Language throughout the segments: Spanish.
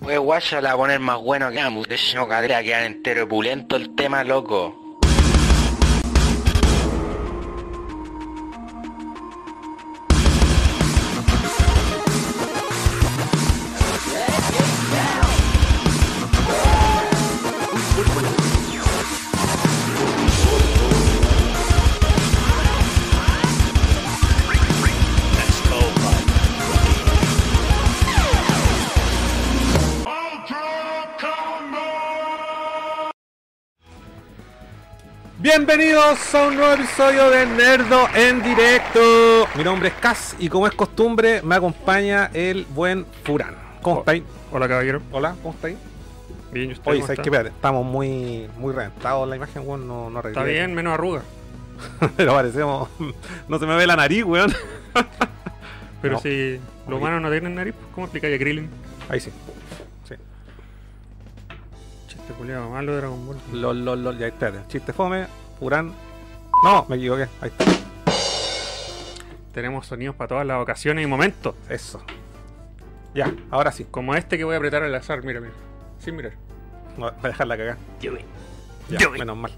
Pues guaya la va a poner más bueno que amo. De cadera quedar entero opulento el tema, loco. Bienvenidos a un nuevo episodio de Nerdo en directo. Mi nombre es Cas y como es costumbre me acompaña el buen Furán. ¿Cómo estáis? Hola caballero. Hola, ¿cómo estáis? Bien, ¿y usted Oye, ¿sabes qué? Espérate, estamos muy, muy reventados en la imagen, weón. No, no Está bien, menos arruga. Pero parecemos. No se me ve la nariz, weón. Pero No. si los humanos no tienen nariz, ¿cómo explicáis a Krillin? Ahí sí. Sí. Chiste culiado malo de Dragon Ball. Lol, lol, lol. Ya, espérate. Chiste fome. Furán. No, me equivoqué. Ahí está. Tenemos sonidos para todas las ocasiones y momentos. Eso. Ya, ahora sí. Como este que voy a apretar al azar, mira, mira. Sin mirar. No, para dejarla cagar. Yo Ya, Yo- menos mal.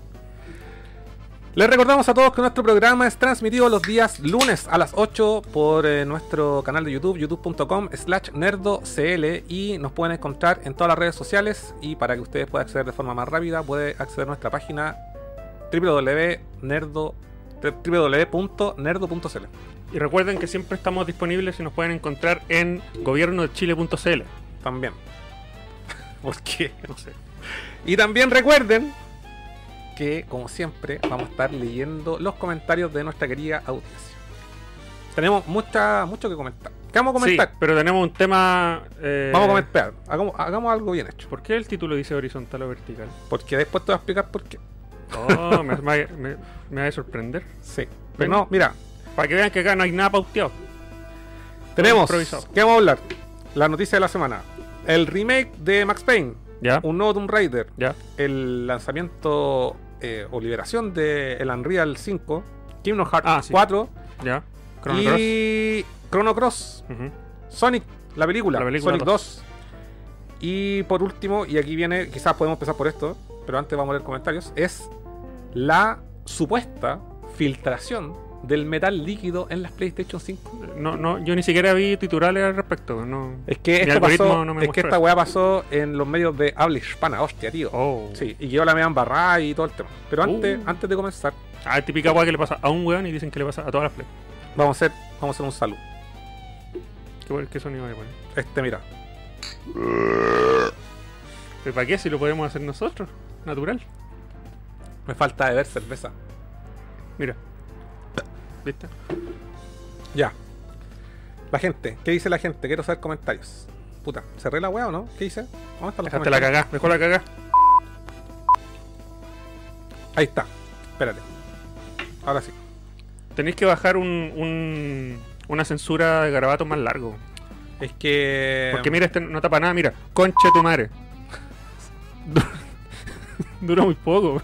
Les recordamos a todos que nuestro programa es transmitido los días lunes a las 8 por eh, nuestro canal de YouTube, youtube.com slash nerdocl y nos pueden encontrar en todas las redes sociales y para que ustedes puedan acceder de forma más rápida puede acceder a nuestra página www.nerdo www.nerdo.cl Y recuerden que siempre estamos disponibles y nos pueden encontrar en gobiernodechile.cl. también. ¿Por qué? No sé. Y también recuerden que, como siempre, vamos a estar leyendo los comentarios de nuestra querida audiencia. Tenemos mucha, mucho que comentar. ¿Qué vamos a comentar? Sí, pero tenemos un tema. eh, Vamos a comentar. Hagamos, hagamos algo bien hecho. ¿Por qué el título dice horizontal o vertical? Porque después te voy a explicar por qué. Oh, me, me, me- me va a sorprender. Sí. Pero no, mira, Para que vean que acá no hay nada pauteado. tenemos. ¿Qué vamos a hablar? La noticia de la semana. El remake de Max Payne. ¿Ya? Un nuevo Tomb Raider. ¿Ya? El lanzamiento eh, o liberación de el Unreal 5. Kingdom Hearts Ah, sí. 4. ¿Ya? Chrono Cross. y Chrono Cross. Sonic, la película, La película Sonic 2. 2. Y por último, y aquí viene, quizás podemos empezar por esto, pero antes vamos a leer comentarios, es la supuesta filtración del metal líquido en las PlayStation 5. No, no, yo ni siquiera vi titulares al respecto. No. Es que esto pasó, no me es que esta weá pasó en los medios de habla hispana, hostia, tío. Oh. Sí, y yo la me embarrada y todo el tema. Pero antes, Uh. antes de comenzar, Ah, típica weá que le pasa a un weón y dicen que le pasa a todas las play. vamos a hacer, vamos a hacer un saludo. ¿Qué, sonido hay, weón? Este, mira. ¿Pero para qué si lo podemos hacer nosotros? Natural. Me falta beber cerveza. Mira. ¿Viste? Ya. La gente, ¿qué dice la gente? Quiero saber comentarios. Puta, ¿cerré la weá o no? ¿Qué dice? ¿Dónde están los Dejaste la cagá. Dejó la cagá. Ahí está. Espérate. Ahora sí. Tenéis que bajar un, un- una censura de garabatos más largo. Es que. Porque mira, este no tapa nada. Mira, concha tu madre. Dura muy poco.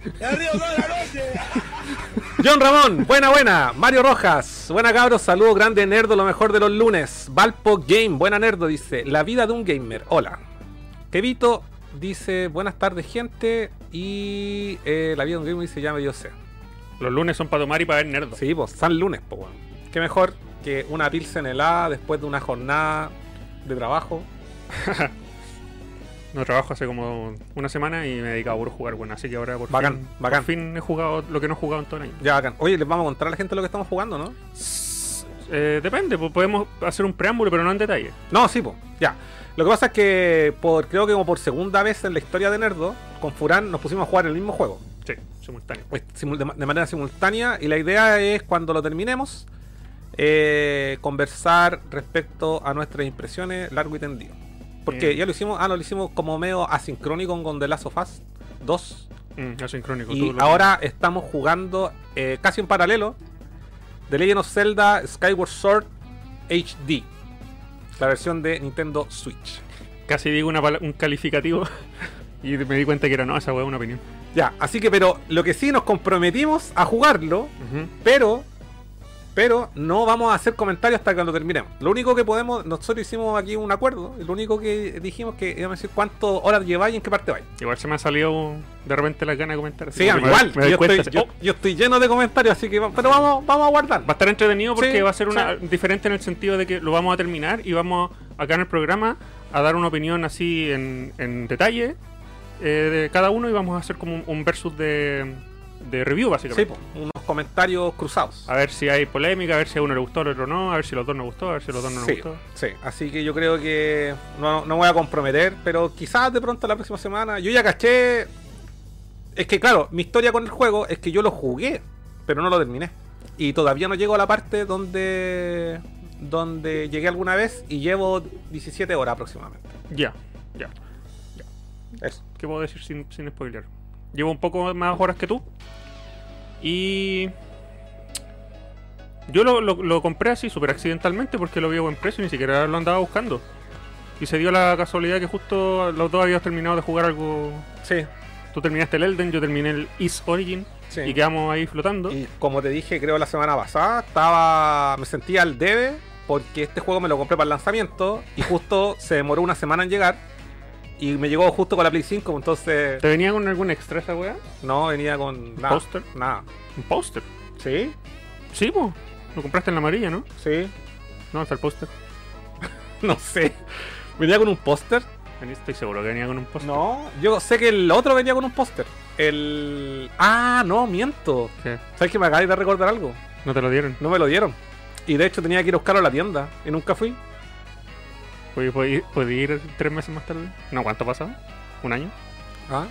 John Ramón, buena, buena. Mario Rojas, buena cabros, saludo grande, nerdo, lo mejor de los lunes. Valpo Game, buena nerdo, dice. La vida de un gamer, hola. Kevito dice, buenas tardes, gente. Y eh, la vida de un gamer dice, ya me dio sé. Los lunes son para tomar y para ver nerdo. Sí, pues, San Lunes, pues, bueno. Qué mejor que una pilsen helada después de una jornada de trabajo. No trabajo hace como una semana y me he dedicado a puro jugar, bueno, así que ahora por, Bacán, fin, bacán. por fin he jugado lo que no he jugado en todo el año. Ya, bacán. Oye, les vamos a contar a la gente lo que estamos jugando, ¿no? Eh, depende, pues podemos hacer un preámbulo, pero no en detalle. No, sí, pues, ya. Lo que pasa es que por creo que como por segunda vez en la historia de Nerdo, con Furán nos pusimos a jugar el mismo juego. Sí, simultáneo. pues, de manera simultánea y la idea es cuando lo terminemos eh, conversar respecto a nuestras impresiones largo y tendido. Porque ya lo hicimos, ah, no, lo hicimos como medio asincrónico con The Last of Us 2 Mm, asincrónico. y ahora estamos jugando eh, casi en paralelo The Legend of Zelda Skyward Sword HD, la versión de Nintendo Switch. Casi digo una un calificativo y me di cuenta que era no, esa es una opinión. Ya, así que, pero lo que sí nos comprometimos a jugarlo, pero Pero no vamos a hacer comentarios hasta que lo terminemos. Lo único que podemos, nosotros hicimos aquí un acuerdo. Lo único que dijimos que íbamos a decir cuántas horas lleváis y en qué parte vais. Igual se me ha salido de repente la gana de comentar. Sí, me- igual. me yo, estoy, yo- oh, yo estoy lleno de comentarios, así que pero vamos, vamos a guardar. Va a estar entretenido porque Sí, va a ser una sí. diferente en el sentido de que lo vamos a terminar y vamos acá en el programa a dar una opinión así en, en detalle eh, de cada uno y vamos a hacer como un, un versus de, de review Sí, básicamente. po, unos comentarios cruzados. A ver si hay polémica, a ver si a uno le gustó, al otro no, a ver si a los dos nos gustó, a ver si a los dos no nos Sí, gustó. sí, así que yo creo que no, no voy a comprometer, pero quizás de pronto la próxima semana. Yo ya caché. Es que claro, mi historia con el juego es que yo lo jugué, pero no lo terminé. Y todavía no llego a la parte donde donde llegué alguna vez y llevo 17 horas aproximadamente. Ya, ya. Eso. ¿Qué puedo decir sin, sin spoiler? Llevo un poco más horas que tú. Y. Yo lo, lo- lo compré así súper accidentalmente porque lo vi a buen precio y ni siquiera lo andaba buscando. Y se dio la casualidad que justo los dos habíamos terminado de jugar algo. Sí. Tú terminaste el Elden, yo terminé el Is Origin sí. y quedamos ahí flotando. Y como te dije, creo la semana pasada, estaba me sentía al debe porque este juego me lo compré para el lanzamiento y justo se demoró una semana en llegar y me llegó justo con la Play 5, entonces ¿Te venía con algún extra esa weá? no venía con nada. póster? Nada. ¿Un póster? ¿Sí? Sí, pues. Lo compraste en la amarilla, ¿no? Sí. No, está el póster. No sé. ¿Venía con un póster? Estoy seguro que venía con un póster. No, yo sé que el otro venía con un póster. El. Ah, no, miento. ¿Qué? ¿Sabes que me acabáis de recordar algo? ¿No te lo dieron? No me lo dieron. Y de hecho tenía que ir a buscarlo a la tienda y nunca fui. ¿Puedes ir, puede ir tres meses más tarde? No, ¿cuánto ha pasado? ¿Un año? ¿Ah?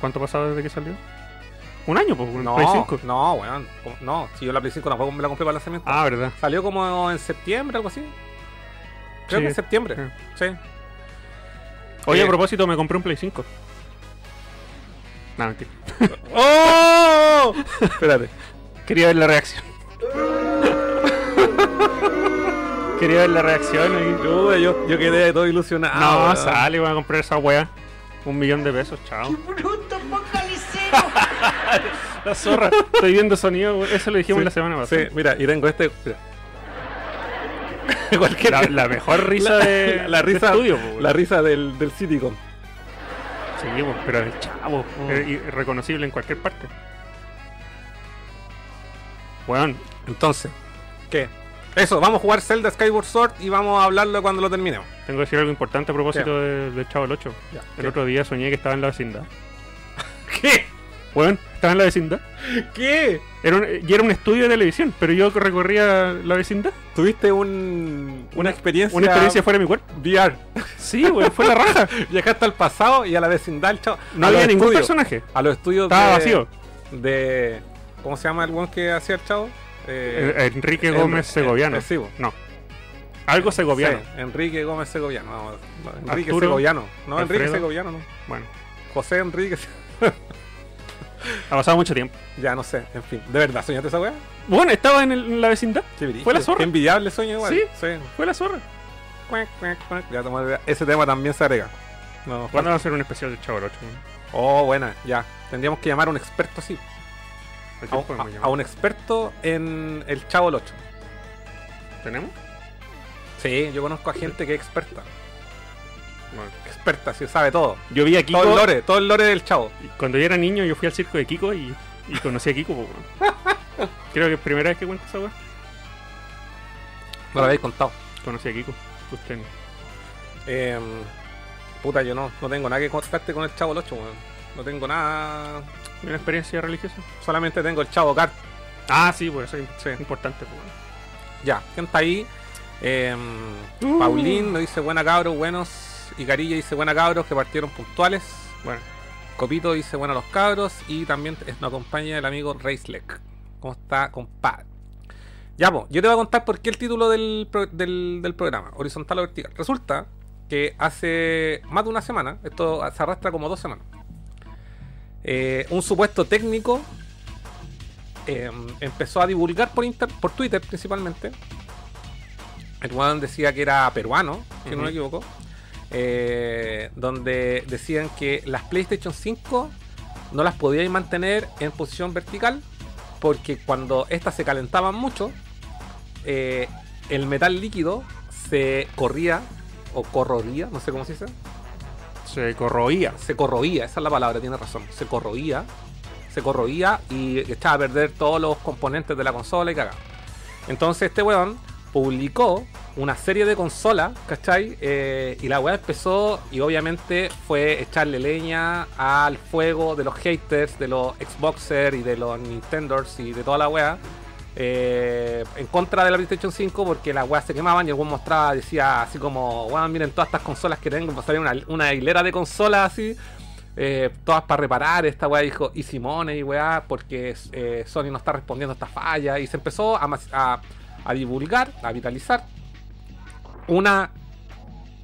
¿Cuánto ha pasado desde que salió? ¿Un año? Pues, No, Play 5. no, weón. ¿Cómo? No, si yo la Play 5 tampoco me la compré para el lanzamiento. Ah, verdad. Salió como en septiembre, algo así. Creo Sí. que en septiembre. Sí. Oye, Eh. a propósito, me compré un Play 5. No, mentira. ¡Oh! Espérate. Quería ver la reacción. Quería ver la reacción y... Uy, yo, yo quedé todo ilusionado. no, weón. sale, voy a comprar esa wea. Un millón de pesos, chao. bruto focalicero! La zorra. Estoy viendo sonido, eso lo dijimos Sí, la semana pasada. Sí, mira, y tengo este. Mira. Cualquier- La, la mejor risa la- de, la, la de risa, estudio, po, la risa del, del Citycon. Sí, pero el chavo, Mm. es irreconocible en cualquier parte. Weón, Entonces, ¿qué? Eso, vamos a jugar Zelda Skyward Sword y vamos a hablarlo cuando lo terminemos. tengo que decir algo importante a propósito de- del Chavo el 8. Ya, El ¿qué? otro día soñé que estaba en la vecindad. ¿Qué? Weón, estaba en la vecindad. ¿Qué? Era un- y era un estudio de televisión, pero yo recorría la vecindad. ¿Tuviste un, una experiencia Una experiencia fuera de mi cuerpo. VR? Sí, weón, fue la raja. Viajaste al pasado y a la vecindad, el chavo. No a había ningún estudios, personaje. A los estudios Estaba de, vacío. de. ¿Cómo se llama el one que hacía el chavo? Eh, Enrique en- Gómez en- Segoviano. sí. No. Algo segoviano. Sí, Enrique Gómez Segoviano. No, no, Enrique Arturo, Segoviano. No, Enrique. Segoviano, no. Bueno, José Enrique. ha pasado mucho tiempo. ya no sé, en fin. ¿De verdad soñaste esa weá? Bueno, estaba en, el- en la vecindad. Fue la zorra. Qué envidiable sueño igual. Sí. Fue la zorra. Cuac, cuac, cuac. Ya, toma- ese tema también se agrega. No, ¿Cuándo va a ser un especial del Chavo el 8? Oh, buena, ya. Tendríamos que llamar a un experto así. ¿A un- a- experto en el Chavo el 8. ¿Tenemos? Sí, yo conozco a gente que es experta. Bueno. Experta, sí, sabe todo. Yo vi a Kiko. Todo el lore, todo el lore del Chavo. Cuando yo era niño, yo fui al circo de Kiko y, y conocí a Kiko. Creo que es primera vez que cuento esa weá. No lo habéis contado. Conocí a Kiko. Usted no. Eh, puta, yo no, no tengo nada que contarte con el Chavo el 8, weón. No tengo nada. ¿Una experiencia religiosa? Solamente tengo el Chavo Kart. Ah, sí, pues eso es importante. po, weón. Ya, ¿quién está ahí? Eh, Uh. Paulín nos dice buena cabros, buenos. Y Carilla dice buena cabros que partieron puntuales. Bueno, Copito dice buena los cabros. Y también nos acompaña el amigo Reislek. ¿Cómo está, compadre? Ya, pues, yo te voy a contar por qué el título del, pro- del, del programa, horizontal o vertical. Resulta que hace más de una semana, esto se arrastra como dos semanas, eh, un supuesto técnico eh, empezó a divulgar por, inter- por Twitter principalmente. El weón decía que era peruano, si no me equivoco. eh, donde decían que las PlayStation 5 no las podíais mantener en posición vertical porque cuando estas se calentaban mucho eh, el metal líquido se corría o corrodía, no sé cómo se dice. Se corroía. Se corroía, esa es la palabra, tiene razón. Se corroía, se corroía y echaba a perder todos los componentes de la consola y cagaba. Entonces este weón publicó una serie de consolas, ¿cachai? Eh, y la weá empezó y obviamente fue echarle leña al fuego de los haters, de los Xboxers y de los Nintenders y de toda la weá. Eh, en contra de la PlayStation 5 porque las weas se quemaban y el mostraba, decía así como, weón, miren todas estas consolas que tengo, salía una, una hilera de consolas así, eh, todas para reparar, esta weá dijo, y Simone y weá, porque eh, Sony no está respondiendo a esta falla, y se empezó a, a- divulgar, a viralizar una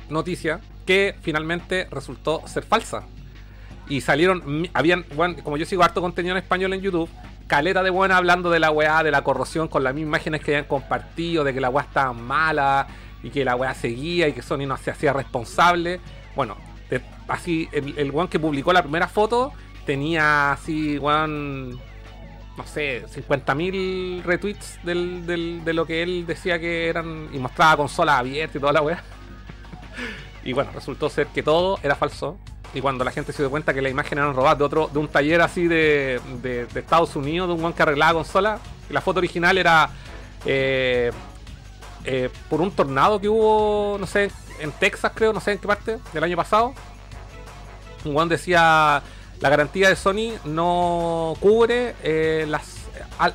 noticia que finalmente resultó ser falsa. Y salieron, habían, como yo sigo harto contenido en español en YouTube, caleta de buena hablando de la weá, de la corrosión con las mismas imágenes que habían compartido, de que la weá estaba mala y que la weá seguía y que Sony no se hacía responsable. Bueno, así, el, el weón que publicó la primera foto tenía así, weón, no sé, 50.000 retweets del, del- de lo que él decía que eran y mostraba consolas abiertas y toda la weá. Y bueno, resultó ser que todo era falso. Y cuando la gente se dio cuenta que las imágenes eran robadas de otro, de un taller así de, de- Estados Unidos, de un guan que arreglaba consolas, y la foto original era eh, eh, por un tornado que hubo, no sé, en Texas creo, no sé en qué parte, del año pasado. Un guan decía, la garantía de Sony no cubre eh, las,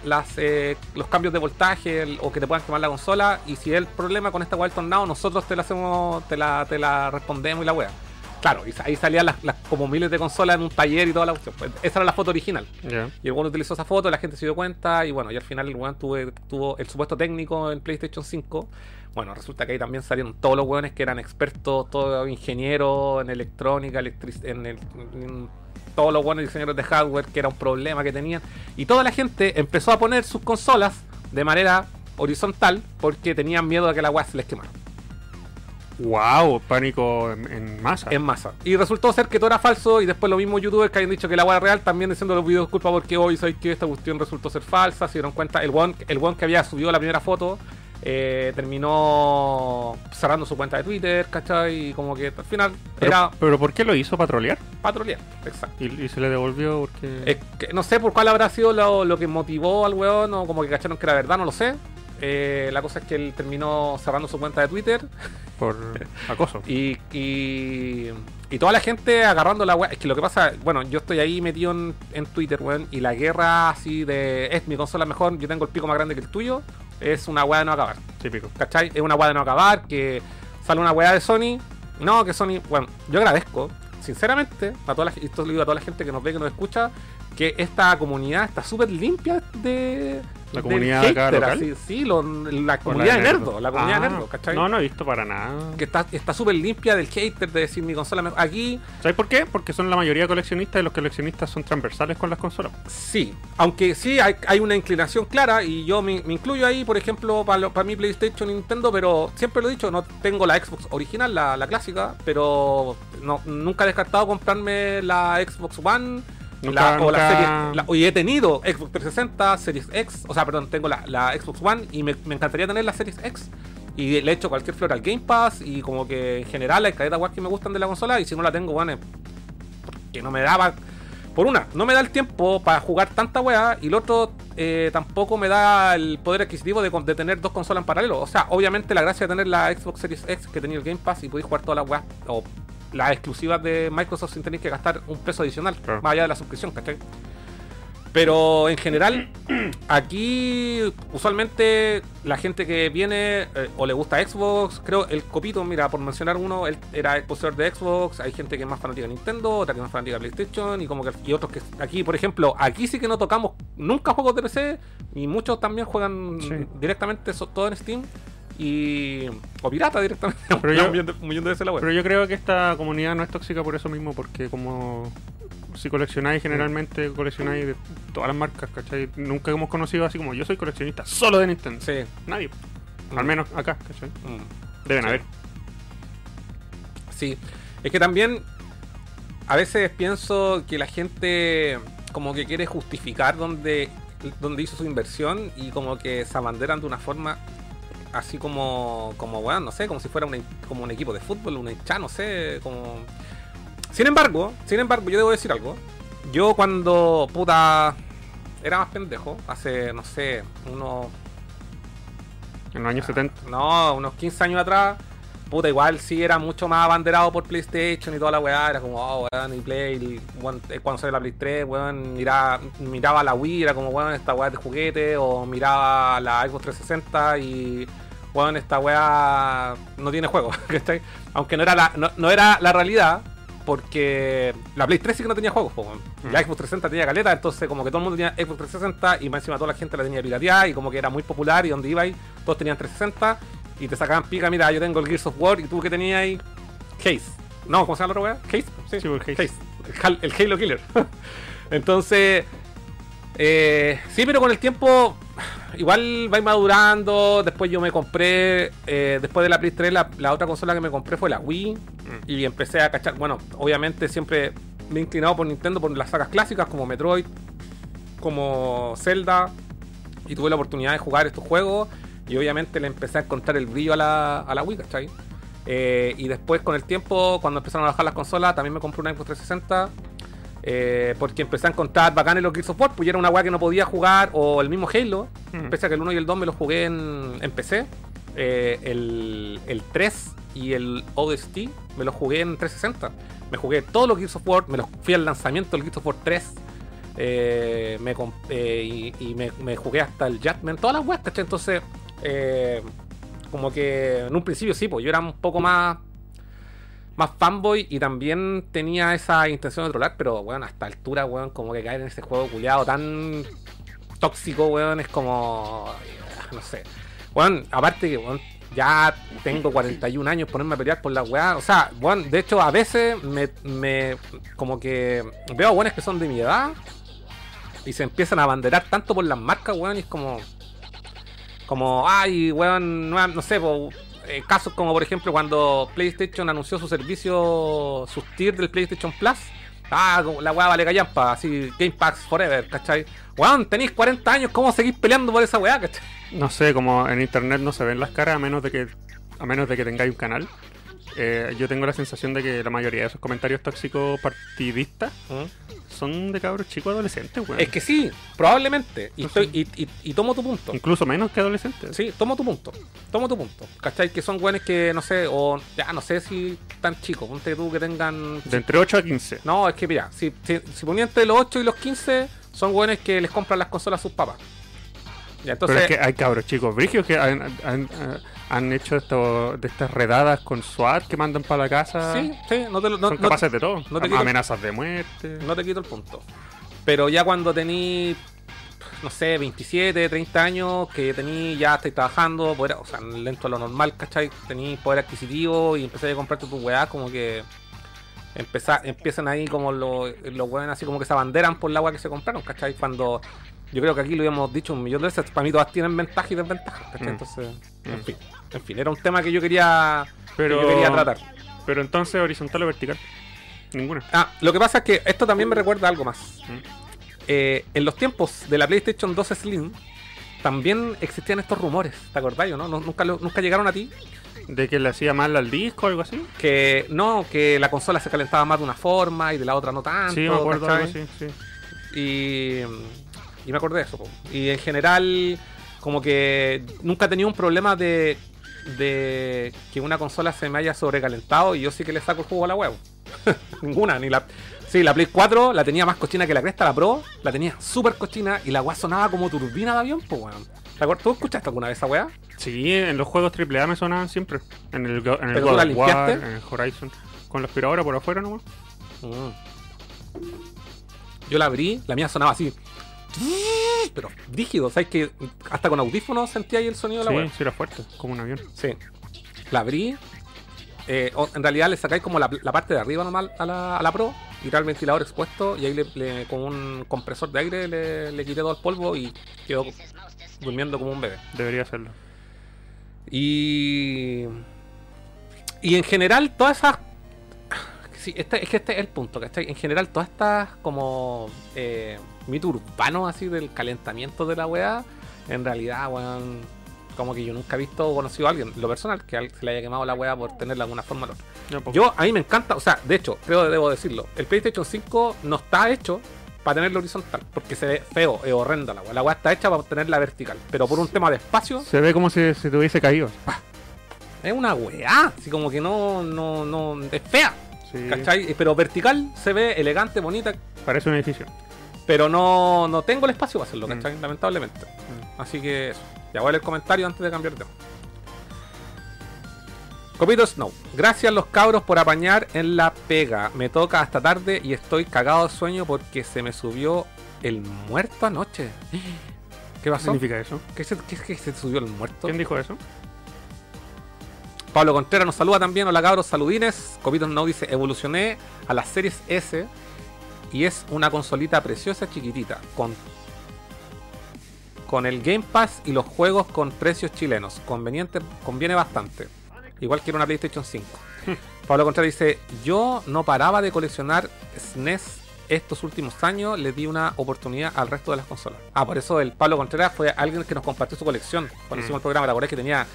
las, eh, los cambios de voltaje el- o que te puedan quemar la consola. Y si es el problema con esta weá del tornado, nosotros te la hacemos, te la, te la respondemos y la weá. Claro, y ahí salían las, las- como miles de consolas en un taller y toda la cuestión. Pues esa era la foto original. Y el weón utilizó esa foto, la gente se dio cuenta y bueno, y al final el weón tuve- tuvo el supuesto técnico en PlayStation 5. Bueno, resulta que ahí también salieron todos los weones que eran expertos, todos ingenieros en electrónica, electric en, el, en todos los buenos diseñadores de hardware, que era un problema que tenían. Y toda la gente empezó a poner sus consolas de manera horizontal porque tenían miedo de que la weá se les quemara. Wow, pánico en, en masa. en masa. Y resultó ser que todo era falso y después los mismos youtubers que habían dicho que la era real también diciendo los videos culpa porque hoy sabéis que esta cuestión resultó ser falsa, se dieron cuenta, el one, el one que había subido la primera foto eh, terminó cerrando su cuenta de Twitter, ¿cachai? Y como que al final pero, era pero ¿por qué lo hizo? ¿Para trolear? patrolear, exacto. Y, y se le devolvió porque... Es que no sé por cuál habrá sido lo, lo que motivó al weón o como que cacharon que era verdad, no lo sé. Eh, la cosa es que él terminó cerrando su cuenta de Twitter por acoso. Y, y, y toda la gente agarrando la weá. Es que lo que pasa, bueno, yo estoy ahí metido en, en Twitter, weón. Y la guerra así de es mi consola mejor, yo tengo el pico más grande que el tuyo. Es una weá de no acabar. Típico. ¿Cachai? Es una weá de no acabar. Que sale una weá de Sony. No, que Sony. Bueno, yo agradezco, sinceramente, a toda la, y esto lo digo a toda la gente que nos ve, que nos escucha, que esta comunidad está súper limpia de. La del comunidad acá hater, local. así, sí, lo- la comunidad de nerdo. nerdo. La comunidad de Ah, nerdo, ¿cachai? No, no he visto para nada. que está está súper limpia del hater de decir mi consola. Aquí ¿Sabes por qué? Porque son la mayoría coleccionistas y los coleccionistas son transversales con las consolas. sí, aunque sí hay, hay una inclinación clara y yo me, me incluyo ahí, por ejemplo, para, para mi PlayStation Nintendo, pero siempre lo he dicho, no tengo la Xbox original, la, la clásica, pero no, nunca he descartado comprarme la Xbox One. Nunca- la- o la serie, la- y he tenido Xbox 360, Series X, o sea, perdón, tengo la, la Xbox One y me, me encantaría tener la Series X. Y le echo cualquier flor al Game Pass y como que en general hay cadetas guas que me gustan de la consola y si no la tengo, bueno, que no me daba. Por una, no me da el tiempo para jugar tanta weá. Y el otro, eh, tampoco me da el poder adquisitivo de, de tener dos consolas en paralelo. O sea, obviamente la gracia de tener la Xbox Series X que tenía el Game Pass y podéis jugar todas las weas o las exclusivas de Microsoft sin tener que gastar un peso adicional, Claro. más allá de la suscripción, ¿cachai? Pero en general, aquí usualmente la gente que viene eh, o le gusta Xbox, creo el Copito, mira, por mencionar uno, él era poseedor de Xbox, hay gente que es más fanática de Nintendo, otra que es más fanática de PlayStation y como que y otros que aquí, por ejemplo, aquí sí que no tocamos nunca juegos de PC y muchos también juegan Sí. directamente so- todo en Steam y o pirata directamente. Pero yo- un millón de, un millón de veces la web. Pero yo creo que esta comunidad no es tóxica por eso mismo, porque como si coleccionáis generalmente coleccionáis de todas las marcas, ¿cachai? Nunca hemos conocido así como yo soy coleccionista solo de Nintendo. Sí. Nadie. Mm. Al menos acá, ¿cachai? Mm. Deben Sí. haber. Sí, es que también a veces pienso que la gente como que quiere justificar donde, donde hizo su inversión y como que se abanderan de una forma así como, como weón, no sé, como si fuera un, como un equipo de fútbol, un hincha, no sé, como... Sin embargo, sin embargo, yo debo decir algo. Yo cuando, puta, era más pendejo, hace, no sé, unos En los años 70. no, unos 15 años atrás, puta, igual sí era mucho más abanderado por PlayStation y toda la weá. Era como, oh, weón, y Play. Y, weón, eh, cuando salió la Play 3, weón, miraba, miraba la Wii, era como, weón, esta weá de juguete. O miraba la Xbox 360 y, weón, esta weá no tiene juego, ¿cachai? Aunque no era la, no, no era la realidad. Porque la Play 3 sí que no tenía juegos, weón. Y La Mm. Xbox 360 tenía caleta, entonces como que todo el mundo tenía Xbox 360 y más encima toda la gente la tenía pirateada y como que era muy popular y donde iba ahí todos tenían 360 y te sacaban pica, mira, yo tengo el Gears of War y tú que tenías ahí Case. No, ¿cómo se llama la otra weá? Case. Sí, Sí, pues, Case. El Halo Killer. Entonces, eh, sí, pero con el tiempo igual va madurando. Después yo me compré, eh, después de la Play 3, la, la otra consola que me compré fue la Wii. Y empecé a cachar, bueno, obviamente siempre me he inclinado por Nintendo por las sagas clásicas como Metroid, como Zelda. Y tuve la oportunidad de jugar estos juegos. Y obviamente le empecé a encontrar el brillo a la, a la Wii, ¿cachai? Eh, y después con el tiempo, cuando empezaron a bajar las consolas, también me compré una Xbox 360. Eh, porque empecé a encontrar bacanes los Gears of War, pues era una weá que no podía jugar, o el mismo Halo, Mm. pese a que el 1 y el 2 me los jugué en, en PC. eh, el, el 3 y el ODST me los jugué en 360. Me jugué todos los Gears of War, me los fui al lanzamiento del Gears of War 3. eh, me eh, y, y me, me jugué hasta el Judgment, todas las weas, ¿cachai? Entonces, eh, como que en un principio sí, pues yo era un poco más más fanboy y también tenía esa intención de trolar, pero bueno, hasta altura, weón, como que caer en ese juego culiado tan tóxico, weón, es como. No sé. Weón, aparte que, weón, ya tengo 41 años, ponerme a pelear por la weá. O sea, weón, de hecho, a veces me. me como que veo weones que son de mi edad y se empiezan a abanderar tanto por las marcas, weón, y es como. Como, ay, weón, no, no sé, po, eh, casos como por ejemplo cuando PlayStation anunció su servicio, sus tiers del PlayStation Plus. Ah, la weá vale callampa, así, Game Pass Forever, ¿cachai? Weón, tenéis 40 años, ¿cómo seguís peleando por esa weá, cachai? No sé, como en internet no se ven las caras a menos de que a menos de que tengáis un canal. Eh, yo tengo la sensación de que la mayoría de esos comentarios tóxicos partidistas son de cabros chicos adolescentes, weón. Es que sí, probablemente. Y, No estoy, y, y- y tomo tu punto. Incluso menos que adolescentes. Sí, tomo tu punto. Tomo tu punto. ¿Cachai? Que son weones que, no sé, o ya no sé si tan chicos. Ponte tú que tengan. De entre 8 a 15. No, es que mira, si, si, si ponía entre los 8 y los 15, son weones que les compran las consolas a sus papás. Entonces. Pero es que hay cabros chicos brigios que han, han- han hecho esto, de estas redadas con SWAT que mandan para la casa. Sí, sí, no te lo. No, son no- capaces de todo. no te quito- Amenazas de muerte. no te quito el punto. Pero ya cuando tení, no sé, 27, 30 años, que tení, ya estáis trabajando, poder- o sea, lento a lo normal, ¿cachai? Tení poder adquisitivo y empecé a comprarte tu weá, como que empeza- empiezan ahí como los los weones así como que se abanderan por la weá que se compraron, ¿cachai? Cuando yo creo que aquí lo habíamos dicho un millón de veces, para mí todas tienen ventajas y desventajas. Mm. Entonces, en fin, en fin, era un tema que yo quería, Pero, que yo quería tratar. pero entonces horizontal o vertical. Ninguna. Ah, lo que pasa es que esto también me recuerda algo más. Mm. Eh, en los tiempos de la PlayStation 2 Slim también existían estos rumores, ¿te acordás o no? ¿No- ¿Nunca, lo- ¿Nunca llegaron a ti? De que le hacía mal al disco o algo así. Que no, que la consola se calentaba más de una forma y de la otra no tanto. sí, me acuerdo algo. Sí. Y, y me acordé de eso. po. Y en general, como que nunca he tenido un problema de, de que una consola se me haya sobrecalentado y yo sí que le saco el jugo a la huevo. Ninguna, ni la. Sí, la Play 4 la tenía más cochina que la cresta, la Pro la tenía súper cochina y la weá sonaba como turbina de avión, pues weón. ¿Te acuerdas? ¿Tú escuchaste alguna vez esa weá? Sí, en los juegos AAA me sonaban siempre. En el, en el ¿Pero tú God of War, en el Horizon. Con la aspiradora por afuera nomás. Mm. Yo la abrí, la mía sonaba así. Pero rígido, ¿sabes que hasta con audífonos sentía ahí el sonido de la weá? Sí, sí era fuerte, como un avión. Sí. La abrí. eh, en realidad le sacáis como la, la parte de arriba normal a la, a la Pro. Tiré el ventilador expuesto y ahí le, le- con un compresor de aire le, le quité todo el polvo y quedó durmiendo como un bebé. Debería hacerlo. Y. Y en general, todas esas. Sí, este, es que este es el punto, ¿cachai? En general, todas estas como. Eh, mito urbano así del calentamiento de la weá. En realidad, weón. Como que yo nunca he visto o conocido a alguien, lo personal, que se le haya quemado la weá por tenerla de alguna forma o pues. Yo, a mí me encanta, o sea, de hecho, creo debo decirlo, el PlayStation 5 no está hecho para tenerla horizontal, porque se ve feo, es horrenda la weá. La weá está hecha para tenerla vertical, pero por un tema de espacio, Se ve como si se te hubiese caído. es una weá, así como que no, no, no, es fea, Sí. ¿cachai? Pero vertical se ve elegante, bonita, Parece un edificio. pero no, no tengo el espacio para hacerlo, Mm. ¿cachai? Lamentablemente. Así que eso. Ya voy a leer el comentario antes de cambiar de tema. Copito Snow. Gracias los cabros por apañar en la pega. Me toca hasta tarde y estoy cagado de sueño porque se me subió el muerto anoche. ¿Qué ¿Qué pasó? significa eso? ¿Qué se, qué, qué se subió el muerto? ¿Quién dijo eso? Pablo Contreras nos saluda también. Hola cabros, saludines. Copito Snow dice, evolucioné a las series S y es una consolita preciosa chiquitita con con el Game Pass y los juegos con precios chilenos. Conveniente, conviene bastante. Igual que una PlayStation 5. Pablo Contreras dice, yo no paraba de coleccionar SNES estos últimos años, le di una oportunidad al resto de las consolas. Ah, por eso el Pablo Contreras fue alguien que nos compartió su colección. Cuando Mm. hicimos el programa, la verdad que tenía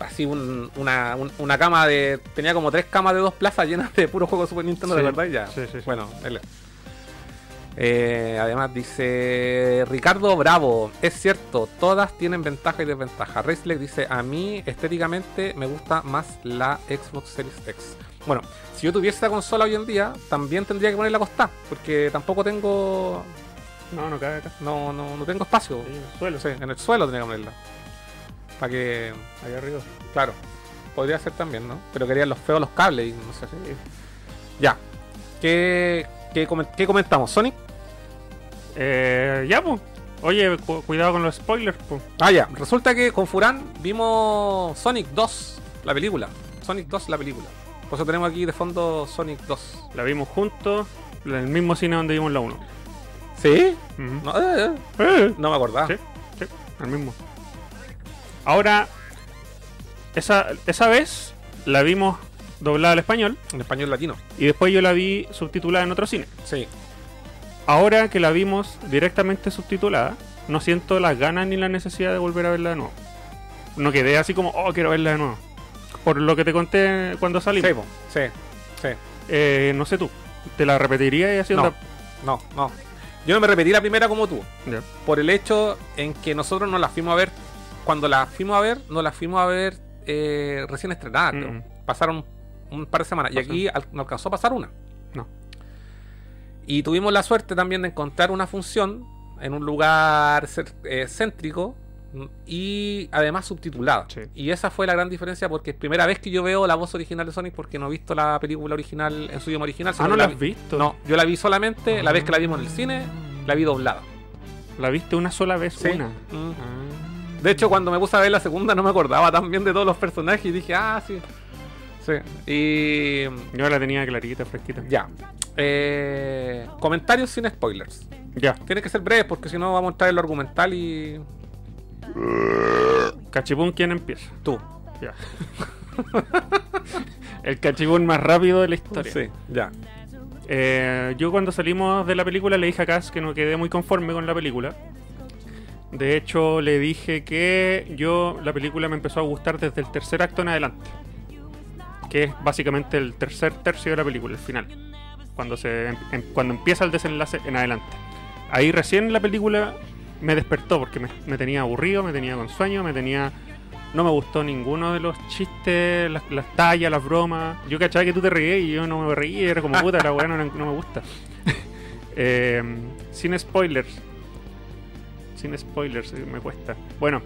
así un- una, un- una cama de... Tenía como tres camas de dos plazas llenas de puros juegos de Super Nintendo, de verdad, ya. Sí, sí. Bueno, él... Eh, además dice Ricardo Bravo, es cierto, todas tienen ventaja y desventaja. Raceleg dice, a mí estéticamente me gusta más la Xbox Series X. Bueno, si yo tuviese esta consola hoy en día, también tendría que ponerla acostada, porque tampoco tengo No, no cae acá. no, no, no tengo espacio. En el suelo. Sí, en el suelo tendría que ponerla. Para que, Ahí arriba. claro, podría ser también, ¿no? Pero querían los feos los cables y no sé. Ya. ¿Qué, qué, qué comentamos? ¿Sonic? Eh, ya, pues. Oye, cu- cuidado con los spoilers, pues. Ah, ya. Resulta que con Furán vimos Sonic 2, la película. Sonic 2, la película. Por eso tenemos aquí de fondo Sonic 2. La vimos juntos en el mismo cine donde vimos la 1. ¿Sí? No, eh, eh, Eh, no me acordaba. Sí, sí, el mismo. Ahora, esa, esa vez la vimos doblada al español En español latino. y después yo la vi subtitulada en otro cine. Sí. Ahora que la vimos directamente subtitulada, no siento las ganas ni la necesidad de volver a verla de nuevo. No quedé así como, oh, quiero verla de nuevo. Por lo que te conté cuando salimos. Sí, po. sí. Sí. Eh, no sé tú, ¿te la repetiría y así No. onda? No, no. Yo no me repetí la primera como tú. Ya. Por el hecho en que nosotros nos la fuimos a ver. Cuando la fuimos a ver, nos la fuimos a ver eh, recién estrenada. creo. Mm. Pasaron un par de semanas. Y aquí al- nos alcanzó a pasar una. No. Y tuvimos la suerte también de encontrar una función en un lugar eh, céntrico y además subtitulada. Sí. Y esa fue la gran diferencia porque es primera vez que yo veo la voz original de Sonic porque no he visto la película original en su idioma original. Ah, ¿no la vi- has visto? No, yo la vi solamente la vez que la vimos en el cine, la vi doblada. La viste una sola vez, Sí. una. Mm. Ah. De hecho, cuando me puse a ver la segunda no me acordaba tan bien de todos los personajes y dije, ah, sí. Sí. Y Yo la tenía clarita, fresquita. ya. Eh, comentarios sin spoilers. Ya. Tiene que ser breves porque si no vamos a entrar en lo argumental y Cachipún, ¿quién empieza? tú. Ya. el cachipún más rápido de la historia. Sí, ya. Eh, yo cuando salimos de la película le dije a Cass que no quedé muy conforme con la película. De hecho, le dije que yo la película me empezó a gustar desde el tercer acto en adelante. Que es básicamente el tercer tercio de la película, el final. Cuando, se, em- em- cuando empieza el desenlace en adelante. Ahí recién la película me despertó porque me, me tenía aburrido, me tenía con sueño, me tenía... No me gustó ninguno de los chistes, las, las tallas, las bromas. Yo cachaba que tú te reías y yo no me reí, era como puta, la weá no, no me gusta. Eh, sin spoilers. Sin spoilers, eh, me cuesta. Bueno,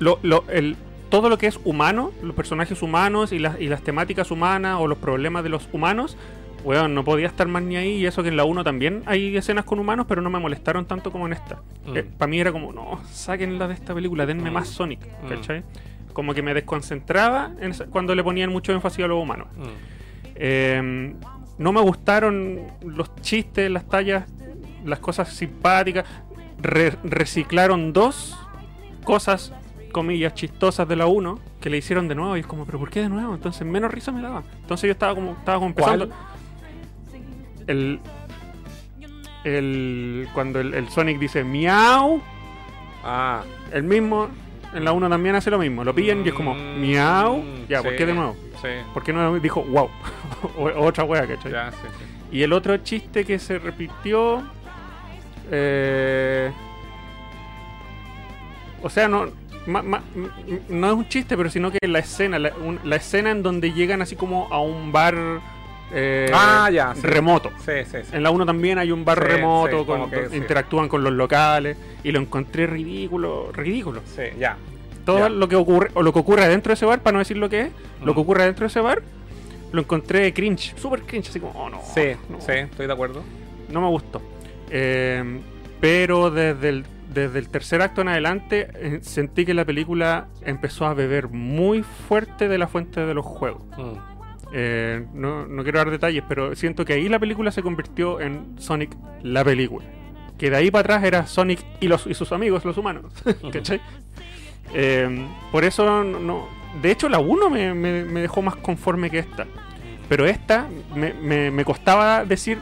lo, lo- el, todo lo que es humano, los personajes humanos y las, y las temáticas humanas o los problemas de los humanos, weón, no podía estar más ni ahí. Y eso que en la 1 también hay escenas con humanos, pero no me molestaron tanto como en esta. Mm. Para mí era como, no, sáquenla de esta película, denme Mm. más Sonic, Mm. ¿cachai? Como que me desconcentraba en cuando le ponían mucho énfasis a los humanos. Mm. Eh, no me gustaron los chistes, las tallas, las cosas simpáticas. Re- reciclaron dos cosas, comillas, chistosas de la 1 que le hicieron de nuevo. Y es como, ¿pero por qué de nuevo? Entonces menos risa me daba. Entonces yo estaba como, estaba como empezando. ¿Cuál? El, el. Cuando el, el Sonic dice miau, Ah, el mismo. En la 1 también hace lo mismo. Lo pillan y es como, Mm, miau. Ya, ¿por sí, qué de nuevo? Sí. ¿Por qué no dijo wow? o otra wea, ¿cachai? Ya, sí, sí. Y el otro chiste que se repitió. Eh, o sea, no. ma- ma- m- no es un chiste, pero sino que la escena, la, un- la escena en donde llegan así como a un bar eh, Ah, ya, sí. remoto. Sí, sí, sí. En la 1 también hay un bar remoto, con- que interactúan con los locales y lo encontré ridículo, ridículo. Sí, ya. Todo Ya. lo que ocurre o lo que ocurre dentro de ese bar, para no decir lo que es, lo Mm. que ocurre dentro de ese bar, lo encontré cringe, super cringe, así como, oh no, Sí, no, sí, estoy de acuerdo. no me gustó. Eh, pero desde el, desde el tercer acto en adelante eh, sentí que la película empezó a beber muy fuerte de la fuente de los juegos. Mm. Eh, no, no quiero dar detalles, pero siento que ahí la película se convirtió en Sonic la película. Que de ahí para atrás era Sonic y, los, y sus amigos, los humanos. ¿Cachai? Eh, por eso, no, no- de hecho, la 1 me, me- me dejó más conforme que esta. Pero esta me, me- me costaba decir,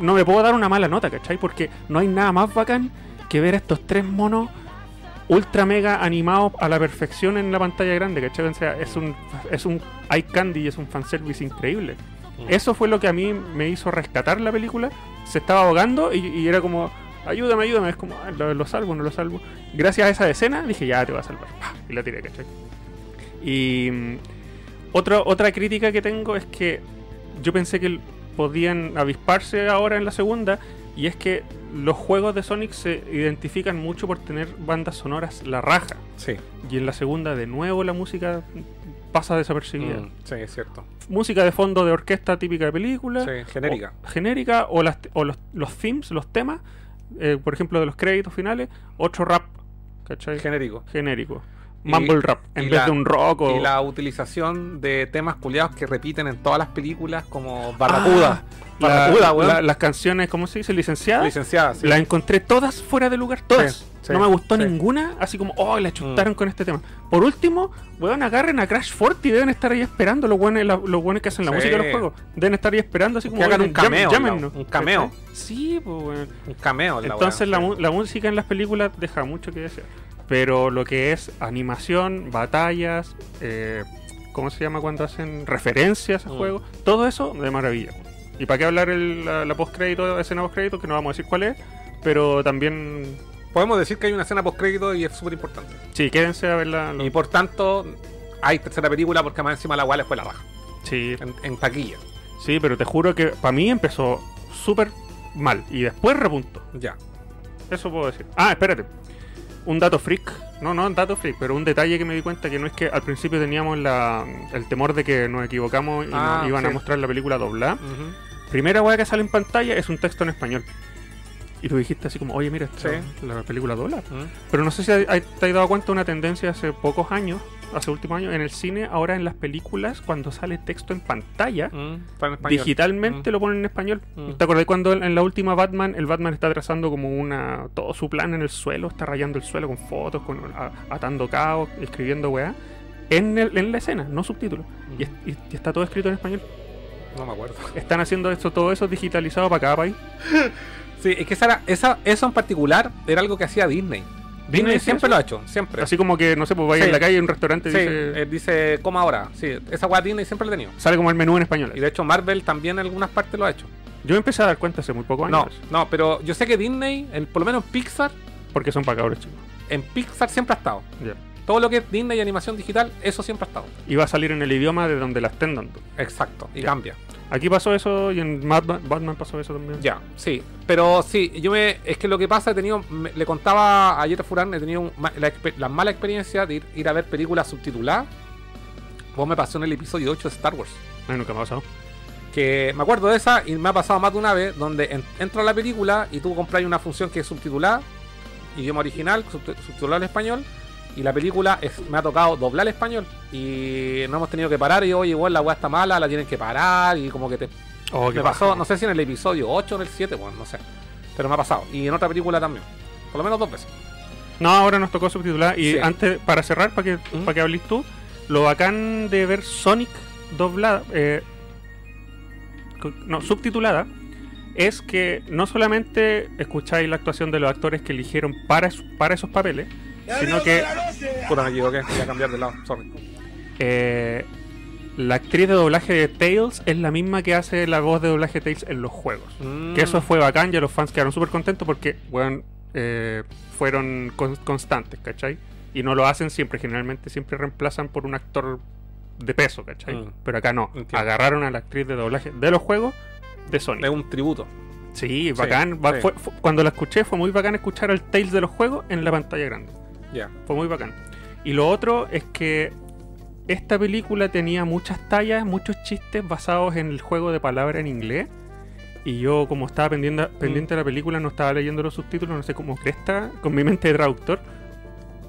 no me puedo dar una mala nota, ¿cachai? Porque no hay nada más bacán que ver a estos tres monos ultra mega animados a la perfección en la pantalla grande, ¿cachai? O sea, es un, es un eye candy y es un fanservice increíble. Mm. Eso fue lo que a mí me hizo rescatar la película. Se estaba ahogando y, y era como, ayúdame, ayúdame. Es como, "Ah, lo, lo salvo, no lo salvo. Gracias a esa escena dije, ya te voy a salvar. Y la tiré, ¿cachai? Y mm, otra, otra crítica que tengo es que yo pensé que podían avisparse ahora en la segunda. Y es que los juegos de Sonic se identifican mucho por tener bandas sonoras la raja. Sí. Y en la segunda, de nuevo, la música pasa desapercibida. Mm, sí, es cierto. Música de fondo de orquesta típica de película. Sí, genérica. o- genérica o, las, o los, los themes, los temas, eh, por ejemplo, de los créditos finales, otro rap, ¿cachai? Genérico. Genérico. Mumble rap, en vez la- de un rock o... Y la utilización de temas culiados que repiten en todas las películas como Barracuda. la- Barracuda, weón. la- las canciones, ¿cómo se dice? Licenciadas. Licenciada, sí. Las encontré todas fuera de lugar, todas. Sí, sí, no me gustó. Mm. ninguna, así como, oh, la chutaron con este tema. Por último, weón, agarren a Crash Forty, deben estar ahí esperando los buenos, los buenos que hacen la música de los juegos. Deben estar ahí esperando, así como, Que hagan "Oigan, un cameo, llam- llámennos", ¿no? Un cameo. Sí, pues, weón. Un cameo. en la Entonces la, weá, mu- la música en las películas deja mucho que desear. Pero lo que es animación, batallas, eh, ¿cómo se llama cuando hacen referencias a Mm. juegos? Todo eso de maravilla. ¿Y para qué hablar el, la, la postcrédito, escena postcrédito? Que no vamos a decir cuál es, pero también... Podemos decir que hay una escena postcrédito y es súper importante. Sí, quédense a verla. Y por tanto, hay tercera película porque más encima la cual fue la baja. Sí, En, en taquilla. sí, pero te juro que para mí empezó súper mal y después repuntó. Ya. Eso puedo decir. Ah, espérate. Un dato freak. No, no un dato freak, pero un detalle que me di cuenta que no es que al principio teníamos la, el temor de que nos equivocamos y Ah, nos iban a mostrar la película doblada. Ujú. Primera weá que sale en pantalla es un texto en español. Y tú dijiste así como, oye, mira, esta Sí. la película doblada. Ujú. Pero no sé si hay- hay- te has dado cuenta de una tendencia hace pocos años, hace últimos años, en el cine, ahora en las películas, cuando sale texto en pantalla, Mm, digitalmente Mm. lo ponen en español. Mm. ¿Te acordás cuando en la última Batman, el Batman está trazando como una todo su plan en el suelo, está rayando el suelo con fotos, con atando caos, escribiendo weá? En, el- en la escena, no subtítulos. Mm. Y, es- y- y está todo escrito en español. No me acuerdo. Están haciendo esto, todo eso digitalizado para cada país. Sí, es que esa, eso en particular era algo que hacía Disney. Disney siempre lo ha hecho, siempre. Así como que, no sé, pues vaya Sí. en la calle, en un restaurante, sí, dice, eh, dice coma ahora. Sí, esa weá Disney siempre la ha tenido. sale como el menú en español. Y de hecho Marvel también en algunas partes lo ha hecho. Yo empecé a dar cuenta hace muy pocos No, años. no, pero yo sé que Disney, por lo menos en Pixar, Porque son para cabros chicos. en Pixar siempre ha estado. Ya. Todo lo que es Disney y animación digital, eso siempre ha estado. Y va a salir en el idioma de donde la estén dando. Exacto, y Ya. cambia. Aquí pasó eso y en Batman, Batman pasó eso también. Ya, sí. Pero sí, yo me. Es que lo que pasa, he tenido. me- le contaba ayer a Furán, he tenido un la, la mala experiencia de ir, ir a ver películas subtituladas. Vos me pasó en el episodio 8 de Star Wars. Ay, nunca me ha pasado. Que me acuerdo de esa y me ha pasado más de una vez donde en- entra la película y tú compras una función que es subtitulada, idioma original, subti- subtitulada al español, y la película es, me ha tocado doblar al español. Y no hemos tenido que parar y oye, igual la weá está mala, la tienen que parar y como que te Oh, me pasó, no sé si en el episodio 8 o en el 7, bueno, no sé. Pero me ha pasado. Y en otra película también. Por lo menos dos veces. No, ahora nos tocó subtitular. Y Sí. antes, para cerrar, para que, ¿Mm? para que hables tú, lo bacán de ver Sonic doblada, eh, no, subtitulada, es que no solamente escucháis la actuación de los actores que eligieron para, para esos papeles, sino que Puta, me equivoqué. Voy a cambiar de lado. Sorry. Eh, la actriz de doblaje de Tails es la misma que hace la voz de doblaje de Tails en los juegos. Mm. Que eso fue bacán, ya los fans quedaron súper contentos porque, eh, fueron con- constantes, ¿cachai? Y no lo hacen siempre, generalmente siempre reemplazan por un actor de peso, ¿cachai? Mm. Pero acá no, Entiendo. agarraron a la actriz de doblaje de los juegos de Sony. Es un tributo. Sí, bacán. va- sí. fue- fue- cuando la escuché fue muy bacán escuchar al Tails de los juegos en la pantalla grande. Fue muy bacán. Y lo otro es que esta película tenía muchas tallas, muchos chistes basados en el juego de palabras en inglés. Y yo, como estaba pendiente, pendiente de la película, no estaba leyendo los subtítulos, no sé cómo cresta, con mi mente de traductor.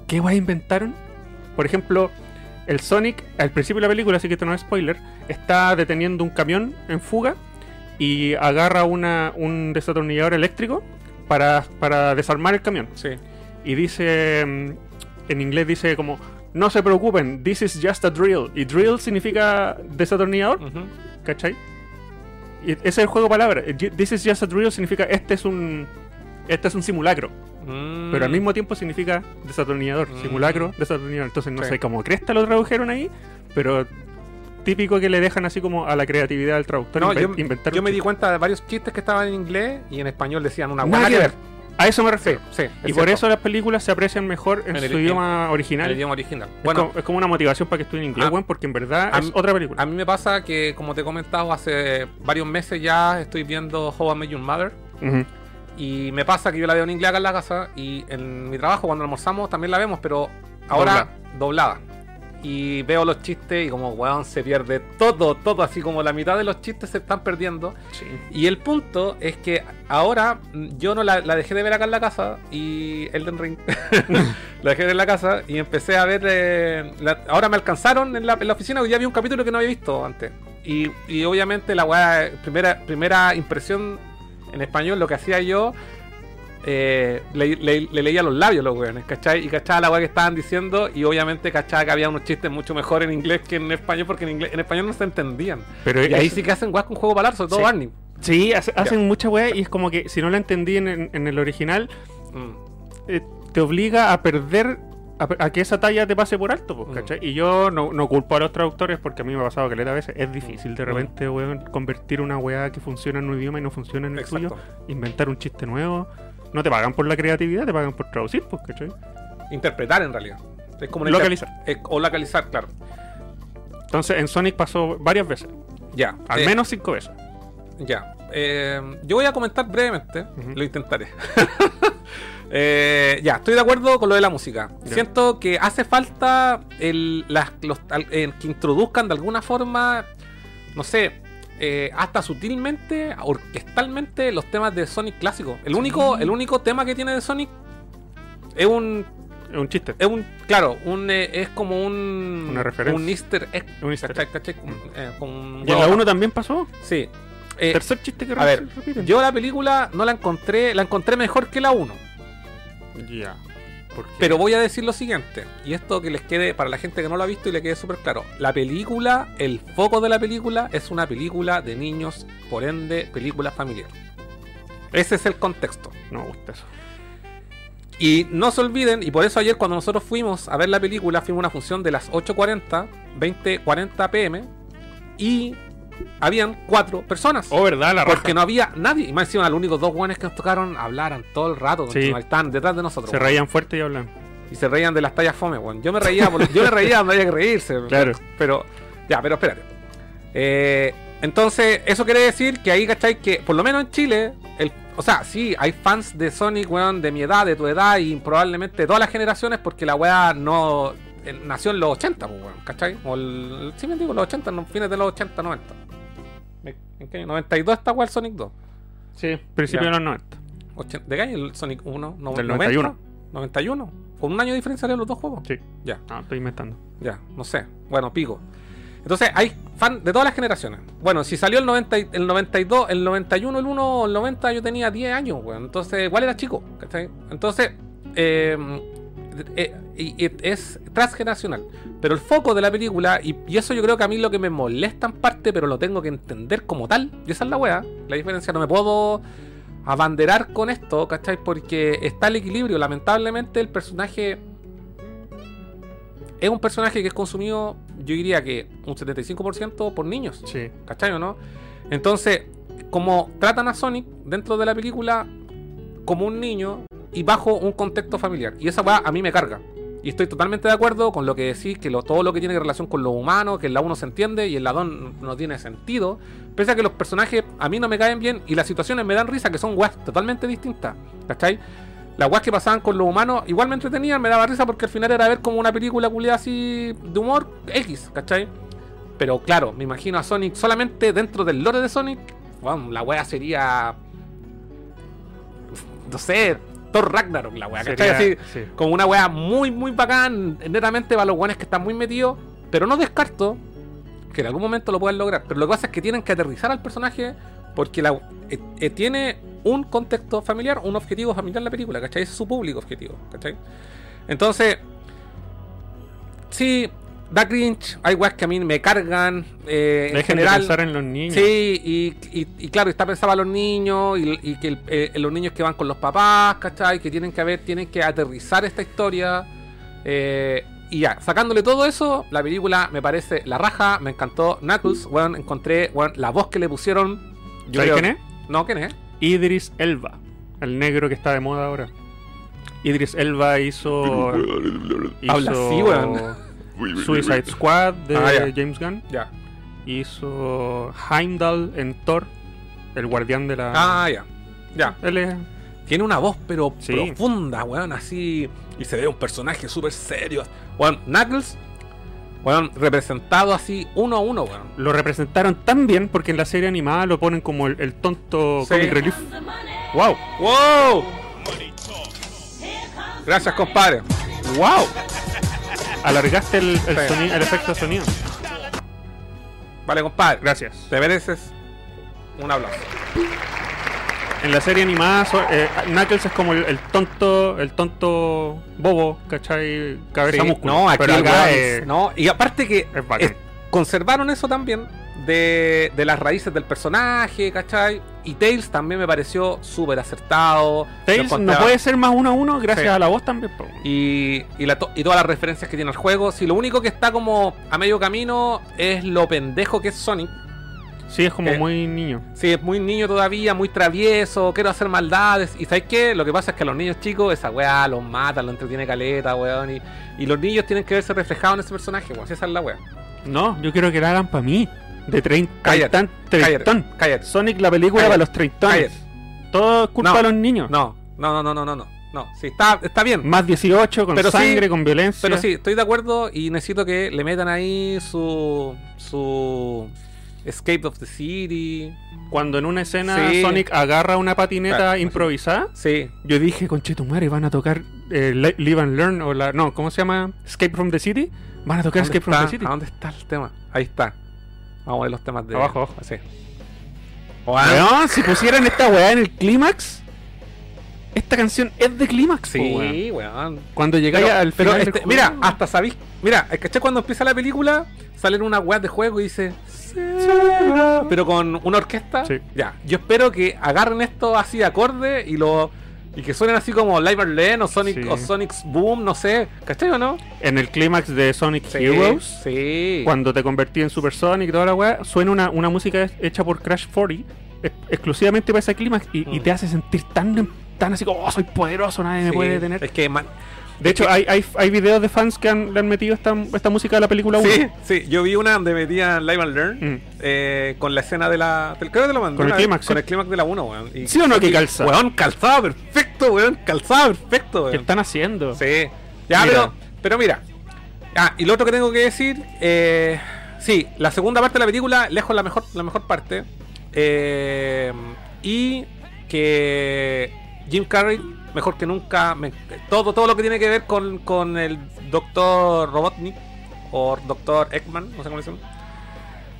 ¿Qué guay inventaron? Por ejemplo, el Sonic, al principio de la película, así que esto no es spoiler, está deteniendo un camión en fuga y agarra una, un desatornillador eléctrico para, para desarmar el camión Sí. Y dice mm, en inglés dice como no se preocupen, this is just a drill y drill significa desatornillador, Ujú. ¿cachai? Y ese es el juego de palabras. This is just a drill significa este es un este es un simulacro, Mm. pero al mismo tiempo significa desatornillador, Mm. simulacro, desatornillador. Entonces no Sí. sé cómo cresta lo tradujeron ahí, pero típico que le dejan así como a la creatividad del traductor No, inven- yo, inventar yo un me di cuenta de varios chistes que estaban en inglés y en español decían una buena que ver. A eso me refiero. sí. y es por cierto. eso las películas se aprecian mejor en, En el- su idioma en original. el idioma original. Es Bueno, como- es como una motivación para que estudien inglés, Ah, porque en verdad a es mí- otra película. a mí me pasa que, como te he comentado, hace varios meses ya estoy viendo How I Met Your Mother. Y me pasa que yo la veo en inglés acá en la casa. Y en mi trabajo, cuando almorzamos, también la vemos, pero ahora doblada. Y veo los chistes y como, weón, se pierde todo, todo. Así como la mitad de los chistes se están perdiendo. Y el punto es que ahora mm, yo no la, la dejé de ver acá en la casa y Elden Ring la dejé de ver en la casa y empecé a ver. eh, la- ahora me alcanzaron en la, en la oficina ya vi un capítulo que no había visto antes. Y, y obviamente la weá, primera, primera impresión en español, lo que hacía yo. Eh, le, le- le leía los labios los weones, ¿cachai? Y cachaba la weá que estaban diciendo y obviamente cachaba que había unos chistes mucho mejor en inglés que en español porque en, inglés, en español no se entendían. Pero Y ahí sí que hacen weas con juego palabras, sobre todo Sí. Barney. Sí, hace- hacen mucha weá y es como que si no la entendí en, en- en el original, Mm. eh, te obliga a perder. A, que esa talla te pase por alto, pues, Mm. ¿cachai? Y yo no, no culpo a los traductores porque a mí me ha pasado que a veces es difícil de Mm. repente, weón, convertir una weá que funciona en un idioma y no funciona en el Exacto. suyo, inventar un chiste nuevo. No te pagan por la creatividad, te pagan por traducir, pues, ¿cachai? Interpretar en realidad. Es como Localizar. eh, o localizar, claro. Entonces en Sonic pasó varias veces, Ya. al eh, menos cinco veces. Ya. Eh, yo voy a comentar brevemente. Lo intentaré. Eh, ya, estoy de acuerdo con lo de la música. Ya. Siento que hace falta el, las- los- al- que introduzcan de alguna forma, no sé, eh, hasta sutilmente, orquestalmente, los temas de Sonic clásico. El único, el único tema que tiene de Sonic es un Es un chiste. es un claro un eh, es como un Una referencia. un Easter egg Un easter ¿cachai? ¿cachai? Como, eh, un Y en la huevo- 1 también pasó. sí Eh, Tercer chiste que a ver, repiten. yo la película no la encontré la encontré mejor que la 1 Ya. Pero voy a decir lo siguiente y esto que les quede para la gente que no lo ha visto y le quede súper claro. La película el foco de la película es una película de niños por ende película familiar. Ese es el contexto. No me gusta eso. Y no se olviden, y por eso ayer cuando nosotros fuimos a ver la película, fuimos a una función de las 8.40, 20.40 pm, y habían cuatro personas. Oh, ¿verdad? La porque raja. no había nadie. Y más encima, los únicos dos buenos que nos tocaron hablaran todo el rato. Sí. Estaban detrás de nosotros. Se reían fuerte y hablan. Y se reían de las tallas fome, weón. Yo me reía, por- yo me reía donde había que reírse. Claro. Pero, ya, pero espérate. Eh, entonces, eso quiere decir que ahí, ¿cachai? Que por lo menos en Chile, el, o sea, sí, hay fans de Sonic, weón, de mi edad, de tu edad y probablemente de todas las generaciones, porque la weá no eh, nació en los 80, pues, weón, ¿cachai? O el, sí, me digo, los 80, no, fines de los 80, 90. ¿En qué año? 92 está el Sonic 2. Sí, principio Ya. de los 90. 80 ¿De qué año el Sonic 1? No, Del 90? 91. 91. Con un año de diferencia de los dos juegos. Sí. Ya. No, estoy inventando. Ya, no sé. Bueno, pico. Entonces, hay fan de todas las generaciones. Bueno, si salió el, 90, y- el 92, el 91, el 1, el 90, yo tenía 10 años, weón. Entonces, igual era chico, ¿cachai? Entonces, eh, es transgeneracional. Pero el foco de la película, y, y eso yo creo que a mí lo que me molesta en parte, pero lo tengo que entender como tal, y esa es la weá. La diferencia, no me puedo abanderar con esto, ¿cachai? Porque está el equilibrio. Lamentablemente, el personaje es un personaje que es consumido, yo diría que un 75% por niños. Sí. ¿Cachai o no? Entonces, como tratan a Sonic dentro de la película como un niño y bajo un contexto familiar. Y esa weá a mí me carga. Y estoy totalmente de acuerdo con lo que decís, que todo lo que tiene relación con lo humano, que en la 1 se entiende y en la 2 n- no tiene sentido. Pese a que los personajes a mí no me caen bien y las situaciones me dan risa, que son weas totalmente distintas. ¿Cachai? Las weas que pasaban con los humanos igual me entretenían, me daba risa porque al final era ver como una película culiada así de humor X, ¿cachai? Pero claro, me imagino a Sonic solamente dentro del lore de Sonic. Bueno, la wea sería. No sé, Thor Ragnarok, la wea, ¿cachai? Así, sí. como una wea muy, muy bacán, netamente para los weones que están muy metidos. Pero no descarto que en algún momento lo puedan lograr. Pero lo que pasa es que tienen que aterrizar al personaje porque la, eh, eh, tiene un contexto familiar, un objetivo familiar en la película, ¿cachai? Ese es su público objetivo, ¿cachai? Entonces, sí, da cringe, hay weas que a mí me cargan. eh, en Dejen general, de pensar en los niños. Sí, y, y- y claro, está pensado a los niños y, y que el- eh, los niños que van con los papás, ¿cachai? Que tienen que ver, tienen que aterrizar esta historia. eh, y ya, sacándole todo eso, la película me parece la raja, me encantó. Knuckles, weón, encontré, la voz que le pusieron. yo ¿Sabes creo- quién es? No, ¿quién es? Idris Elba, el negro que está de moda ahora. Idris Elba hizo. hizo Habla así, weón. Suicide Squad de Ah. James Gunn. Ya. Hizo Heimdall en Thor, el guardián de la. Ah, ya. Ya. Él es- Tiene una voz, pero Sí. profunda, weón, así. Y se ve un personaje súper serio. Weón, Knuckles, weón, representado así uno a uno, weón. lo representaron tan bien porque en la serie animada lo ponen como el, el tonto Sí. comic relief. ¡Wow! ¡Wow! Gracias, compadre. ¡Wow! Alargaste el, el, Sí. soni- el efecto de sonido. Vale, compadre. Gracias. Te mereces un aplauso. En la serie animada, eh, Knuckles es como el, el tonto, el tonto bobo, ¿cachai? Cabeza Sí, músculo. no, aquí Pero acá weón es- es- no, y aparte que es- conservaron eso también de, de las raíces del personaje, ¿cachai? Y Tails también me pareció súper acertado. Tails no puede ser más uno a uno gracias Sí. a la voz también. Y, y, la to- y todas las referencias que tiene el juego. Si lo único que está como a medio camino es lo pendejo que es Sonic. Sí, es como Eh, muy niño. Sí, es muy niño todavía, muy travieso, quiero hacer maldades. Y ¿sabes qué? Lo que pasa es que a los niños chicos esa weá los mata, los entretiene caleta, weón. Y, y los niños tienen que verse reflejados en ese personaje, weón. Esa es la weá. No, yo quiero que la hagan para mí. De 30 Cállate, tan- treintón. Cállate, cállate. Sonic la película para los treintones. Todo es culpa No, de los niños. No, no, no, no, no, no, no. No, sí, está, está bien. Más 18, con Pero sí, sangre, con violencia. Pero sí, estoy de acuerdo y necesito que le metan ahí su. su. Escape of the City. Cuando en una escena Sí. Sonic agarra una patineta Ah, improvisada, Sí, yo dije, conchetumare, van a tocar eh, Li- Live and Learn o la. No, ¿cómo se llama? Escape from the City. Van a tocar ¿Dónde Escape from the City. ¿A dónde está el tema? Ahí está. Vamos a ver los temas de. Abajo, abajo. Sí. Weón, si pusieran esta weá en el clímax, esta canción es de clímax, po, weón. Sí, weón. Cuando llegáis al pero final. del este, juego. mira, hasta sabéis. Mira, ¿cachai? Cuando empieza la película, salen unas weas de juego y dice. Pero con una orquesta. Sí. Ya. Yo espero que agarren esto así de acorde y lo. Y que suenen así como Live Learn o Sonic Sí. o Sonic's Boom, no sé. ¿Cachai o no? En el clímax de Sonic Sí, Heroes, Sí. cuando te convertí en Super Sonic y toda la weá, suena una, una música hecha por Crash 40 ex- exclusivamente para ese clímax y, y Mm. te hace sentir tan, tan así como, oh, soy poderoso, nadie me puede detener. Es que, man- De hecho, hay, hay, hay videos de fans que han, le han metido esta, esta música a la película 1. Sí, sí, yo vi una donde metían Live and Learn Mm. eh, con la escena de la. del- Creo que lo mandé Con el una clímax, Con sí. el clímax de la 1, weón. Y- ¿Sí o no que calza? Weón, calzaba perfecto, weón. Calzaba perfecto, ¿Qué weón. están haciendo? Sí. Ya, Mira. pero. Pero mira. Ah, y lo otro que tengo que decir. Eh, sí, la segunda parte de la película, lejos la mejor, la mejor parte. Eh, y que Jim Carrey, mejor que nunca. me- todo, todo lo que tiene que ver con, con el Doctor Robotnik o Doctor Eggman, no sé cómo le dicen.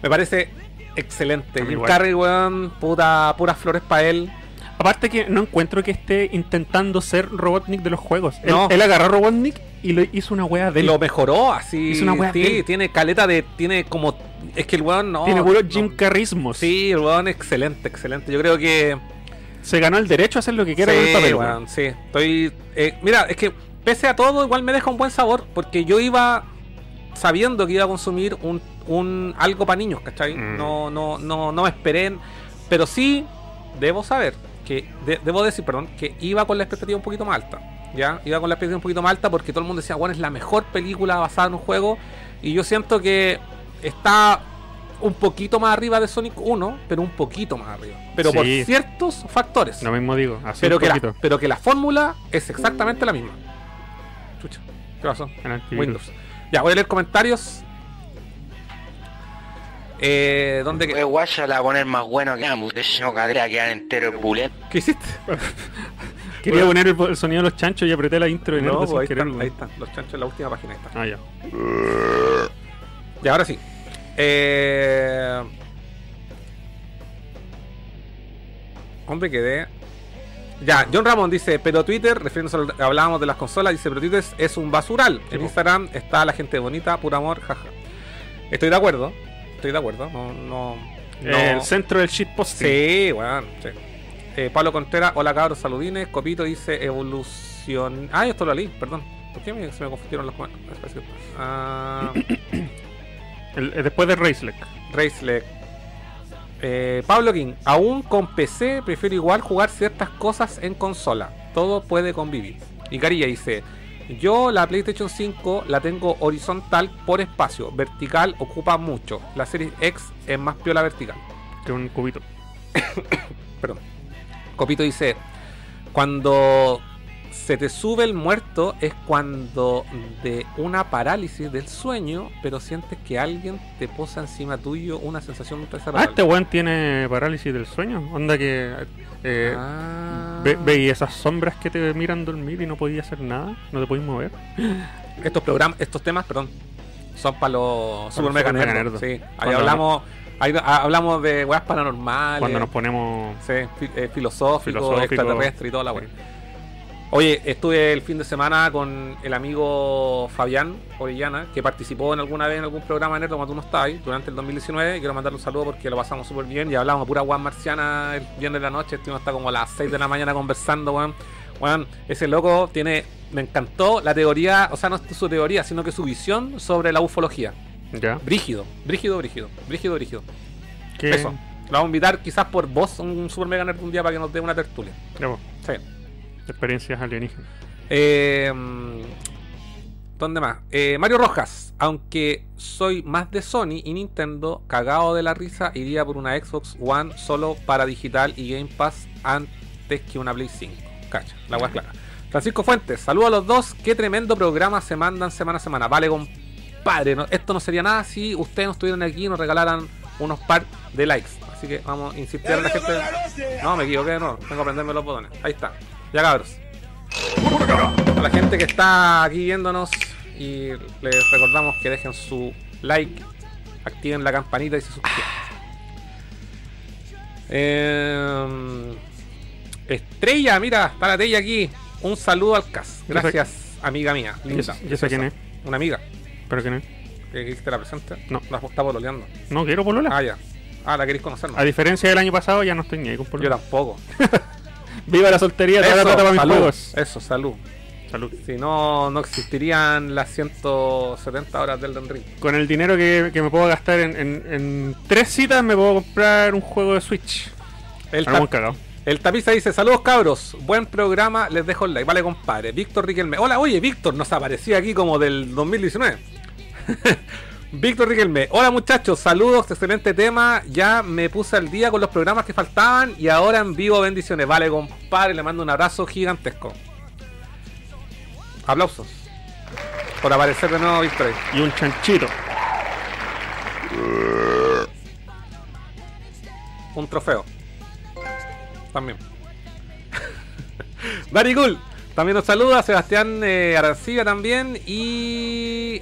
Me parece excelente. Jim. Carrey, weón, puta, puras flores para él. Aparte que no encuentro que esté intentando ser Robotnik de los juegos. No. él agarró a Robotnik y lo hizo una wea de él. Lo mejoró así. Hizo una wea sí, de él. tiene caleta de. Tiene como. Es que el weón no. Tiene puro no- Jim Carrismos. Sí, el weón excelente, excelente. Yo creo que. Se ganó el derecho a hacer lo que quiera con el sí, papel, sí. Estoy. eh, mira, es que pese a todo, igual me deja un buen sabor. Porque yo iba sabiendo que iba a consumir un, un algo para niños, ¿cachai? Mm. No, no, no, no me esperé. en- Pero sí, debo saber que, de- debo decir, perdón, que iba con la expectativa un poquito más alta. ¿Ya? Iba con la expectativa un poquito más alta porque todo el mundo decía, bueno, es la mejor película basada en un juego. Y yo siento que está un poquito más arriba de Sonic 1, pero un poquito más arriba. Pero por ciertos factores. Lo mismo digo, así pero, un que la, poquito. pero que la fórmula es exactamente la misma. Chucha, ¿qué pasó? Windows. Ya, voy a leer comentarios. Eh, ¿Dónde que- Pues guaya la va a poner más bueno que no cadera quedar entero. ¿Qué hiciste? Quería poner el, el sonido de los chanchos y apreté la intro de No, Nerdo pues sin ahí, querer, están, weón. ahí están, los chanchos en la última página. Ahí están. Ah, ya. Y ahora sí. Eh... ¿Dónde quedé? Ya, John Ramón dice, pero Twitter, refiriéndose a lo que hablábamos de las consolas, dice, pero Twitter es un basural. En. Instagram está la gente bonita, puro amor, jaja. Estoy de acuerdo, estoy de acuerdo. No, no, no. El centro del shitposting. Sí, bueno, sí. Eh, Pablo Contreras, hola cabros, saludines. Copito dice evolución. Ah, esto lo leí, perdón. ¿Por qué me- se me confundieron los? Ah, El- eh, después de Racelec. Racelec. Eh, Pablo King, aún con PC prefiero igual jugar ciertas cosas en consola. Todo puede convivir. Y Carilla dice, yo la PlayStation 5 la tengo horizontal por espacio, vertical ocupa mucho. La Series X es más piola vertical. Que un cubito. Perdón. Copito dice, cuando se te sube el muerto es cuando de una parálisis del sueño, pero sientes que alguien te posa encima tuyo una sensación muy Ah, desagradable. este weón tiene parálisis del sueño. Onda que. Eh, Ah. ve- Veis esas sombras que te miran dormir y no podías hacer nada. No te podías mover. Estos programas, estos temas, perdón, son para los super mega nerdos. Sí. Ahí hablamos, ahí ha- hablamos de weas paranormales. Cuando nos ponemos. Sí, eh, filosófico, Filosófico, extraterrestre y toda la wea. sí. Oye, estuve el fin de semana con el amigo Fabián Orellana, que participó en alguna vez en algún programa nerd cuando tú no estabas ahí, durante el 2019. Y quiero mandarle un saludo porque lo pasamos súper bien y hablamos pura guan marciana el viernes de la noche. Estuvimos hasta como a las 6 de la mañana conversando, weón. Weón, ese loco tiene. Me encantó la teoría, o sea, no su teoría, sino que su visión sobre la ufología. Ya. Brígido, brígido, brígido, brígido, brígido. ¿Qué? Eso. Lo vamos a invitar quizás por vos, un super mega nerd un día para que nos dé una tertulia. Ya, po. Sí. Experiencias alienígenas. Eh, ¿Dónde más? Eh, Mario Rojas. Aunque soy más de Sony y Nintendo, cagado de la risa, iría por una Xbox One solo para digital y Game Pass antes que una Play 5. Cacha, la hueá es clara. Francisco Fuentes, saludos a los dos. Qué tremendo programa se mandan semana a semana. Vale, compadre. no- esto no sería nada si ustedes no estuvieran aquí y nos regalaran unos par de likes. Así que vamos a insistir a la gente. No, me equivoqué, no. Tengo que aprenderme los botones. Ahí está. Ya cabros. A la gente que está aquí viéndonos y les recordamos que dejen su like, activen la campanita y se suscriban. Eh, Estrella, mira, está la Estrella aquí. Un saludo al CAS. Gracias, amiga mía. Yo, Linda. yo sé quién es. Una amiga. ¿Pero quién es? ¿Que que te la presente? No. La está pololeando. No quiero polola. Ah, ya. Ah, la queréis conocer. ¿no? A diferencia del año pasado, ya no estoy ni ahí con Yo polola. tampoco. Viva la soltería, toda la plata para mis salud. juegos. Eso, salud. Salud. Si no, no existirían las 170 horas del Den Ring. Con el dinero que, que me puedo gastar en, en- en tres citas, me puedo comprar un juego de Switch. El, tap- cagado. el tapiza dice, saludos cabros, buen programa, les dejo el like. Vale, compadre. Víctor Riquelme. Hola, oye, Víctor, nos aparecía aquí como del 2019. Víctor Riquelme. Hola muchachos, saludos, excelente tema. Ya me puse al día con los programas que faltaban y ahora en vivo bendiciones. Vale, compadre, le mando un abrazo gigantesco. Aplausos. Por aparecer de nuevo, Víctor. Y un chanchito. un trofeo. También. Cool. También nos saluda Sebastián eh, Arancibia también y.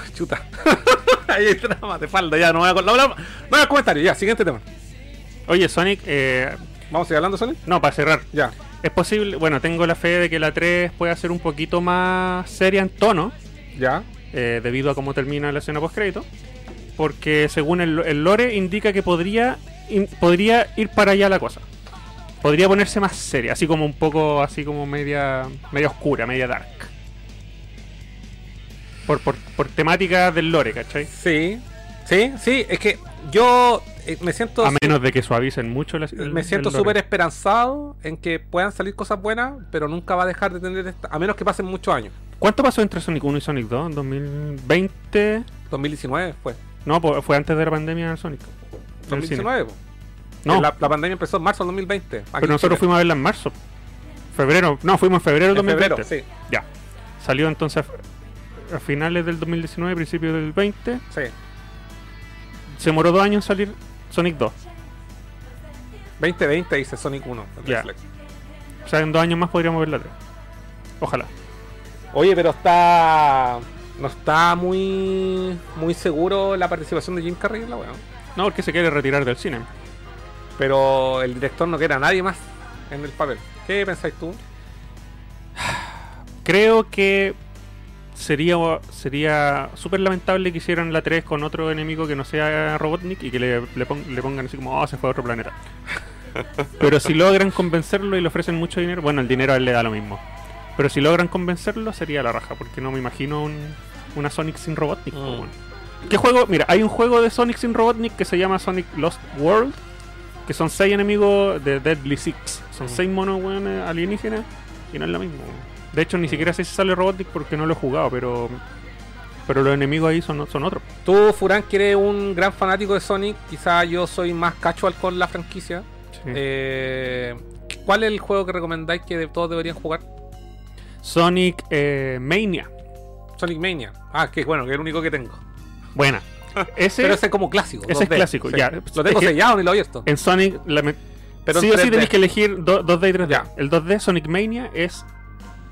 Chuta. Ahí hay trama de falda, ya no voy a, no no voy a comentario, ya, siguiente tema. Oye, Sonic, eh, Vamos a seguir hablando, Sony. no, para cerrar. Ya, Es posible, bueno, tengo la fe de que la 3 pueda ser un poquito más seria en tono, ya. eh, debido a cómo termina la escena post-crédito. Porque según el, el lore indica que podría, in- podría ir para allá la cosa. Podría ponerse más seria, así como un poco, así como media, media oscura, media dark. Por, por, por temática del lore, ¿cachai? Sí, sí, sí, es que yo eh, me siento... A menos de que suavicen mucho la- el- me siento súper esperanzado en que puedan salir cosas buenas, pero nunca va a dejar de tener esta, a menos que pasen muchos años. ¿Cuánto pasó entre Sonic 1 y Sonic 2? ¿En 2020? 2019 fue. No, pues fue antes de la pandemia del Sonic. Del cine. 2019. po. No, La, la pandemia empezó en marzo del 2020. aquí pero nosotros fuimos a verla en marzo. Febrero. No, fuimos en febrero del en 2020. febrero, sí. Ya. Salió entonces a, finales del 2019, principios del 20. sí. Se demoró dos años en salir Sonic 2. 2020 dice Sonic 1. en Ya. O sea, en dos años más podríamos ver la 3. Ojalá. Oye, pero está. No está muy. Muy seguro la participación de Jim Carrey en la weá. No, porque se quiere retirar del cine. Pero el director no quiere a nadie más en el papel. ¿Qué pensáis tú? Creo que sería sería súper lamentable que hicieran la 3 con otro enemigo que no sea Robotnik y que le, le le pongan así como, oh, se fue a otro planeta. Pero si logran convencerlo y le ofrecen mucho dinero, bueno, el dinero a él le da lo mismo. Pero si logran convencerlo, sería la raja, porque no me imagino un- una Sonic sin Robotnik. po, Mm. ¿Qué juego? Mira, hay un juego de Sonic sin Robotnik que se llama Sonic Lost World, que son seis enemigos de Deadly Six. Son Mm. seis monos weones alienígenas y no es lo mismo. De hecho, ni siquiera sé si sale Robotnik porque no lo he jugado, pero pero los enemigos ahí son, son otros. Tú, Furán, que eres un gran fanático de Sonic. Quizá yo soy más casual con la franquicia. Eh, ¿Cuál es el juego que recomendáis que todos deberían jugar? Sonic eh, Mania. Sonic Mania. Ah, que bueno, que es el único que tengo. Buena. Ese, Pero ese es como clásico. ese es 2D, clásico, ya. Lo tengo sellado ni lo he abierto. en Sonic, la me- Pero sí en o sí 3D. tenéis que elegir do- 2D y 3D. Ya. El 2D Sonic Mania es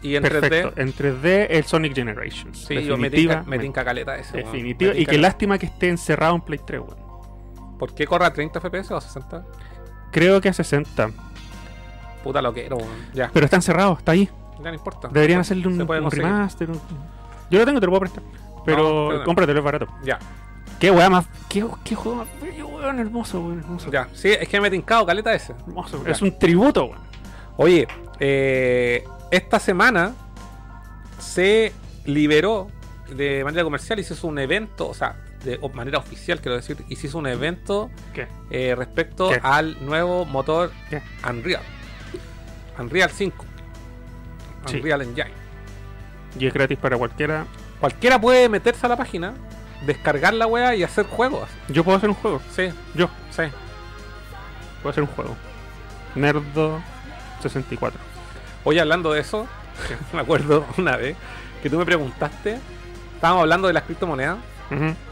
Y en perfecto. 3D. En 3D el Sonic Generations. Sí, yo me tinca, me tinca caleta ese. Definitiva. Me Y tinca qué lástima que esté encerrado en Play 3, weón. ¿Por qué corre a 30 FPS o a 60? Creo que a 60. Puta lo quiero, weón. Ya, Pero está encerrado, está ahí. ya no importa. Deberían Se- hacerle un, un remaster. un- Yo lo tengo, te lo puedo prestar. Pero no. cómpratelo, es barato. Ya, Qué weá más. Qué, qué juego más bello, weón. Hermoso, weón. Hermoso. ya. Sí, es que me he tincado caleta ese. Hermoso. Es un tributo, weón. Oye, eh, esta semana se liberó de manera comercial y se hizo un evento, o sea, de manera oficial, quiero decir, y se hizo un evento eh, respecto ¿Qué? al nuevo motor ¿Qué? Unreal. Unreal 5. Sí. Unreal Engine. Y es gratis para cualquiera. Cualquiera puede meterse a la página, descargar la wea y hacer juegos. Yo puedo hacer un juego. Sí, Yo sí. puedo hacer un juego. Nerdo 64. Oye, hablando de eso, me acuerdo una vez que tú me preguntaste, estábamos hablando de las criptomonedas,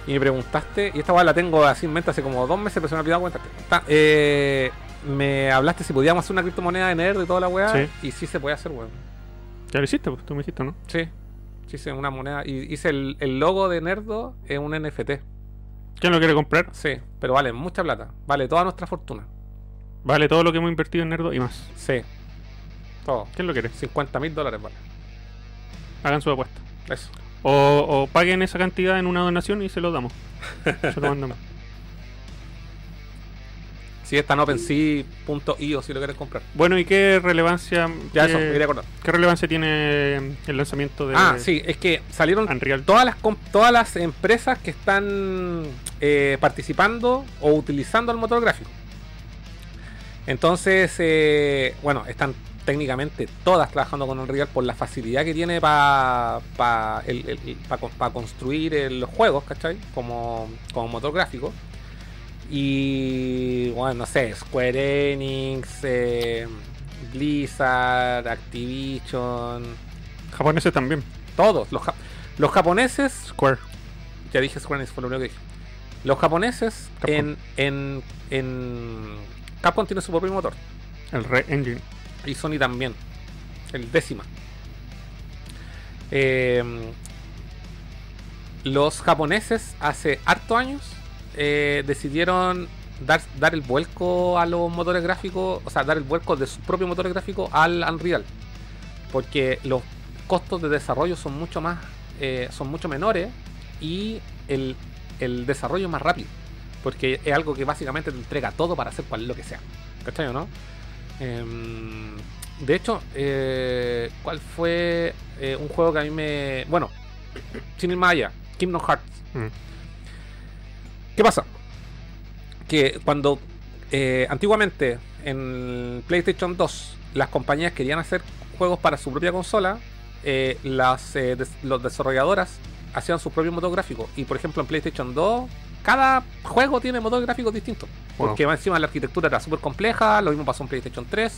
y me preguntaste, y esta weá la tengo así en mente hace como dos meses, pero se me ha olvidado contarte. Eh, me hablaste si podíamos hacer una criptomoneda de nerd y toda la weá, Sí. y sí se puede hacer, weón. Ya lo hiciste, pues tú me dijiste, ¿no? Sí, sí hice una moneda, y hice el, el logo de Nerdo en un NFT. ¿Quién lo quiere comprar? Sí, pero vale mucha plata, vale toda nuestra fortuna. Vale todo lo que hemos invertido en Nerdo y más. Sí, todo. ¿Quién lo quiere? 50 mil dólares vale. Hagan su apuesta. Eso. O, o paguen esa cantidad en una donación y se lo damos. Se lo mandamos. Si está en OpenSea.io si lo quieres comprar. Bueno, ¿y qué relevancia Ya qué, eso, me quería acordar. qué relevancia tiene el lanzamiento de Ah, sí, es que salieron Unreal? todas las todas las empresas que están eh, participando o utilizando el motor gráfico. Entonces, eh, bueno, están técnicamente todas trabajando con Unreal por la facilidad que tiene para construir eh, los juegos, ¿cachai? Como, como motor gráfico. Y bueno, no sé, Square Enix, eh, Blizzard, Activision, Japoneses también. todos. Los, ja- los japoneses Square. ya dije Square Enix, fue lo único que dije. Los japoneses Capcom. en, en, en Capcom tiene su propio motor. El Re Engine. Y Sony también. El décima. Eh, los japoneses hace harto años eh, decidieron dar, dar el vuelco a los motores gráficos, o sea, dar el vuelco de su propio motor gráfico al Unreal. Porque los costos de desarrollo son mucho más, eh, son mucho menores y el, el desarrollo es más rápido. Porque es algo que básicamente te entrega todo para hacer cual lo que sea. ¿Cachai o no? Em, de hecho, eh, ¿cuál fue eh, un juego que a mí me. Bueno, sin ir más allá, Kingdom Hearts. Mm. ¿Qué pasa? Que cuando eh, antiguamente en PlayStation 2 las compañías querían hacer juegos para su propia consola, las des- los desarrolladoras hacían su propio motor gráfico. Y por ejemplo en PlayStation 2, cada juego tiene motor gráfico distinto. Wow. Porque encima la arquitectura era súper compleja, lo mismo pasó en PlayStation 3.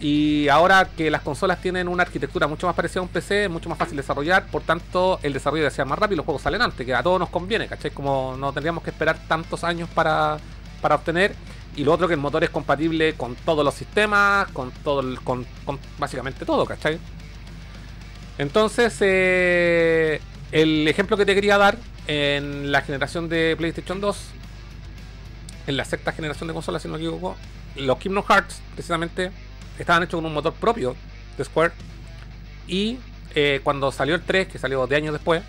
Y ahora que las consolas tienen una arquitectura mucho más parecida a un PC, es mucho más fácil desarrollar, por tanto el desarrollo debe ser más rápido y los juegos salen antes, que a todos nos conviene, ¿cachai? Como no tendríamos que esperar tantos años para, para obtener. Y lo otro que el motor es compatible con todos los sistemas, con todo el- con, con básicamente todo, ¿cachai? Entonces, eh, el ejemplo que te quería dar en la generación de PlayStation 2, en la sexta generación de consolas, si no me equivoco, los Kingdom Hearts, precisamente, estaban hechos con un motor propio de Square. Y eh, cuando salió el 3, que salió de años después,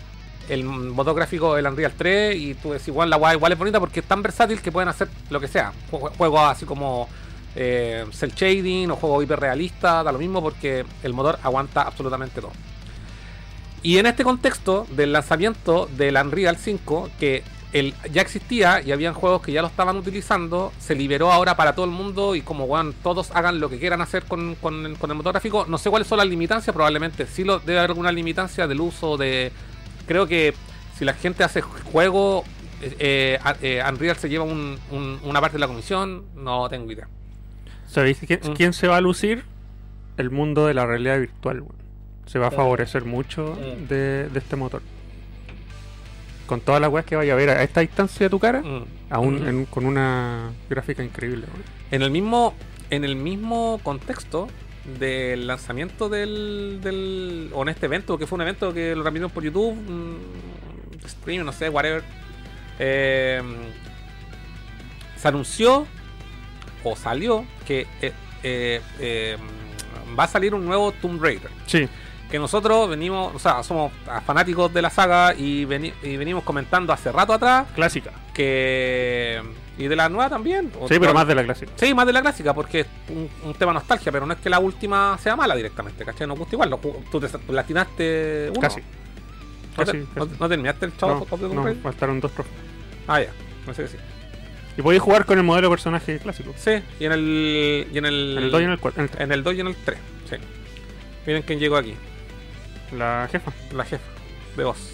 el motor gráfico del Unreal 3, y tú decís, igual la guay igual es bonita porque es tan versátil que pueden hacer lo que sea. Jue- Juegos así como eh, cel shading o juegos hiperrealistas, da lo mismo porque el motor aguanta absolutamente todo. Y en este contexto del lanzamiento del Unreal 5, que el, ya existía y habían juegos que ya lo estaban utilizando, se liberó ahora para todo el mundo y como bueno, todos hagan lo que quieran hacer con, con- con el motor gráfico. No sé cuáles son las limitancias, probablemente sí lo, debe haber alguna limitancia del uso de... Creo que si la gente hace juego, eh, eh, eh, Unreal se lleva un- un- una parte de la comisión, no tengo idea. ¿Sabéis quién, Mm. quién se va a lucir? El mundo de la realidad virtual. Se va a favorecer mucho Mm. de, de este motor. Con todas las weas que vaya a ver a esta distancia de tu cara, Mm. aún Mm. en- con una gráfica increíble. weón. En el mismo, en el mismo contexto del lanzamiento del, del. o en este evento, que fue un evento que lo transmitieron por YouTube, mm, stream, no sé, whatever. eh, se anunció o salió que eh, eh, eh, va a salir un nuevo Tomb Raider. Sí, Que nosotros venimos, o sea, somos fanáticos de la saga y, veni- y venimos comentando hace rato atrás clásica. que. y de la nueva también. Sí, pero más de la clásica. Sí, más de la clásica, porque es un, un tema nostalgia, pero no es que la última sea mala directamente, ¿cachai? Nos gusta igual. tú te tú latinaste uno. Casi. ¿No, te- casi, no- casi. no terminaste el chavo No, de no, faltaron dos trofeos. Ah, ya. No sé si. Y podéis jugar con el modelo de personaje clásico. Sí, y en el. Y en el. En el 2 y en el 4. en el 2 y en el 3. Sí. Miren quién llegó aquí. La jefa. La jefa de voz.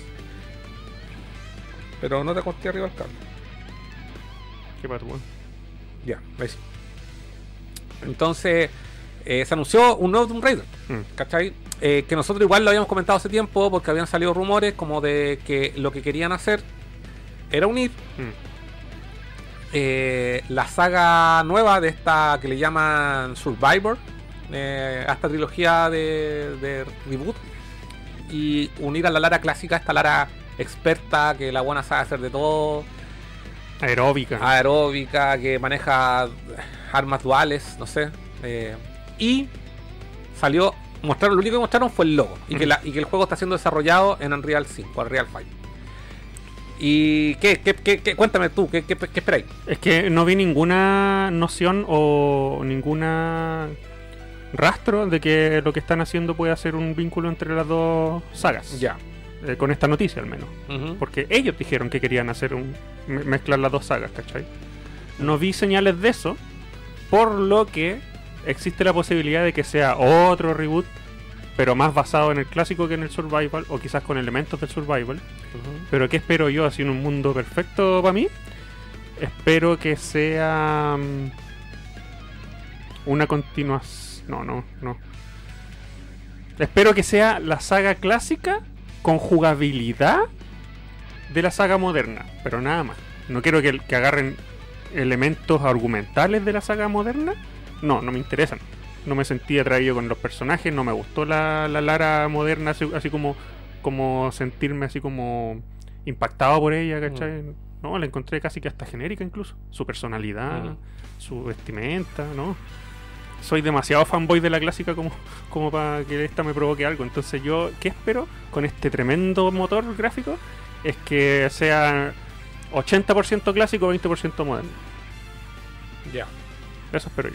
Pero no te acosté arriba el cable. Qué pato. Ya, ahí sí. Entonces, eh, se anunció un nuevo Tomb Raider. Mm. ¿Cachai? Eh, que nosotros igual lo habíamos comentado hace tiempo porque habían salido rumores como de que lo que querían hacer era unir Mm. eh, la saga nueva de esta que le llaman Survivor, eh, a esta trilogía de, de reboot, y unir a la Lara clásica, esta Lara experta que la buena sabe hacer de todo, Aeróbica. aeróbica, que maneja armas duales, no sé. eh, y salió, mostraron, lo único que mostraron fue el logo y, que la- y que el juego está siendo desarrollado en Unreal 5, Unreal 5. ¿Y qué, qué, qué- qué- cuéntame tú, qué, qué, qué esperáis? Es que no vi ninguna noción o ninguna rastro de que lo que están haciendo puede ser un vínculo entre las dos sagas. Ya. Eh, con esta noticia al menos. Porque ellos dijeron que querían hacer un me- mezclar las dos sagas, ¿cachai? No vi señales de eso, por lo que existe la posibilidad de que sea otro reboot, pero más basado en el clásico que en el survival, o quizás con elementos del survival. Pero ¿qué espero yo así en un mundo perfecto para mí? Espero que sea mm, una continuación. No, no, no. Espero que sea la saga clásica con jugabilidad de la saga moderna, pero nada más. No quiero que, que agarren elementos argumentales de la saga moderna. No, no me interesan. No me sentí atraído con los personajes, no me gustó la, la Lara moderna, así, así como, como sentirme así como impactado por ella, ¿cachai? No, la encontré casi que hasta genérica incluso. Su personalidad, Mm. su vestimenta, ¿no? Soy demasiado fanboy de la clásica como, como para que esta me provoque algo. Entonces yo, ¿qué espero con este tremendo motor gráfico? Es que sea 80% clásico, 20% moderno. Ya. Eso espero yo.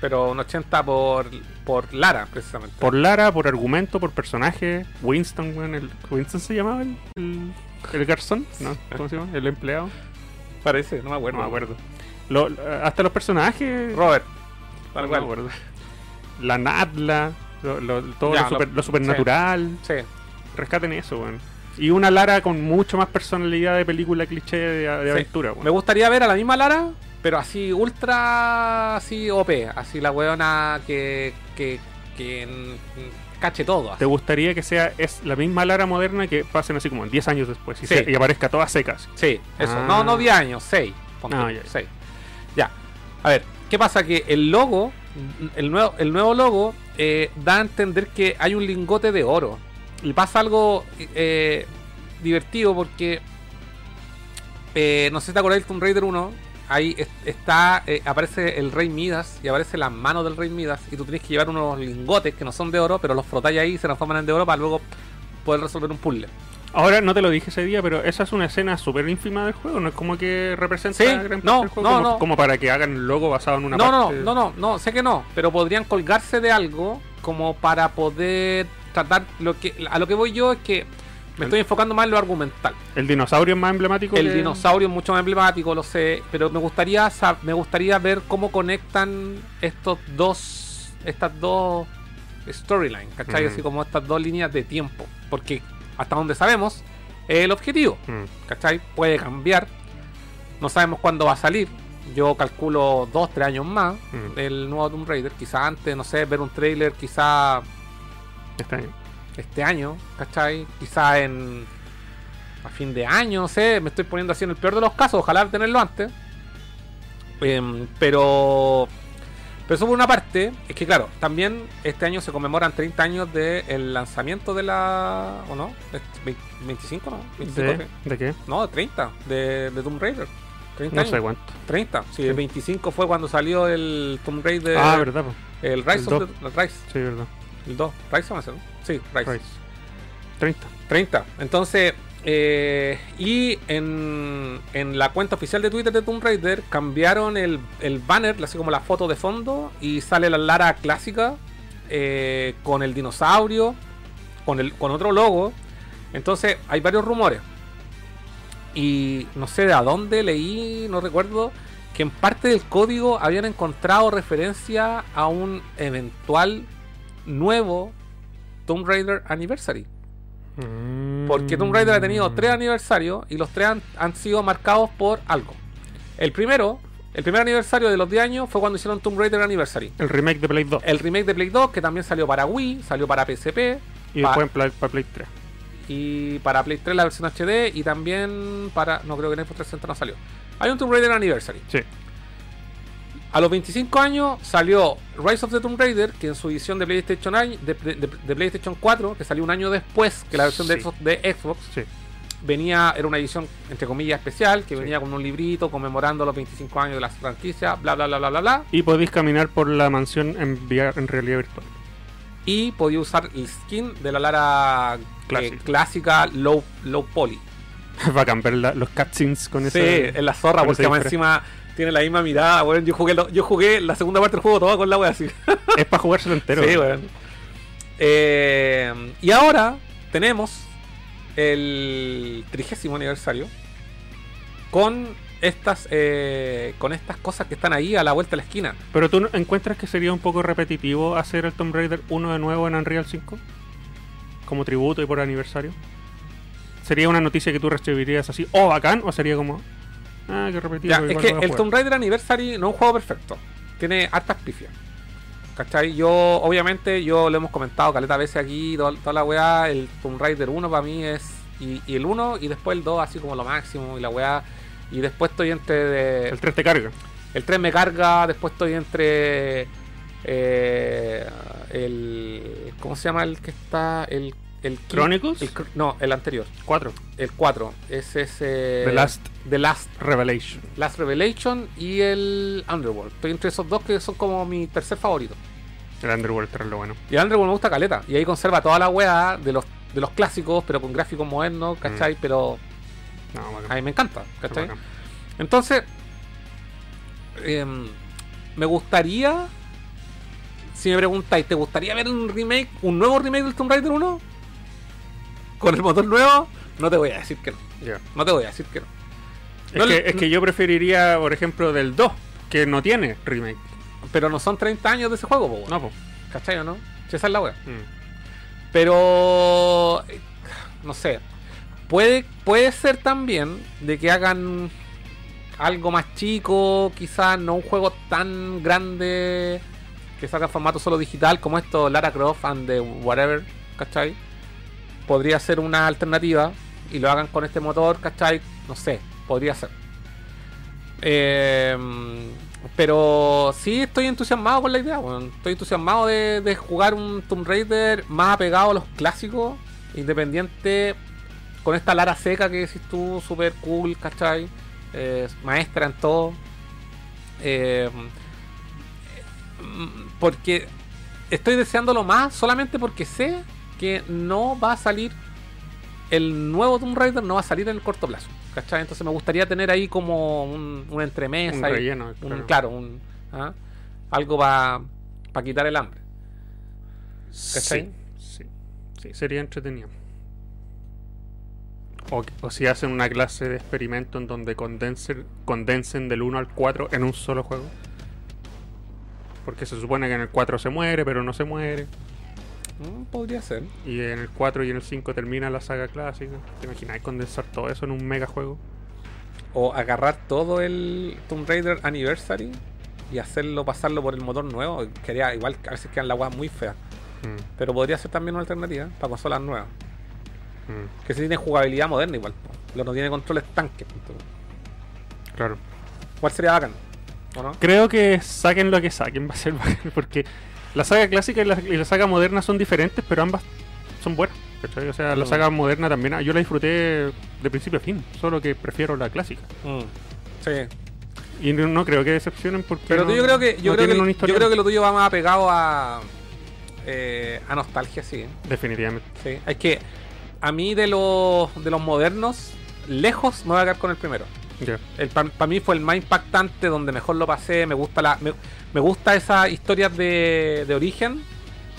Pero un 80 por, por Lara, precisamente. Por Lara, por argumento, por personaje. Winston, weón. El, ¿Winston se llamaba el, el, el garzón? ¿No? ¿Cómo se llama? El empleado. Parece, no me acuerdo. No me acuerdo. Lo- hasta los personajes. Robert. No Tal me cual. acuerdo. La. Lo, lo- todo Ya, lo, super- lo- supernatural. Sí. Rescaten eso, weón. Y una Lara con mucho más personalidad de película cliché de, de Sí. aventura, Me weón. gustaría ver a la misma Lara, pero así ultra así OP, así la weona que que, que cache todo. así. ¿Te gustaría que sea es la misma Lara moderna que pasen así como 10 años después y, Sí. se- y aparezca toda secas? Sí, eso. Ah. No, no 10 años, 6. Ah, ya, ya. 6. Ya. A ver, ¿qué pasa? Que el logo, el nuevo, el nuevo logo, eh, da a entender que hay un lingote de oro. Y pasa algo eh, divertido porque. eh, no sé si te acordáis del Tomb Raider 1. Ahí es- está, eh, aparece el Rey Midas y aparece la mano del Rey Midas. Y tú tienes que llevar unos lingotes que no son de oro, pero los frotáis ahí y se transforman en de oro para luego poder resolver un puzzle. Ahora no te lo dije ese día, pero esa es una escena súper ínfima del juego, no es como que representa Sí, gran parte no, del juego, no, como, no. como para que hagan el logo basado en una no, no, parte. no, no, no, sé que no, pero podrían colgarse de algo como para poder tratar lo que a lo que voy yo es que me El- estoy enfocando más en lo argumental. El dinosaurio es más emblemático. El que- dinosaurio es mucho más emblemático, lo sé, pero me gustaría me gustaría ver cómo conectan estos dos estas dos storylines, ¿cachai? Así como estas dos líneas de tiempo, porque hasta donde sabemos el objetivo. Mm. ¿cachai? Puede cambiar. No sabemos cuándo va a salir. Yo calculo dos, tres años más Mm. del nuevo Tomb Raider. Quizá antes, no sé, ver un trailer, quizá Está bien. este año, ¿cachai? Quizá en. a fin de año, no sé. Me estoy poniendo así en el peor de los casos. Ojalá tenerlo antes. Em, pero. Pero eso por una parte, es que claro, también este año se conmemoran 30 años del lanzamiento de la. ¿O no? ¿Es vein- ¿25 no? 25, ¿De. ¿De qué? No, 30 de, de Tomb Raider. 30 No años. sé cuánto. 30. Sí, Sí. el 25 fue cuando salió el Tomb Raider. ah, verdad, po. El Rise El of the, el Rise. Sí, verdad. El 2. Rise ese, ¿no? Sí, Rise. Rice. 30. 30. Entonces, eh, y en, en la cuenta oficial de Twitter de Tomb Raider cambiaron el, el banner, así como la foto de fondo, y sale la Lara clásica eh, con el dinosaurio, con, el, con otro logo. Entonces, hay varios rumores. Y no sé de a dónde leí, no recuerdo, que en parte del código habían encontrado referencia a un eventual nuevo Tomb Raider Anniversary. Porque Tomb Raider ha tenido tres aniversarios y los tres han, han sido marcados por algo. El primero, el primer aniversario de los 10 años fue cuando hicieron Tomb Raider Anniversary. El remake de Play 2. El remake de Play 2, que también salió para Wii, salió para PSP y después Play, para Play 3. y para Play 3 la versión HD y también para. No creo que en Xbox 360 no salió. Hay un Tomb Raider Anniversary. Sí. A los 25 años salió Rise of the Tomb Raider, que en su edición de PlayStation, de, de- de- de PlayStation 4, que salió un año después que la versión de, Sí. Xbox, de Xbox, Sí. venía, era una edición entre comillas especial, que Sí. venía con un librito conmemorando los 25 años de la franquicia, bla bla bla bla bla bla. Y podéis caminar por la mansión en, en realidad virtual. Y podía usar el skin de la Lara eh, Clásica. low, low poly. Bacán ver la- los cutscenes con Sí, ese. en la zorra, porque más encima tiene la misma mirada, weón. Yo jugué, lo- yo jugué la segunda parte del juego todo con la wea así. Es para jugárselo entero. Sí, weón. Eh, y ahora tenemos el trigésimo aniversario con estas eh, con estas cosas que están ahí a la vuelta de la esquina. Pero tú encuentras que sería un poco repetitivo hacer el Tomb Raider 1 de nuevo en Unreal 5? Como tributo y por aniversario. ¿Sería una noticia que tú recibirías así, oh, bacán? ¿O sería como, ah, qué repetido? Ya, es que el jugar"? Tomb Raider Anniversary no es un juego perfecto. Tiene hartas pifias. ¿Cachai? Yo, obviamente, yo lo hemos comentado caleta veces aquí, toda, toda la weá. El Tomb Raider 1 para mí es. Y, y el 1 y después el 2 así como lo máximo y la weá. Y después estoy entre. de- El 3 te carga. el 3 me carga, después estoy entre. eh, el. ¿Cómo se llama el que está? El. El no, el anterior. 4. El 4. Ese es. eh, The Last The Last Revelation. Last Revelation y el Underworld. Estoy entre esos dos que son como mi tercer favorito. El Underworld 3 lo bueno. Y el Underworld me gusta caleta. Y ahí conserva toda la weá de los, de los clásicos, pero con gráficos modernos, ¿cachai? Pero No, a mí me encanta, ¿cachai? Entonces, em, me gustaría si me preguntáis, ¿te gustaría ver un remake, un nuevo remake del Tomb Raider 1? Con el motor nuevo, no te voy a decir que no. No te voy a decir que no. Es, No que, le- es que yo preferiría, por ejemplo, del 2, que no tiene remake. Pero no son 30 años de ese juego, po. No, pues. ¿Cachai o no? Si esa es la wea. Pero. eh, No sé. Puede, puede ser también de que hagan algo más chico, quizás no un juego tan grande que salga en formato solo digital como esto, Lara Croft and the whatever, ¿cachai? Podría ser una alternativa y lo hagan con este motor, ¿cachai? No sé, podría ser. Eh, pero sí estoy entusiasmado con la idea. Estoy entusiasmado de, jugar un Tomb Raider más apegado a los clásicos, independiente, con esta Lara seca que decís tú, super cool, ¿cachai? Eh, maestra en todo. Eh, porque estoy deseándolo más solamente porque sé que no va a salir el nuevo Tomb Raider, no va a salir en el corto plazo. ¿Cachai? Entonces me gustaría tener ahí como un, un entremesa. Un y- relleno, un- claro. un, ¿ah? algo para quitar el hambre. ¿Cachai? Sí, sí, sí, sería entretenido. O, o si hacen una clase de experimento en donde condensen, condensen del 1 al 4 en un solo juego. Porque se supone que en el 4 se muere, pero no se muere. Mm, podría ser. Y en el 4 y en el 5 termina la saga clásica. ¿Te imaginas condensar todo eso en un mega juego? O agarrar todo el Tomb Raider Anniversary y hacerlo, pasarlo por el motor nuevo. Quería, igual a veces quedan las weas muy feas. Mm, Pero podría ser también una alternativa para consolas nuevas. mm, Que si tiene jugabilidad moderna igual. Lo no tiene controles tanques. claro. ¿Cuál sería bacán? ¿O no? Creo que saquen lo que saquen, va a ser bacán, porque la saga clásica y la, y la saga moderna son diferentes, pero ambas son buenas. ¿cachai? O sea, la Mm. saga moderna también, ah, yo la disfruté de principio a fin, solo que prefiero la clásica. Mm, Sí. Y no, no creo que decepcionen porque Pero no, yo creo que yo no creo tienen que, una yo historia. creo que lo tuyo va más apegado a eh, a nostalgia, sí. Definitivamente. Sí. Es que a mí de los de los modernos lejos me voy a quedar con el primero. Ya. Para mí fue el más impactante, donde mejor lo pasé. Me gusta la me, me gusta esa historia de, de origen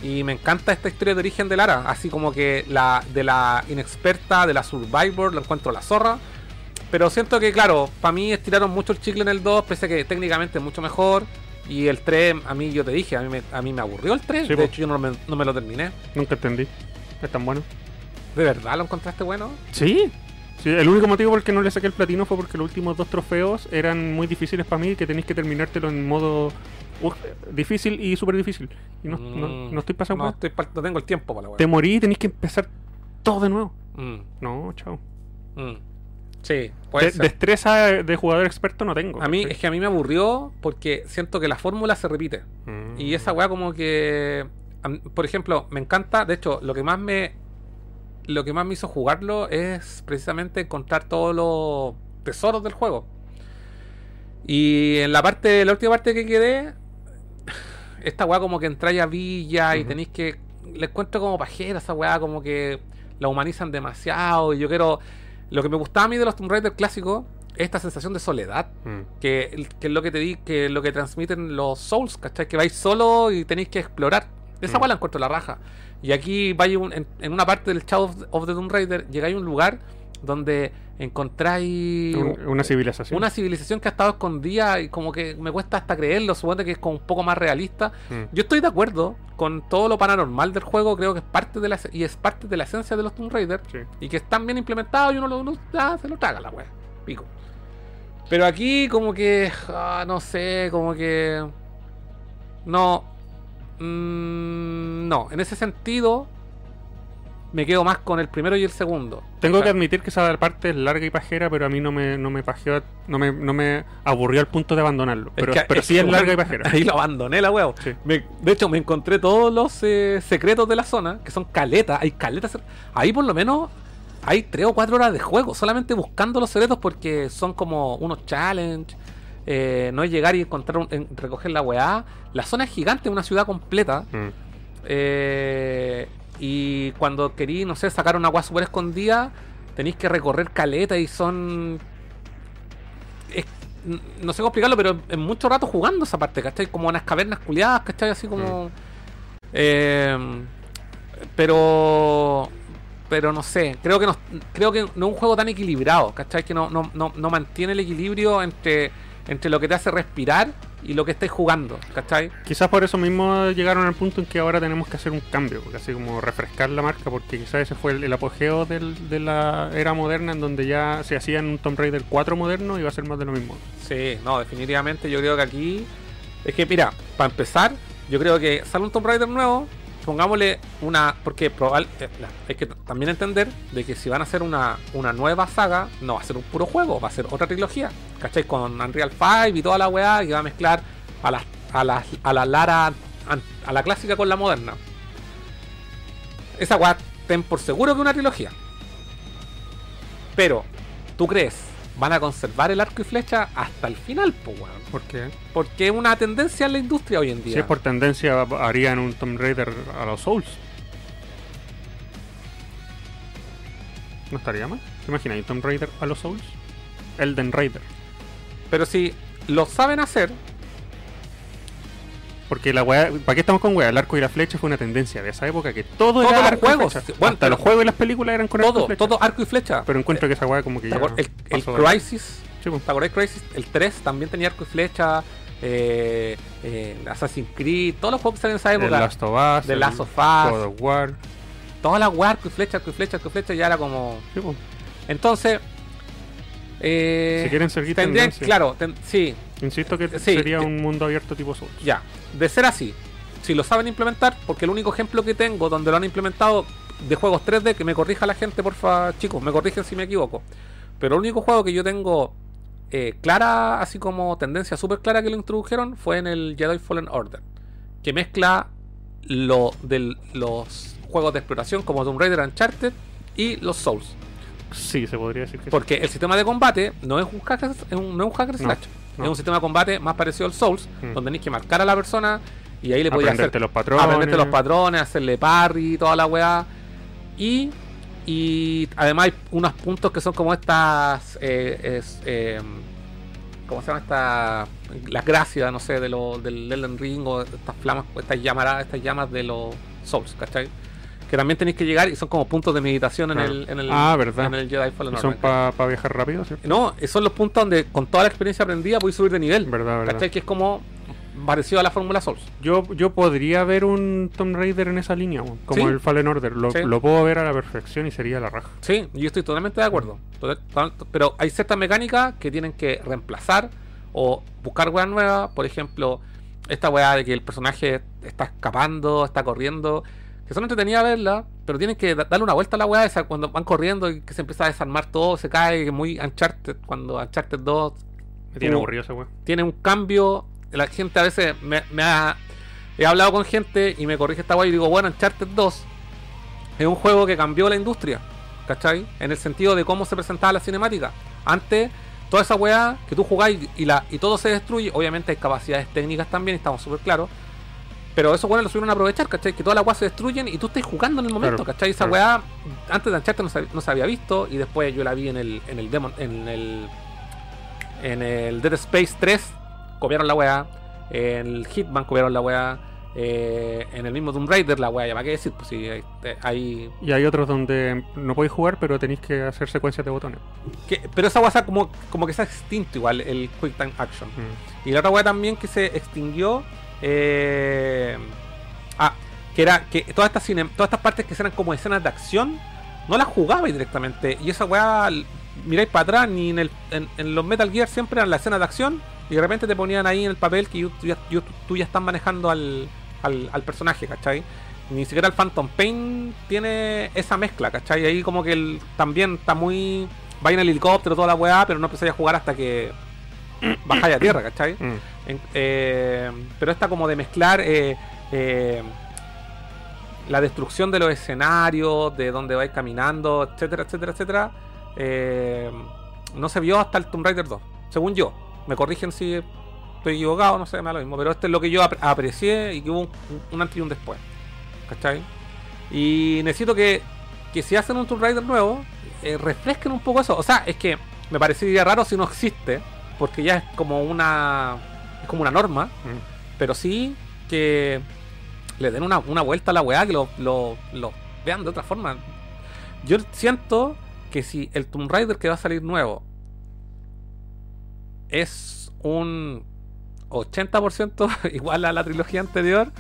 y me encanta esta historia de origen de Lara. Así como que la de la inexperta, de la survivor, lo encuentro la zorra. Pero siento que, claro, para mí estiraron mucho el chicle en el 2, pese a que técnicamente es mucho mejor. Y el 3, a mí yo te dije, a mí me, a mí me aburrió el 3. Sí, de po. hecho, yo no me, no me lo terminé. Nunca entendí. Es tan bueno. ¿De verdad lo encontraste bueno? Sí. Sí, el único motivo por el que no le saqué el platino fue porque los últimos dos trofeos eran muy difíciles para mí, que tenéis que terminártelo en modo uh, difícil y súper difícil. Y no, no, Mm, no estoy pasando. No, estoy pa- no tengo el tiempo para la weá. Te morí y tenéis que empezar todo de nuevo. Mm, No, chao. mm. Sí, puede De- ser. destreza de jugador experto no tengo. A mí, es que a mí me aburrió porque siento que la fórmula se repite. Y esa weá como que... Por ejemplo, me encanta, de hecho, lo que más me... Lo que más me hizo jugarlo es precisamente encontrar todos los tesoros del juego. Y en la parte, la última parte que quedé, esta weá como que entráis a villa y tenéis que. Le encuentro como pajera esa weá, como que la humanizan demasiado. Y yo quiero. Lo que me gustaba a mí de los Tomb Raider clásicos es esta sensación de soledad Mm. que, que es lo que te di, que es lo que transmiten los Souls, ¿cachai? Que vais solo y tenéis que explorar. Esa Mm. weá la encuentro la raja. Y aquí vais un- en, en una parte del Shadow of- the Tomb Raider, llegáis a un lugar donde encontráis Un- una civilización. una civilización que ha estado escondida y como que me cuesta hasta creerlo, supongo que es como un poco más realista. Mm. Yo estoy de acuerdo con todo lo paranormal del juego, creo que es parte de la y es parte de la esencia de los Tomb Raider Sí. y que están bien implementados y uno lo, uno- ah, se lo traga la wea. Pico. Pero aquí como que ah, no sé, como que no mm, no, en ese sentido me quedo más con el primero y el segundo. Tengo O que admitir que esa parte es larga y pajera, pero a mí no me, no me pajeó, no me, no me aburrió al punto de abandonarlo. Pero, que- pero sí es larga y weón, pajera. Ahí lo abandoné la wea. Sí. De hecho, me encontré todos los eh, secretos de la zona, que son caletas. Hay caletas. Ahí por lo menos hay tres o cuatro horas de juego, solamente buscando los secretos porque son como unos challenge. Eh, no es llegar y encontrar un- en- recoger la weá. La zona es gigante, una ciudad completa. Mm. eh, y cuando querí, no sé, sacar una weá super escondida, tenéis que recorrer caleta y son. es- no sé cómo explicarlo, pero en mucho rato jugando esa parte, ¿cachai? Como unas cavernas culiadas, ¿cachai? Así como. Eh, pero pero no sé, creo que no, creo que no es un juego tan equilibrado, ¿cachai? Que no, no, no, no mantiene el equilibrio entre, entre lo que te hace respirar y lo que estés jugando, ¿cachai? Quizás por eso mismo llegaron al punto en que ahora tenemos que hacer un cambio, así como refrescar la marca, porque quizás ese fue el, el apogeo del- de la era moderna en donde ya se hacían un Tomb Raider 4 moderno y va a ser más de lo mismo. Sí, no, definitivamente yo creo que aquí. Es que, mira, para empezar, yo creo que sale un Tomb Raider nuevo. Pongámosle una. Porque probable, eh, hay que también entender de que si van a hacer una, una nueva saga, no va a ser un puro juego, va a ser otra trilogía. ¿Cachai? Con Unreal 5 y toda la weá, y va a mezclar a la, a la, a la Lara. a la clásica con la moderna. Esa weá, ten por seguro que una trilogía. Pero, ¿tú crees? Van a conservar el arco y flecha hasta el final, pues weón. Porque Porque es una tendencia en la industria hoy en día. si es por tendencia, harían un Tomb Raider a los Souls. No estaría mal. ¿Te imaginas? ¿Un Tomb Raider a los Souls? Elden Raider. Pero si lo saben hacer, Porque la weá, ¿para qué estamos con weá? El arco y la flecha fue una tendencia de esa época que todo Todos era los arco y juegos. flecha. Bueno, Hasta los juegos y las películas eran con arco y todo, flecha. todo arco y flecha. Pero encuentro que esa weá como que ¿Te ya. el, el Crisis, pues. ¿te Crisis? El 3 también tenía arco y flecha. Eh, eh, Assassin's Creed, todos los juegos que salen en esa época. Last of Us, The Last of Us. God of War. Todas las weas, arco y flecha, arco y flecha, arco y flecha, ya era como. Sí, pues. Entonces. Eh, Si quieren seguir tendrían, tendencia. claro, ten- sí, Insisto que Sí, sería que- un mundo abierto tipo Souls. Ya, de ser así, si lo saben implementar, porque el único ejemplo que tengo donde lo han implementado de juegos 3D, que me corrija la gente, porfa, chicos, me corrigen si me equivoco. Pero el único juego que yo tengo eh, clara, así como tendencia súper clara que lo introdujeron, fue en el Jedi Fallen Order, que mezcla lo de los juegos de exploración como Tomb Raider Uncharted y los Souls. Sí, se podría decir que sí. Porque el sistema de combate no es un hacker, es un, no es un hacker slash. no. Es un sistema de combate más parecido al Souls, Mm. donde tenéis que marcar a la persona y ahí le podías hacer los patrones. aprenderte los patrones, hacerle parry, toda la weá. Y, y además hay unos puntos que son como estas. Eh, es, eh, ¿Cómo se llama esta? Las gracias, no sé, de lo, del Elden Ring o estas flamas, estas llamas, estas llamas de los Souls, ¿cachai? Que también tenéis que llegar y son como puntos de meditación en, el, en el. Ah, verdad. En el Jedi Fallen Y son para viajar rápido, ¿cierto? No, son los puntos donde con toda la experiencia aprendida podéis subir de nivel. Verdad, verdad. ¿Cachai? Que es como parecido a la fórmula Souls. Yo, yo podría ver un Tomb Raider en esa línea, como Sí. el Fallen Order. Lo, Sí. lo puedo ver a la perfección y sería la raja. Sí, yo estoy totalmente de acuerdo. Pero hay ciertas mecánicas que tienen que reemplazar o buscar weas nuevas. Por ejemplo, esta wea de que el personaje está escapando, está corriendo. Que son entretenidas verla, pero tienen que da- darle una vuelta a la wea esa cuando van corriendo y que se empieza a desarmar todo, se cae, muy Uncharted. Cuando Uncharted 2 Me tiene aburrido ese weón. tiene un cambio. La gente a veces me, me ha. He hablado con gente y me corrige esta guay y digo, bueno, Uncharted 2 es un juego que cambió la industria, ¿cachai? En el sentido de cómo se presentaba la cinemática. Antes, toda esa weá que tú jugáis y, la, y todo se destruye, obviamente hay capacidades técnicas también, estamos súper claros. Pero eso bueno lo supieron aprovechar, ¿cachai? Que todas las weas se destruyen y tú estás jugando en el momento, Claro, ¿cachai? Esa claro. weá antes de Uncharted no se, no se había visto y después yo la vi en el, en el demo, en el en el Dead Space 3 copiaron la weá. En el Hitman copiaron la weá. eh, en el mismo Tomb Raider la weá, ya para qué decir, pues sí, hay, Y hay otros donde no podéis jugar, pero tenéis que hacer secuencias de botones. que- pero esa weá está como, como que se ha extinto igual, el Quick Time Action. Mm. Y la otra weá también que se extinguió. Eh, ah, que era que todas estas cine- todas estas partes que eran como escenas de acción, no las jugabais directamente. Y esa weá, miráis para atrás, ni en, el, en, los Metal Gear siempre eran las escenas de acción. Y de repente te ponían ahí en el papel que yo- tú ya, yo- tú ya estás manejando al, al, al personaje, ¿cachai? Ni siquiera el Phantom Pain tiene esa mezcla, ¿cachai? Ahí como que también está muy... Va en el helicóptero, toda la weá, pero no empezáis a jugar hasta que bajáis a tierra, ¿cachai? Mm. En- eh, pero esta como de mezclar eh, eh, la destrucción de los escenarios, de donde vais caminando, etcétera, etcétera, etcétera, no se vio hasta el Tomb Raider 2, según yo. Me corrigen si estoy equivocado, no sé, me da lo mismo, pero esto es lo que yo ap- aprecié y que hubo un, un antes y un después. ¿Cachai? Y necesito que, que si hacen un Tomb Raider nuevo, refresquen un poco eso. O sea, es que me parecería raro si no existe, porque ya es como una es como una norma, Mm. pero sí que le den una, una vuelta a la weá, que lo, lo- lo vean de otra forma. Yo siento que si el Tomb Raider que va a salir nuevo es un 80% igual a la trilogía anterior,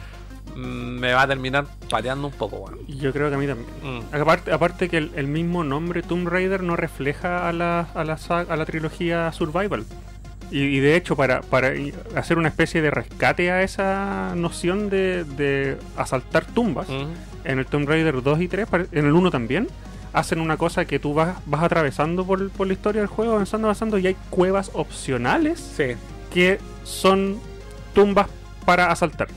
me va a terminar pateando un poco. Y Yo creo que a mí también. Mm. Aparte, aparte que el, el mismo nombre Tomb Raider no refleja a la, a la, a la trilogía Survival. Y, y de hecho, para, para hacer una especie de rescate a esa noción de, de asaltar tumbas, Mm. en el Tomb Raider 2 y 3, pare- en el 1 también, hacen una cosa que tú vas, vas atravesando por, por la historia del juego, avanzando, avanzando, y hay cuevas opcionales Sí, que son tumbas para asaltar.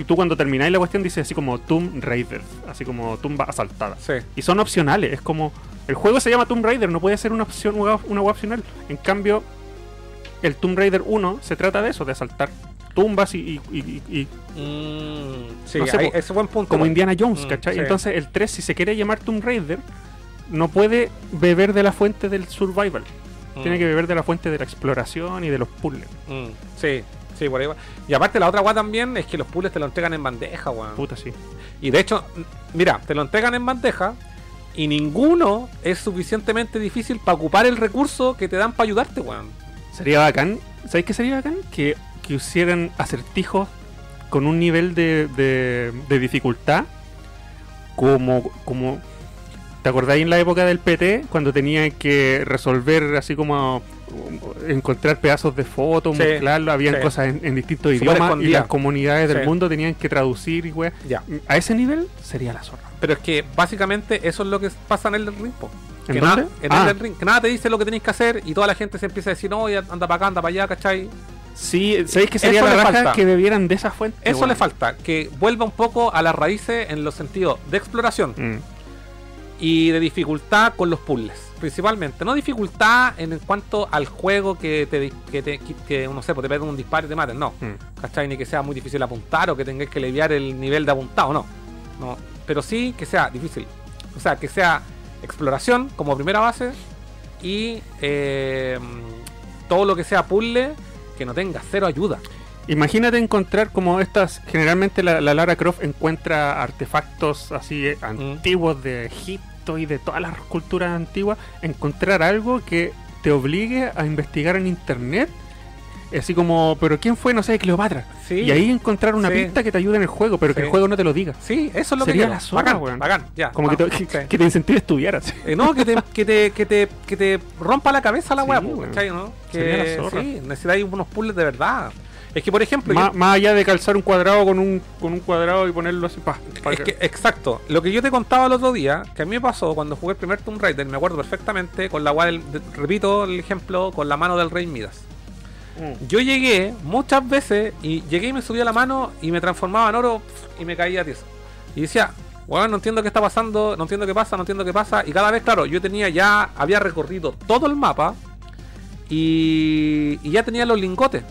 Y tú cuando termináis la cuestión dices así como Tomb Raider, así como tumba asaltada. sí. Y son opcionales, es como... El juego se llama Tomb Raider, no puede ser una opción una una web opcional. En cambio, el Tomb Raider 1 se trata de eso, de asaltar tumbas y, y- y- y- Mm, sí, No sé, ese buen punto. como. Indiana Jones, Mm, ¿cachai? sí. Entonces el 3, si se quiere llamar Tomb Raider, no puede beber de la fuente del survival. Mm. Tiene que beber de la fuente de la exploración y de los puzzles. Mm, sí, sí, por ahí va. Y aparte la otra weá también es que los puzzles te lo entregan en bandeja, weón. Puta, sí. Y de hecho, mira, te lo entregan en bandeja y ninguno es suficientemente difícil para ocupar el recurso que te dan para ayudarte, weón. Sería bacán. ¿Sabéis qué sería bacán? Que, que hicieran acertijos con un nivel de, de, de dificultad como, como... ¿Te acordáis en la época del PT? Cuando tenía que resolver así como encontrar pedazos de fotos, Sí, mezclarlo, habían sí. cosas en, en distintos idiomas y las comunidades del Sí. mundo tenían que traducir y weá. Ya. A ese nivel sería la zorra. Pero es que básicamente eso es lo que pasa en el ring, po. ¿En Que dónde? nada, en Ah. Elden Ring, que nada te dice lo que tenéis que hacer y toda la gente se empieza a decir, no, anda para acá, anda para allá, ¿cachai? Sí, ¿sabéis que sería Eso la raja falta. que bebieran de esa fuente? Eso le falta, que vuelva un poco a las raíces en los sentidos de exploración Mm. y de dificultad con los puzzles, principalmente. No dificultad en, cuanto al juego que te, que, te, que, no sé, pues te peguen un disparo y te maten, no. Mm. ¿Cachai? Ni que sea muy difícil apuntar o que tengáis que aliviar el nivel de apuntado, no. no. Pero sí que sea difícil. O sea, que sea exploración como primera base y eh, todo lo que sea puzzle que no tenga cero ayuda. Imagínate encontrar como estas, generalmente la, la Lara Croft encuentra artefactos así eh, antiguos de Egipto y de todas las culturas antiguas, encontrar algo que te obligue a investigar en internet, así como, pero ¿quién fue? No sé, Cleopatra. Sí. Y ahí encontrar una Sí. pista que te ayude en el juego, pero que el juego no te lo diga. Sí, eso es lo Sería que quiero. la bacán, weón. bacán, ya. Como que te, que, que te incentive a estudiar. así. Eh, no, que te, que te, que te, que te rompa la cabeza la weá. ¿no? Sería la zorra. sí, necesitáis unos puzzles de verdad. Es que, por ejemplo, yo- más allá de calzar un cuadrado con un, con un cuadrado y ponerlo así, pa, pa- Es que, exacto. Lo que yo te contaba el otro día, que a mí me pasó cuando jugué el primer Tomb Raider, me acuerdo perfectamente, con la de- repito el ejemplo, con la mano del Rey Midas. Mm. Yo llegué muchas veces y llegué y me subía la mano y me transformaba en oro y me caía a tieso. Y decía, bueno, no entiendo qué está pasando, no entiendo qué pasa, no entiendo qué pasa. Y cada vez, claro, yo tenía ya, había recorrido todo el mapa y, y ya tenía los lingotes.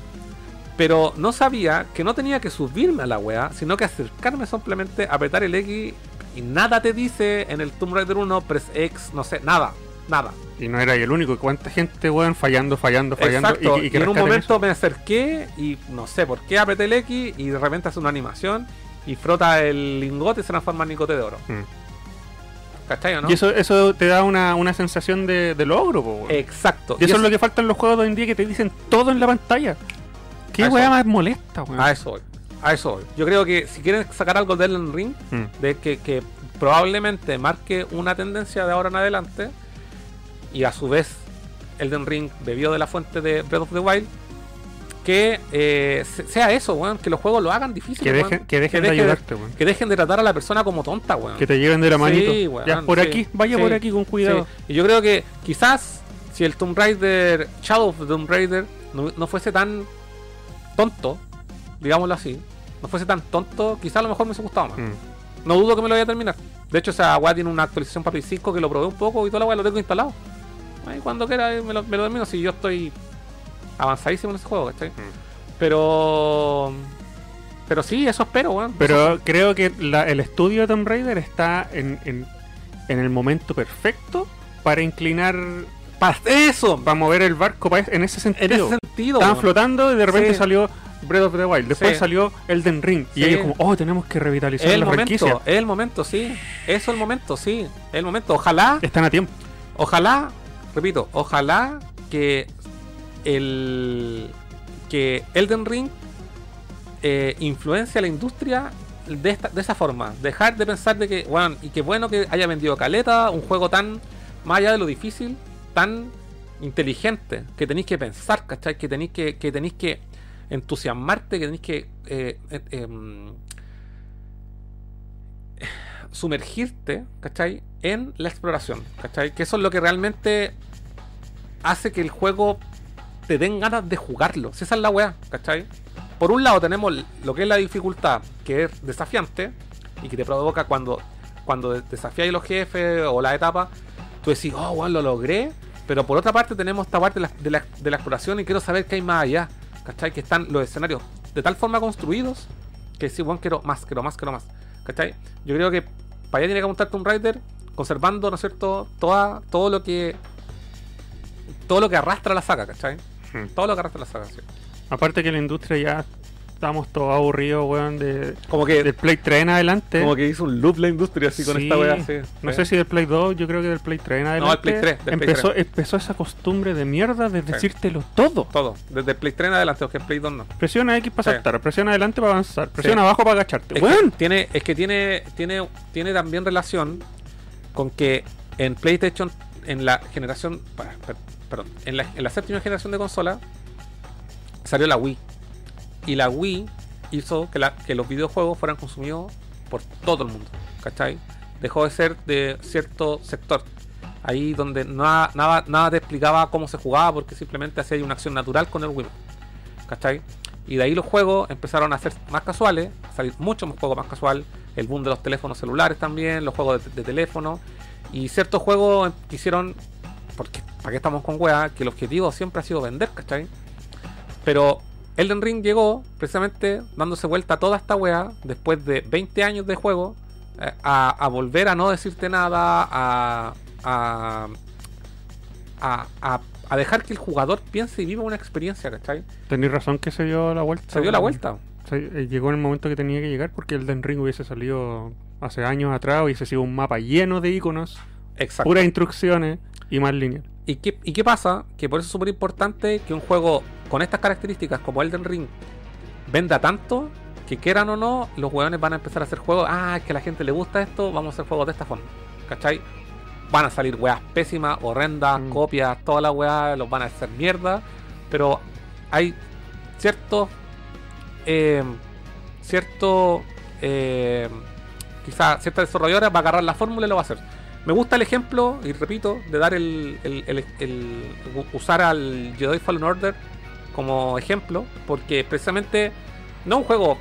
Pero no sabía que no tenía que subirme a la wea, sino que acercarme simplemente, apretar el X y nada te dice en el Tomb Raider 1, press X, no sé, nada, nada. Y no era el único. ¿Cuánta gente, weón, fallando, fallando, fallando? Exacto, y, y, que en un momento eso? me acerqué y no sé por qué apreté el X y de repente hace una animación y frota el lingote y se transforma en lingote de oro. Mm. ¿Cachai o no? Y eso, eso te da una, una sensación de, de logro, po, weón. Exacto. Y eso es lo que falta en los juegos de hoy en día que te dicen todo en la pantalla. ¿Qué weá más molesta, weón? A eso voy. A eso voy. Yo creo que si quieren sacar algo de Elden Ring, Mm. de que, que probablemente marque una tendencia de ahora en adelante y a su vez Elden Ring bebió de la fuente de Breath of the Wild que eh, se- sea eso, weón, que los juegos lo hagan difícil. Que dejen, que dejen de ayudarte, weón. que dejen de tratar a la persona como tonta, weón. Que te lleven de la manito. Sí, weón, ya, por sí, aquí, vaya sí, por aquí con cuidado. Y yo creo que quizás si el Tomb Raider, Shadow of the Tomb Raider, no, no fuese tan tonto, digámoslo así, no fuese tan tonto, quizás a lo mejor me hubiese gustado más. Mm. No dudo que me lo vaya a terminar. De hecho, esa weá tiene una actualización para Play 5 que lo probé un poco y toda la weá lo tengo instalado. Ahí cuando quiera me lo, me lo termino si yo estoy avanzadísimo en ese juego, ¿cachai? Pero. Pero sí, eso espero, weón. Pero creo que la- el estudio de Tomb Raider está en, en, en el momento perfecto para inclinar, Para eso, para mover el barco en ese en sentido. ese sentido. Estaban weón. flotando y de repente Sí. salió Breath of the Wild. Después Sí. salió Elden Ring. Sí. Y ellos como, oh, tenemos que revitalizar el la momento, franquicia. es el momento, sí. Eso es el momento, sí. Es el momento. Ojalá, Están a tiempo. ojalá, repito, ojalá que el que Elden Ring eh, influencia a la industria de, esta, de esa forma. Dejar de pensar de que, bueno, y qué bueno que haya vendido caleta, un juego tan, más allá de lo difícil, tan inteligente, que tenéis que pensar, ¿cachai? Que tenéis que, que tenéis que entusiasmarte, que tenéis que eh, eh, em, sumergirte, ¿cachai? En la exploración, ¿cachai? Que eso es lo que realmente hace que el juego te den ganas de jugarlo. Si esa es la weá, ¿cachai? Por un lado tenemos lo que es la dificultad, que es desafiante y que te provoca cuando, cuando desafías los jefes o la etapa, tú decís, oh, weón, lo logré. Pero por otra parte tenemos esta parte de la, de la- de la exploración y quiero saber qué hay más allá, ¿cachai? Que están los escenarios de tal forma construidos que sí, weón, quiero más, quiero más, quiero más, ¿cachai? Yo creo que para allá tiene que apuntarte un Rider conservando, ¿no es cierto?, Toda, todo lo que todo lo que arrastra la saga, ¿cachai? Hmm. Todo lo que arrastra la saga, sí. Aparte que la industria ya estamos todos aburridos, weón, de, Como que, del Play 3 en adelante. como que hizo un loop la industria así con Sí. esta wea, sí. No sí. sé si del Play 2, yo creo que del Play 3 en adelante. el Play 3, del Play empezó, empezó esa costumbre de mierda de decírtelo todo. Todo, desde el Play 3 en adelante, porque el Play 2 no. Presiona X para saltar, presiona adelante para avanzar, presiona abajo para agacharte. Es que Weón, tiene, es que tiene, tiene, tiene también relación con que en PlayStation, en la generación, perdón, en la, en la séptima generación de consola, salió la Wii. Y la Wii hizo que, los videojuegos fueran consumidos por todo el mundo. ¿Cachai? Dejó de ser de cierto sector. Ahí donde nada, nada, nada te explicaba cómo se jugaba porque simplemente hacía una acción natural con el Wii. ¿Cachai? Y de ahí los juegos empezaron a ser más casuales, a salir mucho más juegos más casual, el boom de los teléfonos celulares también, los juegos de, de teléfono, y ciertos juegos em- quisieron, porque para qué estamos con weá, que el objetivo siempre ha sido vender, ¿cachai? Pero Elden Ring llegó precisamente dándose vuelta a toda esta weá, después de 20 años de juego, eh, a, a volver a no decirte nada, a, a, a, dejar que el jugador piense y viva una experiencia, ¿cachai? Tenéis razón que se dio la vuelta. Se dio la vuelta. Se- eh, llegó en el momento que tenía que llegar porque el Den Ring hubiese salido hace años atrás, hubiese sido un mapa lleno de iconos, Exacto. puras instrucciones y más lineal. ¿Y qué, ¿Y qué pasa? Que por eso es súper importante que un juego con estas características como Elden Ring venda tanto que quieran o no, los hueones van a empezar a hacer juegos. Ah, es que a la gente le gusta esto, vamos a hacer juegos de esta forma. ¿Cachai? Van a salir weas pésimas, horrendas, Mm. copias, toda la weá, los van a hacer mierda. Pero hay ciertos. Eh, cierto. Eh, quizá cierta desarrolladora va a agarrar la fórmula y lo va a hacer. Me gusta el ejemplo, y repito, de dar el, el- usar al Jedi Fallen Order como ejemplo, porque precisamente no un juego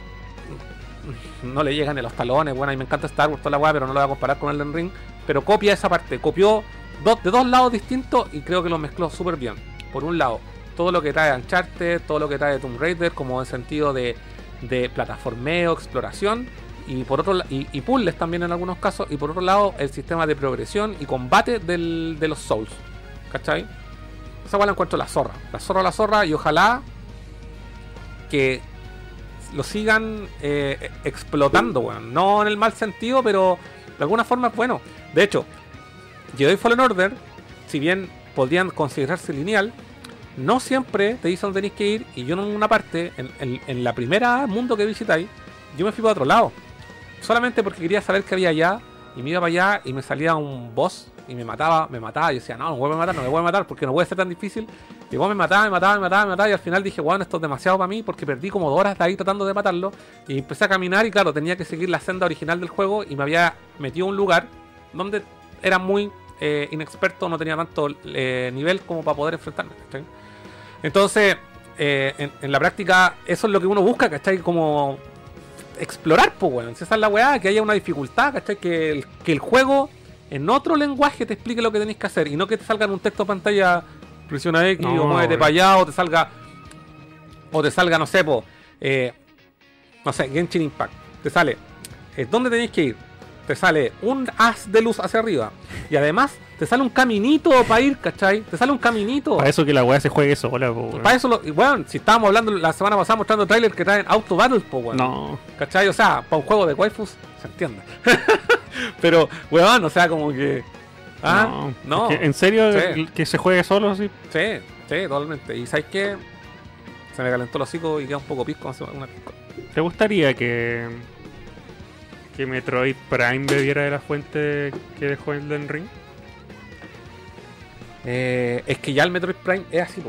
no le llegan ni los talones, bueno, y me encanta Star Wars toda la weá, pero no lo voy a comparar con Elden Ring, pero copia esa parte, copió dos, de dos lados distintos y creo que lo mezcló súper bien. Por un lado, todo lo que trae Uncharted, todo lo que trae Tomb Raider, como en sentido de, de plataformeo, exploración, y por otro y, y puzzles también en algunos casos, y por otro lado, el sistema de progresión y combate del- de los Souls. ¿Cachai? Esa weá la encuentro la zorra. La zorra, la zorra, y ojalá que lo sigan eh, explotando, weón. No en el mal sentido, pero de alguna forma es bueno. De hecho, Jedi Fallen Order, si bien podrían considerarse lineal, no siempre te dicen dónde tenéis que ir. Y yo en una parte, en, en- en la primera mundo que visitáis, yo me fui para otro lado. Solamente porque quería saber qué había allá. Y me iba para allá y me salía un boss y me mataba, me mataba. Yo decía, no, no voy a matar, no me voy a matar porque no puede ser tan difícil. Y luego me mataba, me mataba, me mataba, me mataba. Y al final dije, bueno, esto es demasiado para mí porque perdí como dos horas de ahí tratando de matarlo. Y empecé a caminar y claro, tenía que seguir la senda original del juego. Y me había metido a un lugar donde era muy eh, inexperto, no tenía tanto eh, nivel como para poder enfrentarme. ¿cachai? Entonces, eh, en, en la práctica, eso es lo que uno busca, ¿cachai? Como explorar, pues, weón. Si esa es la weá, que haya una dificultad, ¿cachai? Que el, que el juego en otro lenguaje te explique lo que tenéis que hacer y no que te salga en un texto de pantalla, presiona X No, o muévete para allá o te salga, o te salga, no sé, po, eh, no sé, Genshin Impact. Te sale, eh, ¿dónde tenéis que ir? Te sale un haz de luz hacia arriba. Y además te sale un caminito para ir, ¿cachai? Te sale un caminito. Para eso que la weá se juegue sola, po, weón. Para eso, lo, weón, si estábamos hablando la semana pasada mostrando trailers que traen Auto Battles, po, weón. No. ¿Cachai? O sea, para un juego de waifus, se entiende. Pero, weón, o sea, como que. Ah, no. Es que, ¿En serio Sí. que se juegue solo así? Sí, sí, totalmente. Y ¿sabes qué? Se me calentó el hocico y queda un poco pisco. Una pisco. ¿Te gustaría que que Metroid Prime bebiera de la fuente que dejó Elden Ring? Eh, es que ya el Metroid Prime es así.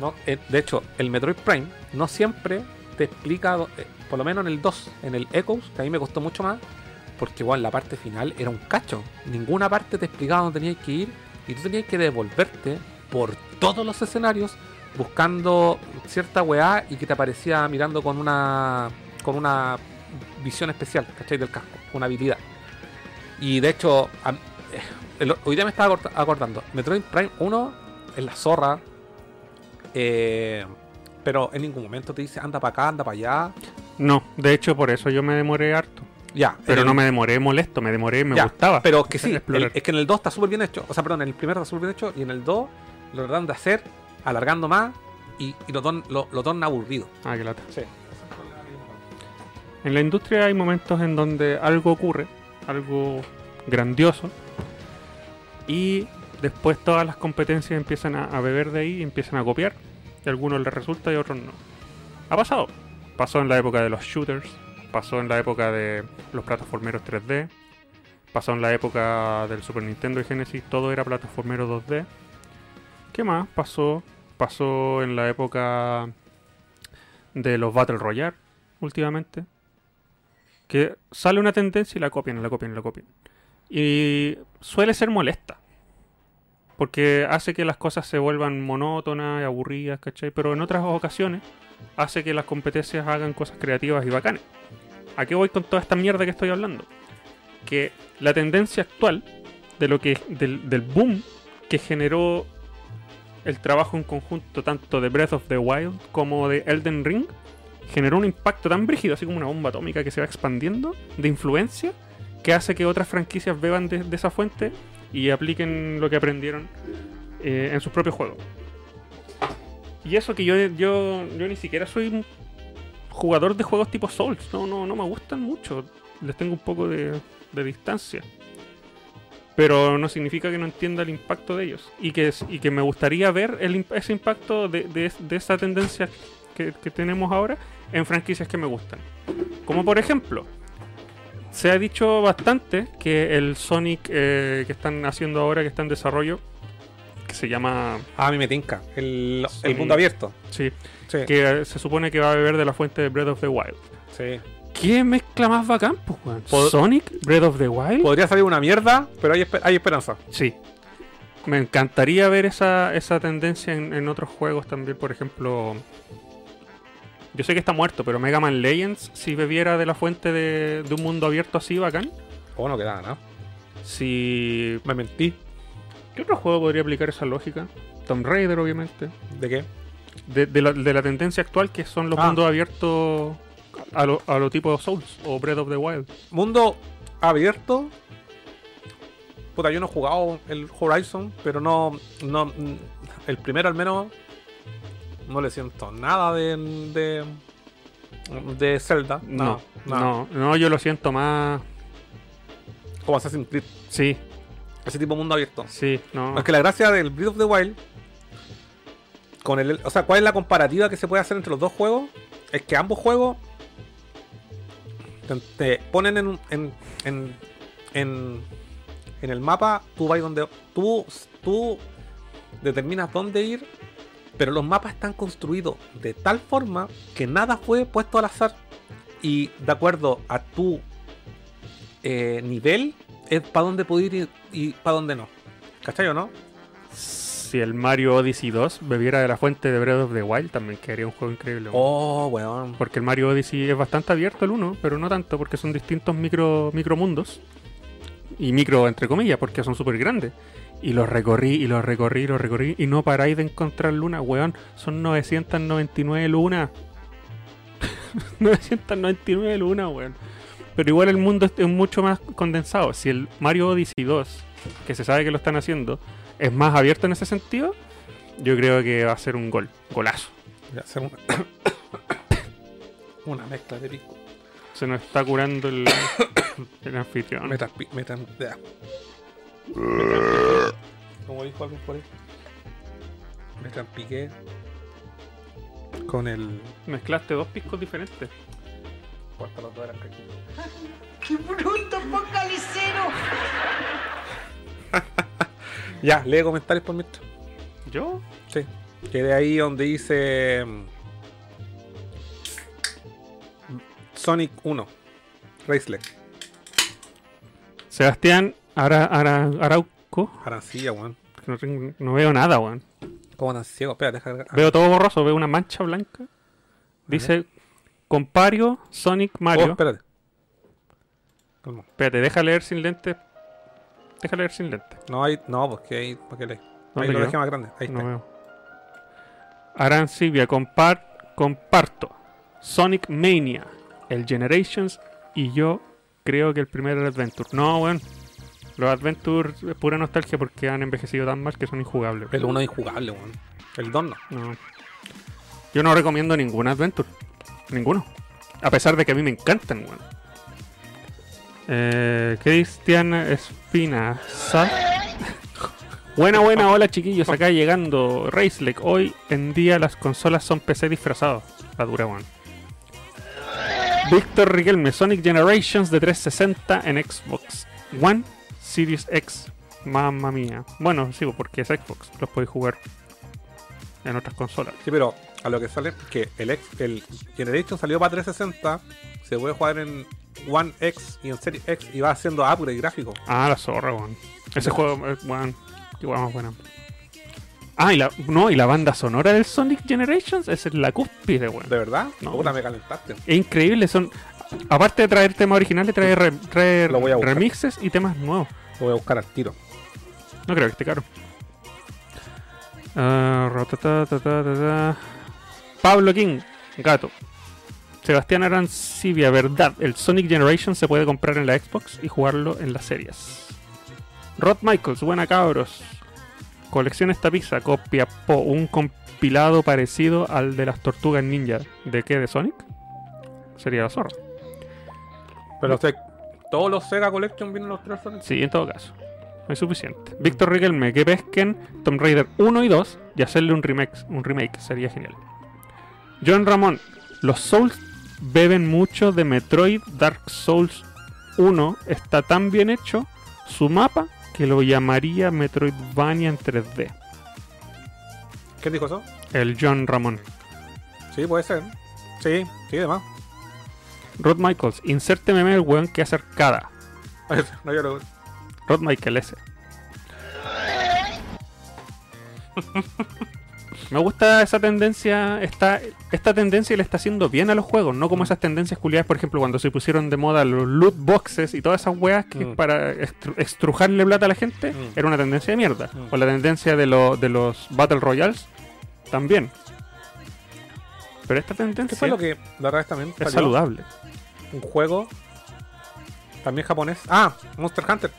¿no? Eh, de hecho, el Metroid Prime no siempre te explica, eh, por lo menos en el 2, en el Echoes, que a mí me costó mucho más, porque igual la parte final era un cacho. Ninguna parte te explicaba dónde tenías que ir y tú tenías que devolverte por todos los escenarios buscando cierta weá y que te aparecía mirando con una con una visión especial, ¿cachai? Del casco, una habilidad. Y de hecho, a- el- hoy día me estaba acordando, Metroid Prime 1 es la zorra, eh, pero en ningún momento te dice anda para acá, anda para allá. No, de hecho por eso yo me demoré harto. Ya, Pero no me demoré molesto, me demoré, me ya, gustaba. Pero que sí, el- es que en el 2 está súper bien hecho. O sea, perdón, en el primero está súper bien hecho y en el 2 lo tratan de hacer alargando más y, y lo, lo, lo torna aburrido. Ah, qué lata. Sí. En la industria hay momentos en donde algo ocurre, algo grandioso, y después todas las competencias empiezan a, beber de ahí y empiezan a copiar, y a algunos les resulta y a otros no. Ha pasado. Pasó en la época de los shooters, pasó en la época de los plataformeros 3D, pasó en la época del Super Nintendo y Genesis, todo era plataformero 2D. ¿Qué más pasó? Pasó en la época de los Battle Royale últimamente. Que sale una tendencia y la copian, la copian, la copian. Y suele ser molesta. Porque hace que las cosas se vuelvan monótonas y aburridas, ¿cachai? Pero en otras ocasiones hace que las competencias hagan cosas creativas y bacanes. ¿A qué voy con toda esta mierda que estoy hablando? Que la tendencia actual de lo que del boom que generó el trabajo en conjunto tanto de Breath of the Wild como de Elden Ring generó un impacto tan brígido, así como una bomba atómica que se va expandiendo de influencia, que hace que otras franquicias beban de, esa fuente y apliquen lo que aprendieron eh, en sus propios juegos. Y eso que yo, yo, yo ni siquiera soy jugador de juegos tipo Souls, no, no, no me gustan mucho, les tengo un poco de, de distancia. Pero no significa que no entienda el impacto de ellos. Y que, y que me gustaría ver el, ese impacto de, de- de esa tendencia que, que tenemos ahora en franquicias que me gustan. Como por ejemplo, se ha dicho bastante que el Sonic eh, que están haciendo ahora, que está en desarrollo, que se llama... Ah, a mí me tinca. El, el mundo abierto. Sí, Sí. que eh, se supone que va a beber de la fuente de Breath of the Wild. sí. ¿Qué mezcla más bacán, pues, weón? ¿Sonic? ¿Breath of the Wild? Podría salir una mierda, pero hay, hay esperanza. Sí. Me encantaría ver esa, esa tendencia en, en otros juegos también, por ejemplo... Yo sé que está muerto, pero Mega Man Legends, si bebiera de la fuente de, de un mundo abierto así bacán, O no queda nada. si... Me mentí. ¿Qué otro juego podría aplicar esa lógica? Tomb Raider, obviamente. ¿De qué? De, de la, de la tendencia actual que son los Ah. mundos abiertos a lo, a lo tipo Souls o Breath of the Wild. Mundo abierto. Puta, yo no he jugado el Horizon, pero no. no el primero al menos. No le siento nada de. de. de Zelda. No, no. no, no, yo lo siento más... Como Assassin's Creed. Sí, Ese tipo de mundo abierto. sí, no. Es que la gracia del Breath of the Wild. Con el, o sea, ¿cuál es la comparativa que se puede hacer entre los dos juegos? Es que ambos juegos te, te ponen en, en, en, en, en el mapa, tú vas donde. Tú, tú determinas dónde ir, pero los mapas están construidos de tal forma que nada fue puesto al azar. Y de acuerdo a tu eh, nivel, es para dónde puedes ir y, para dónde no. ¿Cachai o no? Si el Mario Odyssey 2 bebiera de la fuente de Breath of the Wild, también quedaría un juego increíble. Oh, weón. Porque el Mario Odyssey es bastante abierto el 1, pero no tanto, porque son distintos micro, micromundos. Y micro entre comillas, porque son súper grandes. Y los recorrí, y los recorrí, y los recorrí, y no paráis de encontrar lunas, weón. Son 999 lunas. 999 lunas, weón. pero igual el mundo es, mucho más condensado. Si el Mario Odyssey 2, que se sabe que lo están haciendo, es más abierto en ese sentido, yo creo que va a ser un gol, golazo. Voy a hacer una, una mezcla de pisco. Se nos está curando el, el anfitrión. Metan, ya. Como dijo alguien por ahí. Metan piqué con el. Mezclaste dos piscos diferentes. Corta los dos eran caquitos. ¡Qué bruto, focalicero! Ya, lee comentarios por mientras. ¿Yo? Sí. Que de ahí donde dice. mm, Sonic 1. Raceleg. Sebastián Ara, Ara- Arauco. Arancilla, weón. No, veo nada, weón. ¿Cómo tan ciego? Espera, deja. Veo todo borroso, veo una mancha blanca. Dice Compario Sonic Oh, Mario. espérate. Calma. Espérate, deja leer sin lentes. Deja leer sin lentes. No hay. No, porque ahí. ¿Para qué? Ahí ¿Dónde lo dejé más grande. Ahí No está. veo. Arancibia, compar, comparto. Sonic Mania, el Generations y yo creo que el primer Adventure. No, weón. Los Adventure es pura nostalgia porque han envejecido tan mal que son injugables. El 1 es injugable, weón. El 2 no. No. Yo no recomiendo ningún Adventure. Ninguno. A pesar de que a mí me encantan, weón. Eh, Cristian Espina. Buena, buena, hola chiquillos. Acá llegando Racelec. Hoy en día las consolas son PC disfrazados. La dura, weón. Víctor Riquelme, Sonic Generations de 360 en Xbox One, Series X. Mamma mía. Bueno, sigo porque es Xbox. Los podéis jugar en otras consolas. Sí, pero a lo que sale que el X, el Generation salió para 360, se puede jugar en One X y en Series X y va haciendo upgrade gráfico. Ah, la zorra, weón. Ese juego, eh, weón. Weón más buena. Ah, y la, no, y la banda sonora del Sonic Generations es la cúspide, weón. ¿De verdad? No. Puta, me calentaste. Es increíble, son. Aparte de traer temas originales, trae, re- trae remixes y temas nuevos. Lo voy a buscar al tiro. No creo que esté caro. Ah. Pablo King, gato. Sebastián Arancibia, verdad. El Sonic Generation se puede comprar en la Xbox y jugarlo en las series. Rod Michaels, buena cabros. Colección esta pizza, copia po, un compilado parecido al de las tortugas ninja. ¿De qué? ¿De Sonic? Sería la zorra. Pero sea, todos los Sega Collection vienen los tres Sonic. Sí, en todo caso. No es suficiente. Víctor Riquelme, que pesquen Tomb Raider 1 y 2 y hacerle un remake, un remake sería genial. John Ramón, los Souls beben mucho de Metroid Dark Souls 1. Está tan bien hecho su mapa que lo llamaría Metroidvania en 3D. ¿Quién dijo eso? El John Ramón. Sí, puede ser. Sí, sí, demás. Rod Michaels, inserte meme el weón que hace arcada. no, yo lo- Rod Michael ese. Me gusta esa tendencia, esta, esta tendencia le está haciendo bien a los juegos, no como esas tendencias culiadas, por ejemplo, cuando se pusieron de moda los loot boxes y todas esas weas que Mm. para extru- extrujarle plata a la gente, Mm. era una tendencia de mierda. Mm. O la tendencia de, lo- de los Battle Royales, también. Pero esta ¿Qué tendencia fue lo que la otra vez también es saludable. Un juego también japonés. Ah, Monster Hunter.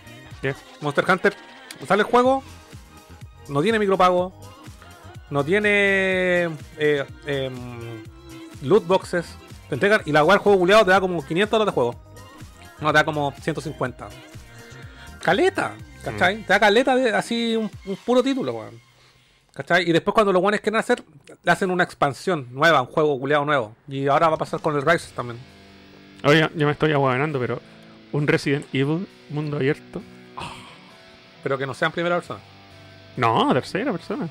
Ya. Monster Hunter. Sale el juego. No tiene micropago. No tiene eh, em, loot boxes. Te entregan y la weá del juego culiado te da como 500 dólares de juego. No, te da como 150. Caleta. ¿Cachai? Te da caleta de así un, un puro título, weón. ¿Cachai? Y después cuando los buenos quieren hacer, le hacen una expansión nueva, un juego culiado nuevo. Y ahora va a pasar con el Rise también. Oye, yo me estoy aguaganando, pero un Resident Evil mundo abierto. Pero que no sea en primera persona. No, tercera persona.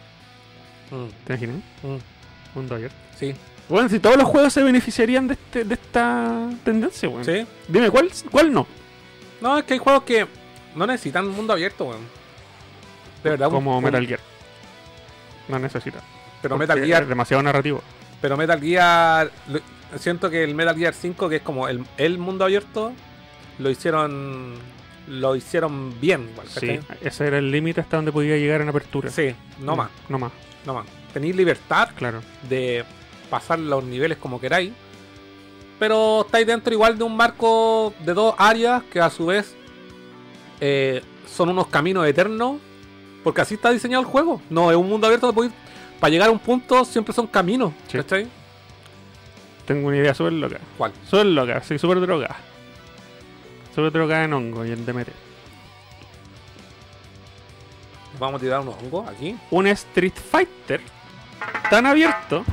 Mm, ¿Te imaginas? mm, Mundo abierto. Sí. Bueno, si todos los juegos se beneficiarían de, este, de esta tendencia, weón. Sí. Dime, ¿cuál, ¿cuál no? No, es que hay juegos que no necesitan mundo abierto, weón. De verdad. Como un- Metal Gear. No necesita. Pero Metal Gear, Es demasiado narrativo. pero Metal Gear, siento que el Metal Gear 5, que es como el, el mundo abierto, lo hicieron, lo hicieron bien, igual, Sí, ese era el límite hasta donde podía llegar en apertura. Sí, no Mm, más, No más, no más. Tenéis libertad claro. de pasar los niveles como queráis, pero estáis dentro igual de un marco de dos áreas que a su vez eh, son unos caminos eternos. Porque así está diseñado el juego. No, es un mundo abierto podéis- para llegar a un punto siempre son caminos. Sí. ¿Cachai? Tengo una idea súper loca. ¿Cuál? Súper loca, soy súper drogada. Súper drogada en hongo y en DMT. Vamos a tirar unos hongos aquí. Un Street Fighter tan abierto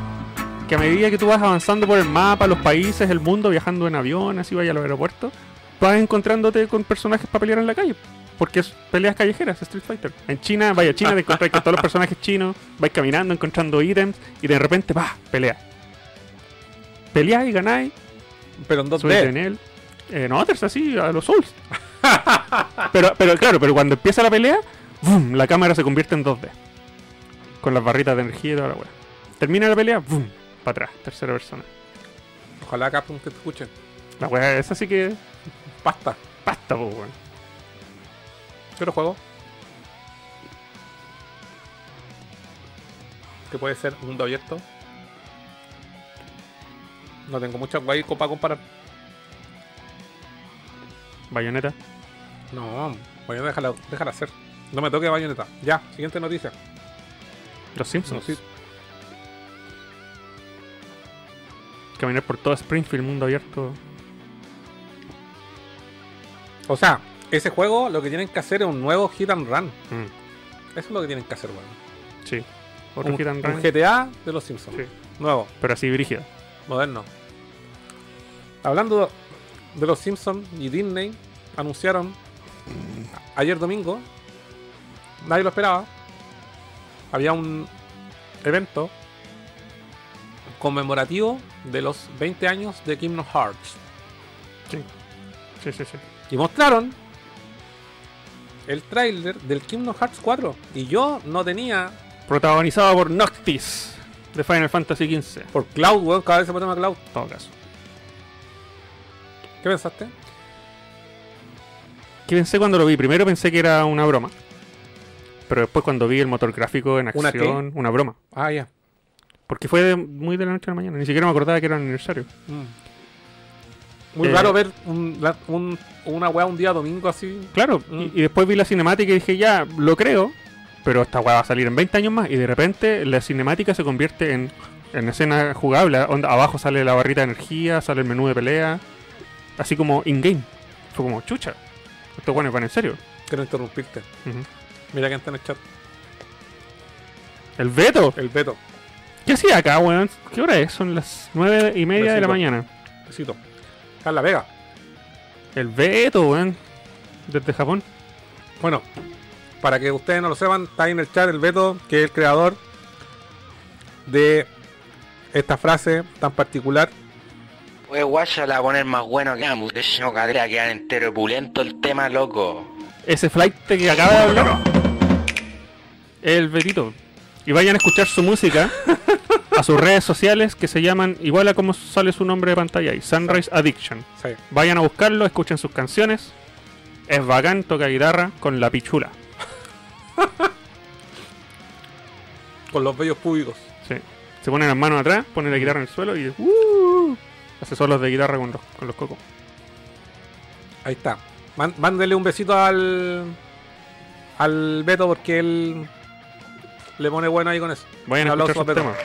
que a medida que tú vas avanzando por el mapa, los países, el mundo, viajando en avión, así vaya a los aeropuertos, vas encontrándote con personajes para pelear en la calle. Porque es peleas callejeras, Street Fighter. En China, vaya a China, te encontrás con todos los personajes chinos, vais caminando, encontrando ítems, y de repente, ¡pah! pelea. Peleáis y ganáis, Pero en subiste 2D. en él. Eh, no, es así, a los Souls. pero, pero claro, pero cuando empieza la pelea, ¡bum! la cámara se convierte en 2D. Con las barritas de energía y toda la weá. Termina la pelea, ¡bum! Para atrás, tercera persona. Ojalá Capcom que te escuche. La weá es así que Pasta. pasta, po, weón. ¿Qué otro juego? Que puede ser mundo abierto. No tengo mucha guay para comparar. Bayonetta. No, Bayonetta déjala, déjala hacer. No me toque Bayonetta. Ya, siguiente noticia. Los Simpsons. No, sí. Caminar por todo Springfield, mundo abierto. O sea, ese juego lo que tienen que hacer es un nuevo hit and run. Mm, Eso es lo que tienen que hacer, weón. sí. Otro Un, hit and un run. GTA de los Simpsons. Sí. Nuevo, Pero así brígido. moderno. Hablando de los Simpsons y Disney, anunciaron ayer domingo, nadie lo esperaba, había un evento conmemorativo de los 20 años de Kingdom Hearts. Sí, sí, sí. Y mostraron el tráiler del Kingdom Hearts 4. Y yo no tenía Protagonizado por Noctis de Final Fantasy XV. por Cloud, weón, cada vez se pone más Cloud. En todo caso. ¿Qué pensaste? ¿Qué pensé cuando lo vi? Primero pensé que era una broma. Pero después cuando vi el motor gráfico en ¿Una acción, una broma. Ah, ya. Porque fue de- muy de la noche a la mañana. Ni siquiera me acordaba que era aniversario. Muy Eh, raro ver un- la- un- una weá un día domingo así. Claro, Mm. y, y después vi la cinemática y dije, ya, lo creo. Pero esta weá va a salir en 20 años más. Y de repente la cinemática se convierte en, en escena jugable. Onda, abajo sale la barrita de energía, sale el menú de pelea. Así como in-game. Fue como, chucha. Estos weones van en serio. Quiero interrumpirte. Ujú. Mira quién está en el chat. El Beto. El Beto. ¿Qué hacía acá, weón? ¿Qué hora es? Son las 9 y media de la mañana. Besito. Carla Vega. El Beto, weón. Desde Japón. Bueno, para que ustedes no lo sepan, está ahí en el chat el Beto, que es el creador de esta frase tan particular. Pues guacha la va a poner más bueno que ambos. De no cadera quedar entero pulento el tema, loco. Ese flight que acaba de hablar. El Betito. Y vayan a escuchar su música a sus redes sociales que se llaman igual a como sale su nombre de pantalla ahí, Sunrise Addiction. Sí. Vayan a buscarlo, escuchen sus canciones. Es bacán, toca guitarra con la pichula. Con los vellos públicos. Sí. Se ponen las manos atrás, ponen la guitarra en el suelo y uh, hace solos de guitarra con los, con los cocos. Ahí está. Man- mándele un besito al. al Beto porque él le pone bueno ahí con eso. Vayan a Un escuchar aplauso sus a Beto. temas.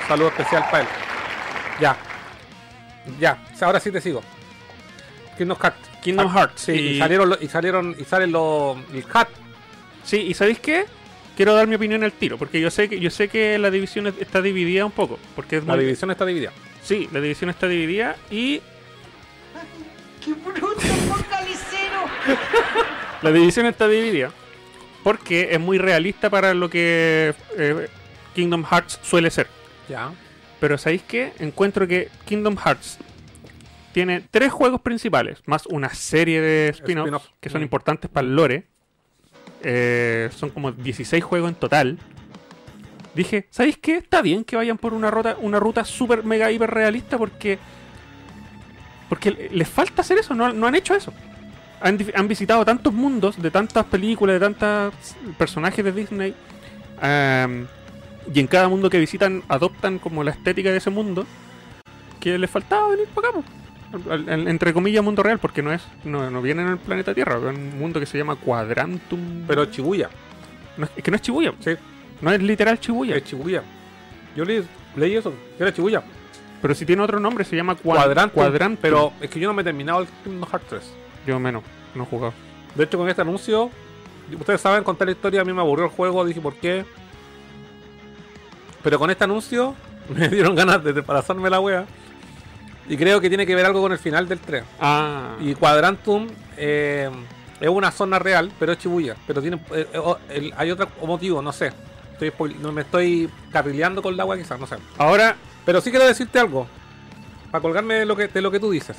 Un saludo especial para él. Ya. Ya. Ahora sí te sigo. Kingdom Hearts. Kingdom Ah, Hearts. Sí, y, y, salieron lo- y salieron y salen los el hat. sí, y ¿sabéis qué? Quiero dar mi opinión al tiro, porque yo sé que yo sé que la división es- está dividida un poco, porque es La muy- división está dividida. Sí, la división está dividida y ¡Qué bruto la división está dividida porque es muy realista para lo que eh, Kingdom Hearts suele ser. Ya. Pero ¿sabéis qué? Encuentro que Kingdom Hearts tiene tres juegos principales, más una serie de spin-offs Spin-off. que son Mm. importantes para el lore. Eh, son como 16 juegos en total. Dije, ¿sabéis qué? Está bien que vayan por una ruta, una ruta super mega hiper realista porque. Porque le- les falta hacer eso, no, no han hecho eso. Han, visitado tantos mundos, de tantas películas, de tantos personajes de Disney. am, y en cada mundo que visitan adoptan como la estética de ese mundo. que le faltaba venir para acá. Al- al- entre comillas, mundo real, porque no es no, no viene en el planeta Tierra, es un mundo que se llama Quadrantum. Pero Chibuya. No es, que no es Chibuya, Sí, no es literal Chibuya, es Chibuya. Yo leí, leí eso, era Chibuya. pero si tiene otro nombre, se llama Qua- Cuadrantum, Quadrantum. Pero es que yo no me he terminado el Kingdom Hearts 3. yo menos, no he jugado. De hecho, con este anuncio, ustedes saben contar la historia, a mí me aburrió el juego, dije por qué. Pero con este anuncio me dieron ganas de pasarme la wea. Y creo que tiene que ver algo con el final del 3. Ah, Y Quadrantum eh, es una zona real, pero es Chibuya. Pero tiene, eh, eh, oh, hay otro motivo, no sé. Estoy no me estoy carrileando con la agua quizás, no sé. ahora Pero sí quiero decirte algo. Para colgarme de lo que, de lo que tú dices.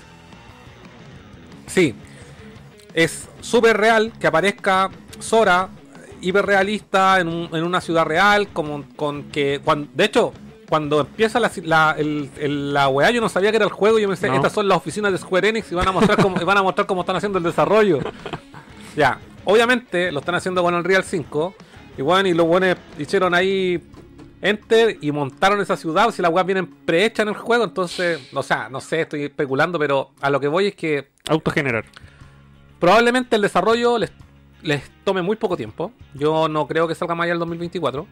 Sí. Es súper real que aparezca Sora hiperrealista en, un- en una ciudad real. Como, con que. cuan- de hecho, cuando empieza la, la, el- el- la weá, yo no sabía que era el juego. Yo pensé, No. estas son las oficinas de Square Enix y van a mostrar cómo, y van a mostrar cómo están haciendo el desarrollo. ya. Obviamente lo están haciendo con Unreal 5. Y bueno, y los buenos hicieron ahí Enter y montaron esa ciudad. Si las weas vienen prehechas en el juego, entonces, o sea, no sé, estoy especulando, pero a lo que voy es que autogenerar. probablemente el desarrollo les, les tome muy poco tiempo. Yo no creo que salga más allá del 2024.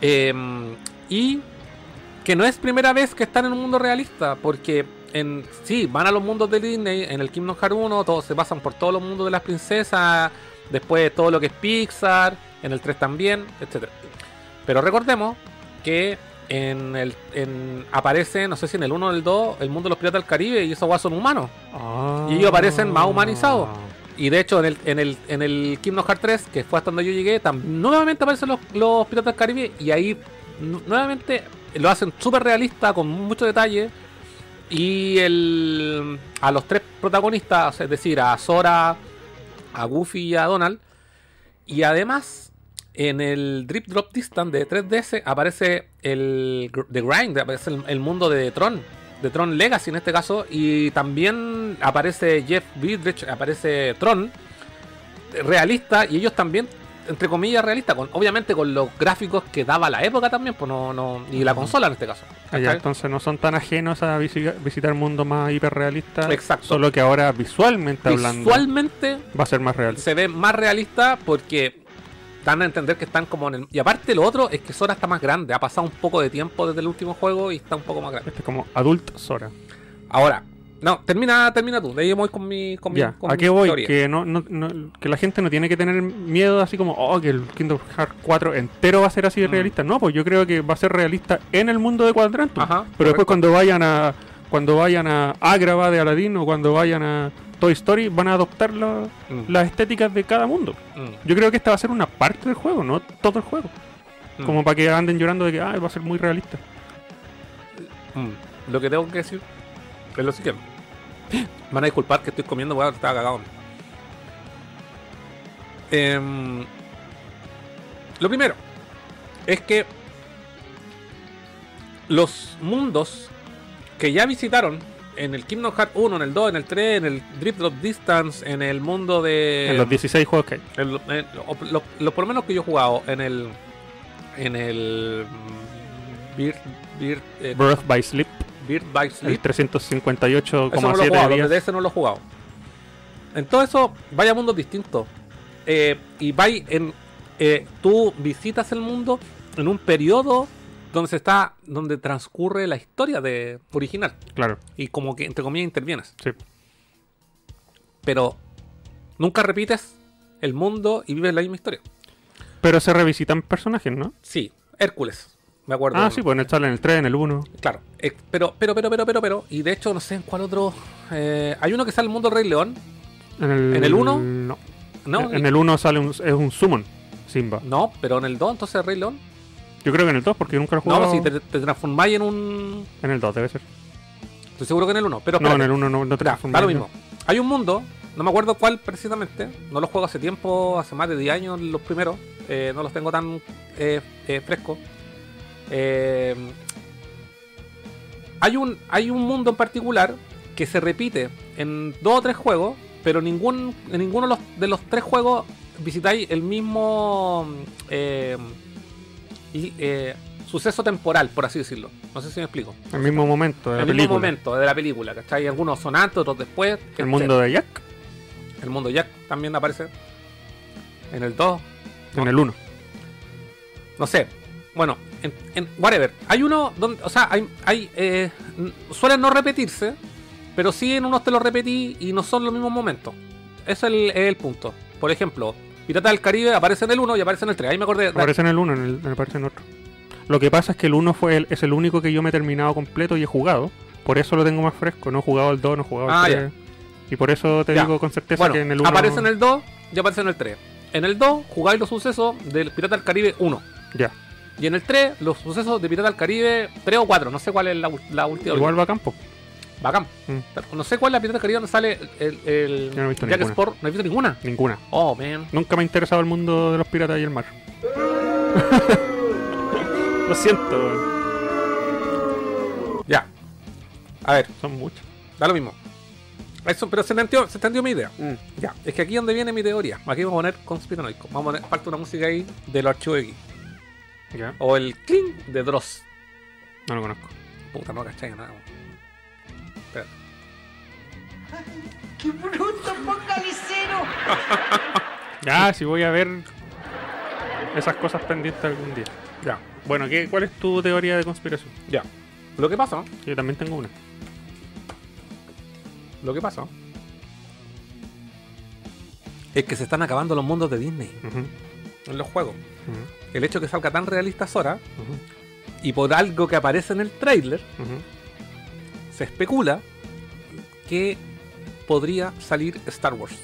Em, y que no es primera vez que están en un mundo realista, porque en sí, van a los mundos de Disney, en el Kingdom Hearts 1, todos se pasan por todos los mundos de las princesas, después todo lo que es Pixar, en el 3 también, etcétera. Pero recordemos que en el en, aparece, no sé si en el 1 o el 2, el mundo de los piratas del Caribe y esos guas son humanos. Y ellos aparecen más humanizados. Y de hecho, en el, en el, en el Kingdom Hearts 3, que fue hasta donde yo llegué, nuevamente aparecen los, los Piratas del Caribe y ahí nu- nuevamente lo hacen súper realista, con mucho detalle. Y el, a los tres protagonistas, es decir, a Sora, a Goofy y a Donald. Y además, en el Drip Drop Distance de 3DS aparece el The Grind, aparece el, el mundo de Tron, de Tron Legacy en este caso, y también aparece Jeff Bridge, aparece Tron, realista, y ellos también, entre comillas, realista, con, obviamente con los gráficos que daba la época también, pues no, no, y la consola en este caso. Entonces no son tan ajenos a visi- visitar mundos más hiperrealistas. Exacto. Solo que ahora visualmente hablando Visualmente va a ser más real. se ve más realista porque dan a entender que están como en el... Y aparte lo otro es que Sora está más grande, ha pasado un poco de tiempo desde el último juego y está un poco más grande. Este es como Adult Sora. Ahora, no, termina, termina tú, de ahí voy con mi... Con mi- Ya, con ¿a mi qué voy? teoría. Que, no, no- no- que la gente no tiene que tener miedo así como, oh, que el Kingdom Hearts 4 entero va a ser así de Mm. realista. No, pues yo creo que va a ser realista en el mundo de Quadrantum. Ajá, Pero después cuando vayan a cuando vayan a Agrava de Aladdin o cuando vayan a Toy Story van a adoptar la- Mm, las estéticas de cada mundo. mm, Yo creo que esta va a ser una parte del juego, no todo el juego. mm, Como para que anden llorando de que ah, va a ser muy realista. Lo que tengo que decir es lo siguiente. Van a disculpar que estoy comiendo, weón, estaba cagado. Em, lo primero es que los mundos que ya visitaron en el Kingdom Hearts 1, en el 2, en el 3, en el Drift Drop Distance, en el mundo de. en los 16 juegos que hay. en- o- lo, lo por lo menos que yo he jugado en el. En el. mm, Bird, Bird, eh, Birth by Sleep, Bird by el Sleep. 358,7 Eso no lo he jugado, días. de ese no lo he jugado. En todo eso, vaya mundos distintos. Eh, y vais en. eh, tú visitas el mundo en un periodo donde se está. donde transcurre la historia de original. Claro, Y como que entre comillas intervienes. sí. Pero nunca repites el mundo y vives la misma historia. Pero se revisitan personajes, ¿no? Sí, Hércules. Me acuerdo. Ah, sí, pues en el, sale en el 3, en el 1. Claro. eh, pero, pero, pero, pero, pero, pero. Y de hecho, no sé en cuál otro. eh, hay uno que sale el mundo del Rey León. En el, ¿En el uno? No. No, En el 1 sale un, es un summon, Simba. no, pero en el 2, entonces Rey León. Yo creo que en el 2, porque nunca lo he jugado. No, si te, te transformáis en un. En el 2 debe ser. Estoy seguro que en el 1. Pero No, en espérate. el 1 no, no te da lo mismo. Hay un mundo, no me acuerdo cuál precisamente. No los juego hace tiempo, hace más de 10 años los primeros. eh, no los tengo tan eh, eh, frescos. Eh, hay, un, hay un mundo en particular que se repite en dos o tres juegos, pero ningún, en ninguno de los, de los tres juegos visitáis el mismo. Y, eh, suceso temporal, por así decirlo. No sé si me explico. El mismo momento de la el mismo película. momento de la película, ¿cachai? Algunos son antes, otros después. El mundo de Jack El mundo Jack también aparece en el 2. en el 1. No sé. Bueno, en, en whatever. Hay uno donde, o sea, hay, hay eh, suelen no repetirse, pero sí en unos te lo repetí y no son los mismos momentos. Ese es el, es el punto. Por ejemplo, Pirata del Caribe aparece en el 1 y aparece en el 3. Ahí me acordé. de- Aparece en el 1, en el, en- aparece en otro. Lo que pasa es que el 1 fue el- es el único que yo me he terminado completo y he jugado. Por eso lo tengo más fresco. No he jugado el 2, no he jugado Ah, el 3. Y por eso te Ya. digo con certeza Bueno, que en el 1. aparece en el 2 y aparece en el 3. En el 2 jugáis los sucesos del Pirata del Caribe 1. Ya. Y en el 3 los sucesos de Pirata del Caribe 3 o 4. No sé cuál es la, la última. Igual va a campo. Bacán. Mm, Pero No sé cuál es la Pirata del Caribe donde sale el, el Yo no he visto Jack ninguna. Sport. No he visto ninguna. ninguna. Oh, man. Nunca me ha interesado el mundo de los piratas y el mar. lo siento. Ya. A ver, son muchos. da lo mismo. Eso, pero se entendió, se entendió mi idea. Mm. Ya, es que aquí es donde viene mi teoría. Aquí vamos a poner conspiranoico. Vamos a poner, falta una música ahí de los archivos X. Ya, O el clean de Dross. no lo conozco. Puta, no cachai nada. ¡Qué bruto, póngale cero! Ya, si voy a ver esas cosas pendientes algún día. Ya, Bueno, ¿qué, ¿cuál es tu teoría de conspiración? ya. Lo que pasa, Yo también tengo una. lo que pasa es que se están acabando los mundos de Disney en los juegos. El hecho que salga tan realista Sora y por algo que aparece en el tráiler ujú. se especula que podría salir Star Wars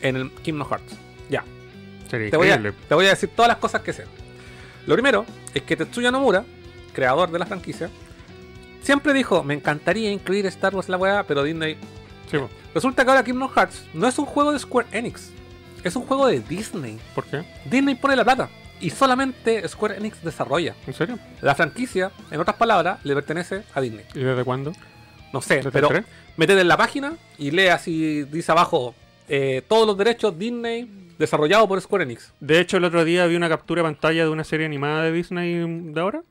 en el Kingdom Hearts. Ya, Sería te voy, a, increíble. te voy a decir todas las cosas que sé. Lo primero es que Tetsuya Nomura, creador de la franquicia, siempre dijo, me encantaría incluir Star Wars en la weá, pero Disney... Sí. Resulta que ahora Kingdom Hearts no es un juego de Square Enix, es un juego de Disney. ¿Por qué? Disney pone la plata y solamente Square Enix desarrolla. ¿En serio? La franquicia, en otras palabras, le pertenece a Disney. ¿Y desde cuándo? No sé, ¿Desde pero el 3? métete en la página y lee así, dice abajo, eh, todos los derechos Disney desarrollado por Square Enix. De hecho, el otro día vi una captura de pantalla de una serie animada de Disney de ahora,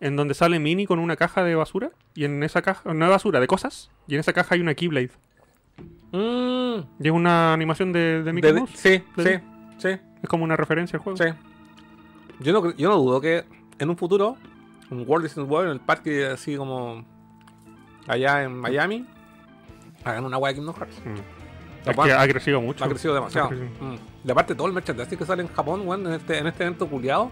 en donde sale Minnie con una caja de basura, y en esa caja, no de basura, de cosas, y en esa caja hay una Keyblade. Mm, Y es una animación de, de Mickey de- Mouse. sí, sí, sí, Es como una referencia al juego. sí. Yo no, yo no dudo que en un futuro, un World Disney World, en el parque así como allá en Miami, hagan una wea de Kingdom Hearts. Mm. Es Capaz- que ha crecido mucho. Ha crecido demasiado. Ha crecido. Mm. Y aparte todo el merchandising que sale en Japón, weón, en este, en este evento culiado.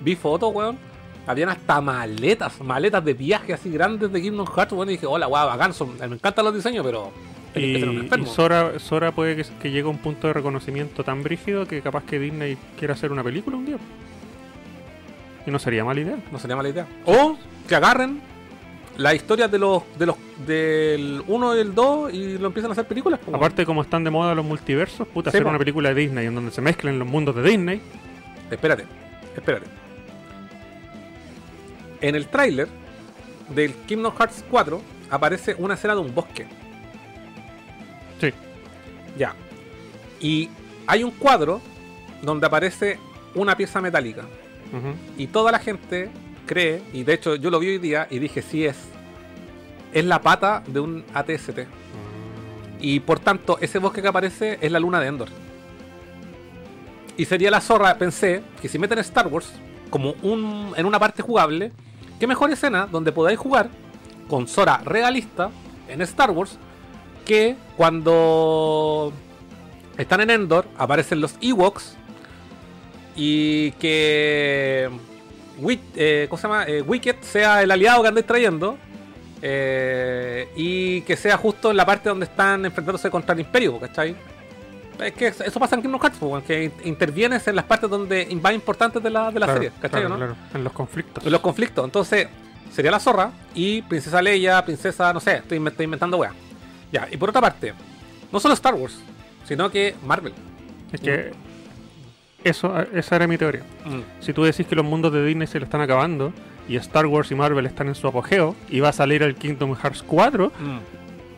Vi fotos, weón. Habían hasta maletas, maletas de viaje así grandes de Kingdom Hearts, weón. Y dije, hola, weón, bacán. son- me encantan los diseños, pero Y, y Sora, Sora puede que, que llegue a un punto de reconocimiento tan brígido que capaz que Disney quiera hacer una película un día. No sería mala idea. No sería mala idea. O que agarren las historias de los, de los, del 1 y el 2 y lo empiezan a hacer películas. Aparte, como están de moda los multiversos, puta, Sí, hacer po. una película de Disney en donde se mezclen los mundos de Disney. Espérate, espérate. En el tráiler del Kingdom Hearts 4 aparece una escena de un bosque. Sí. Ya. Y hay un cuadro donde aparece una pieza metálica. Y toda la gente cree, y de hecho yo lo vi hoy día y dije, sí es. Es la pata de un ATST. Y por tanto, ese bosque que aparece es la luna de Endor. Y sería la zorra, pensé, que si meten Star Wars como un, en una parte jugable, qué mejor escena donde podáis jugar con Sora realista en Star Wars que cuando están en Endor aparecen los Ewoks y que Wi- eh, ¿cómo se llama? Eh, Wicked sea el aliado que andáis trayendo eh, y que sea justo en la parte donde están enfrentándose contra el Imperio, ¿cachai? Es que eso pasa en Kingdom Hearts, que in- intervienes en las partes donde más importantes de la, de la Claro, serie, ¿cachai? claro, no? claro. En los conflictos. En los conflictos. Entonces, sería la zorra y Princesa Leia, Princesa, no sé, estoy, inven- estoy inventando weá. Ya, y por otra parte, no solo Star Wars, sino que Marvel. Es que eso, esa era mi teoría. Mm. Si tú decís que los mundos de Disney se le están acabando y Star Wars y Marvel están en su apogeo y va a salir el Kingdom Hearts 4, Mm.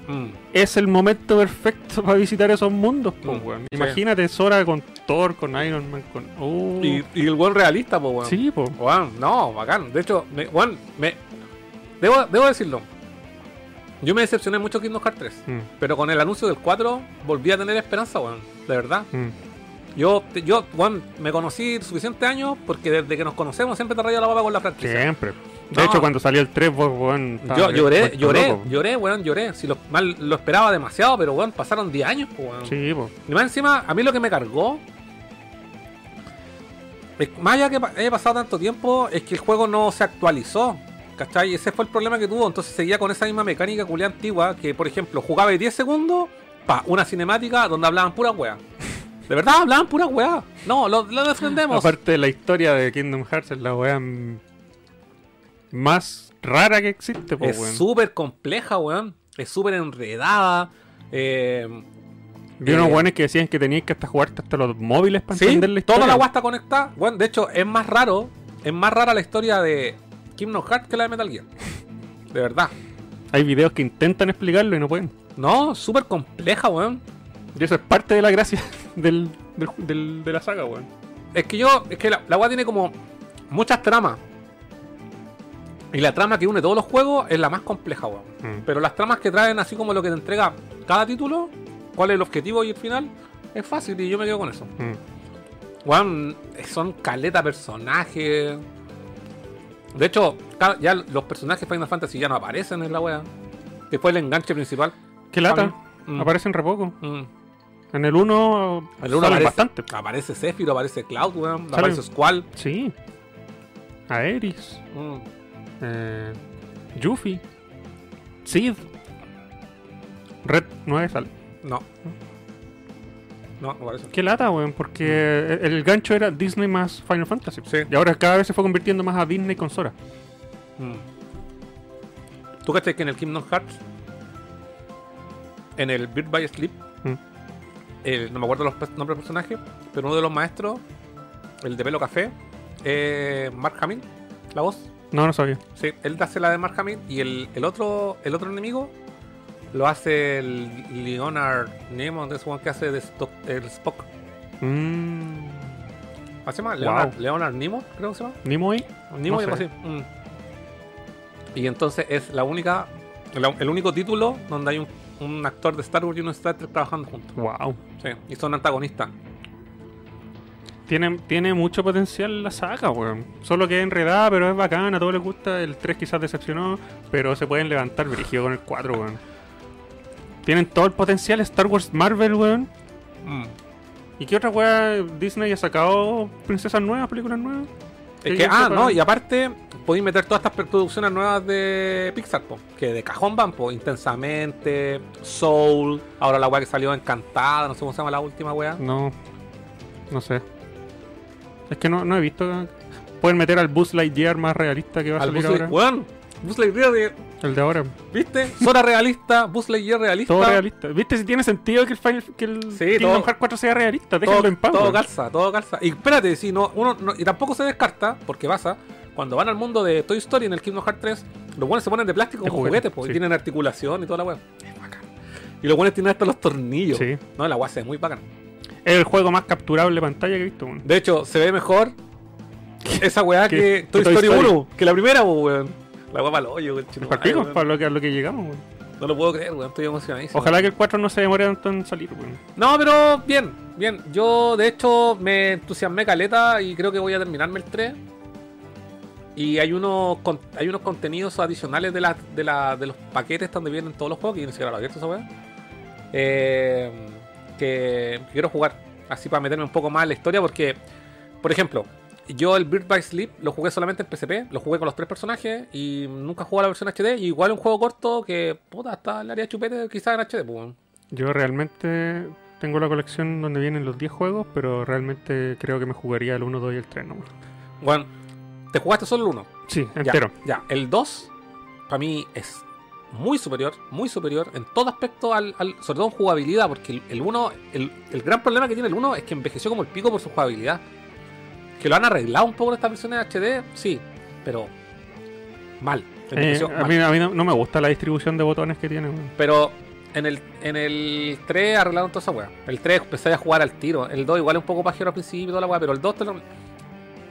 Mm. es el momento perfecto para visitar esos mundos. po, weón. sí. Imagínate Sora con Thor, con Iron Man, con. Uh, Y, y el buen realista, pues, weón. Sí, po. Weón, no, bacán. De hecho, me, weón, me. Debo, debo decirlo. Yo me decepcioné mucho Kingdom Hearts 3. Mm, Pero con el anuncio del 4 volví a tener esperanza, weón. De verdad. Yo, yo, weón, me conocí suficientes años porque desde que nos conocemos siempre te he rayado la baba con la franquicia. Siempre. De No. hecho, cuando salió el 3, vos, weón. Yo lloré, lloré, loco. lloré, weón, lloré. Si lo, mal, lo esperaba demasiado, pero weón, pasaron 10 años, weón. Sí, po. Y más encima, a mí lo que me cargó. más allá que haya pasado tanto tiempo, es que el juego no se actualizó. ¿Cachai? Ese fue el problema que tuvo. Entonces seguía con esa misma mecánica culia antigua. Que por ejemplo, jugaba 10 segundos. Pa, una cinemática donde hablaban pura weá. De verdad, hablaban pura weá. No, lo, lo defendemos. Aparte, la historia de Kingdom Hearts es la weá más rara que existe, po, es súper compleja, weón. Es súper enredada. Eh, Vi unos eh, weones que decían que tenías que hasta jugarte hasta los móviles para Sí, entender la historia. toda la agua está conectada. Bueno, de hecho, es más raro. Es más rara la historia de Kingdom Hearts que la de Metal Gear. De verdad. Hay videos que intentan explicarlo y no pueden. No, súper compleja, weón. Y eso es parte de la gracia del, del- del- de la saga, weón. Es que yo. Es que la, la weá tiene como muchas tramas. Y la trama que une todos los juegos es la más compleja, weón. Mm. Pero las tramas que traen, así como lo que te entrega cada título, cuál es el objetivo y el final, es fácil y yo me quedo con eso. Mm. Weón, son caleta personajes. De hecho, ya los personajes Final Fantasy ya no aparecen en la. Que fue el enganche principal. Qué lata. Mm. Aparecen re poco. Mm. En el 1 El uno aparece, bastante. Aparece Sephiroth, aparece Cloud, weón. Aparece Squall. Sí. Aeris. Mm. Eh, Yuffie. Sid. Red 9 sale. No. No, no aparece. Qué lata, weón, porque el, el gancho era Disney más Final Fantasy. Sí. Y ahora cada vez se fue convirtiendo más a Disney con Sora. Mm. ¿Tú cachai que en el Kingdom Hearts, en el Bird by Sleep, Mm. El- no me acuerdo los nombres del personaje, pero uno de los maestros, el de pelo café, eh, Mark Hamill, la voz. No, no sabía. Sí, él hace la de Mark Hamill y el, el otro el otro enemigo lo hace el Leonard ese one que hace de Stock- el Spock. Mm. ¿Cómo se llama? Wow. Leonard, Leonard Nemo, creo que se llama. Nimoy. Nemo No sé. así. Mm. Y entonces es la única, el único título donde hay un, un actor de Star Wars y uno de Star Trek trabajando juntos. Wow. Sí, y son antagonistas. Tiene, tiene mucho potencial la saga, weón. Solo que es enredada, pero es bacana, a todos les gusta. El 3 quizás decepcionó, pero se pueden levantar brígido con el 4, weón. Tienen todo el potencial Star Wars Marvel, weón. Mm. ¿Y qué otra weá Disney ha sacado princesas nuevas, películas nuevas? Es Que ah, no, y aparte podéis meter todas estas producciones nuevas de Pixar, po, que de cajón van, po, intensamente, Soul, ahora la weá que salió encantada, no sé cómo se llama la última weá. No, no sé. Es que no, no he visto. Pueden meter al Buzz Lightyear más realista que va a Al salir Buzz ahora. Weón, Buzz Lightyear, de- El de ahora. ¿viste? Sora realista, Buzz Lightyear realista. Todo realista. ¿Viste si tiene sentido que el, Final, que el Sí, Kingdom todo- Hearts 4 sea realista? Déjenlo todo, en paz. todo calza, todo calza. Y espérate, si no, uno no- y tampoco se descarta, porque pasa, cuando van al mundo de Toy Story en el Kingdom Hearts 3, los buenos se ponen de plástico como juguete, juguetes, sí. y tienen articulación y toda la weá. Es bacán. Y los buenos tienen hasta los tornillos. Sí. No, la weá se ve muy bacán. Es el juego más capturable de pantalla que he visto. weón. De hecho, se ve mejor esa weá Que- Toy, Toy Story Story. 1, que la primera, weón. La para el hoyo, weón. chino, Para lo que, a lo que llegamos. weón. No lo puedo creer, weón. Estoy emocionadísimo. Ojalá que el 4 no se demore tanto en salir. weón. No, pero bien, bien. Yo, de hecho, me entusiasmé caleta y creo que voy a terminarme el 3. Y hay unos hay unos contenidos adicionales de, la, de, la, de los paquetes donde vienen todos los juegos, que ni siquiera lo abierto esa weá. Eh, que quiero jugar, así para meterme un poco más en la historia, porque, por ejemplo, yo el Bird by Sleep lo jugué solamente en PSP, lo jugué con los tres personajes y nunca jugué la versión HD. Y igual es un juego corto que, puta, hasta el área de chupete quizás en HD, pues. Yo realmente tengo la colección donde vienen los 10 juegos, pero realmente creo que me jugaría el 1, 2 y el 3 nomás. Bueno, te jugaste solo el 1. Sí, Ya, entero. Ya, el 2 para mí es muy superior, muy superior en todo aspecto, al, al- sobre todo en jugabilidad, porque el- el 1, el, el gran problema que tiene el 1 es que envejeció como el pico por su jugabilidad. Que lo han arreglado un poco en esta versión HD, sí, pero mal. Eh, a mí, a mí no, no me gusta la distribución de botones que tiene. Pero en el, en el 3 arreglaron toda esa weá. El 3 empecé a jugar al tiro. El 2 igual es un poco pajero al principio y toda la weá, pero el 2 te lo...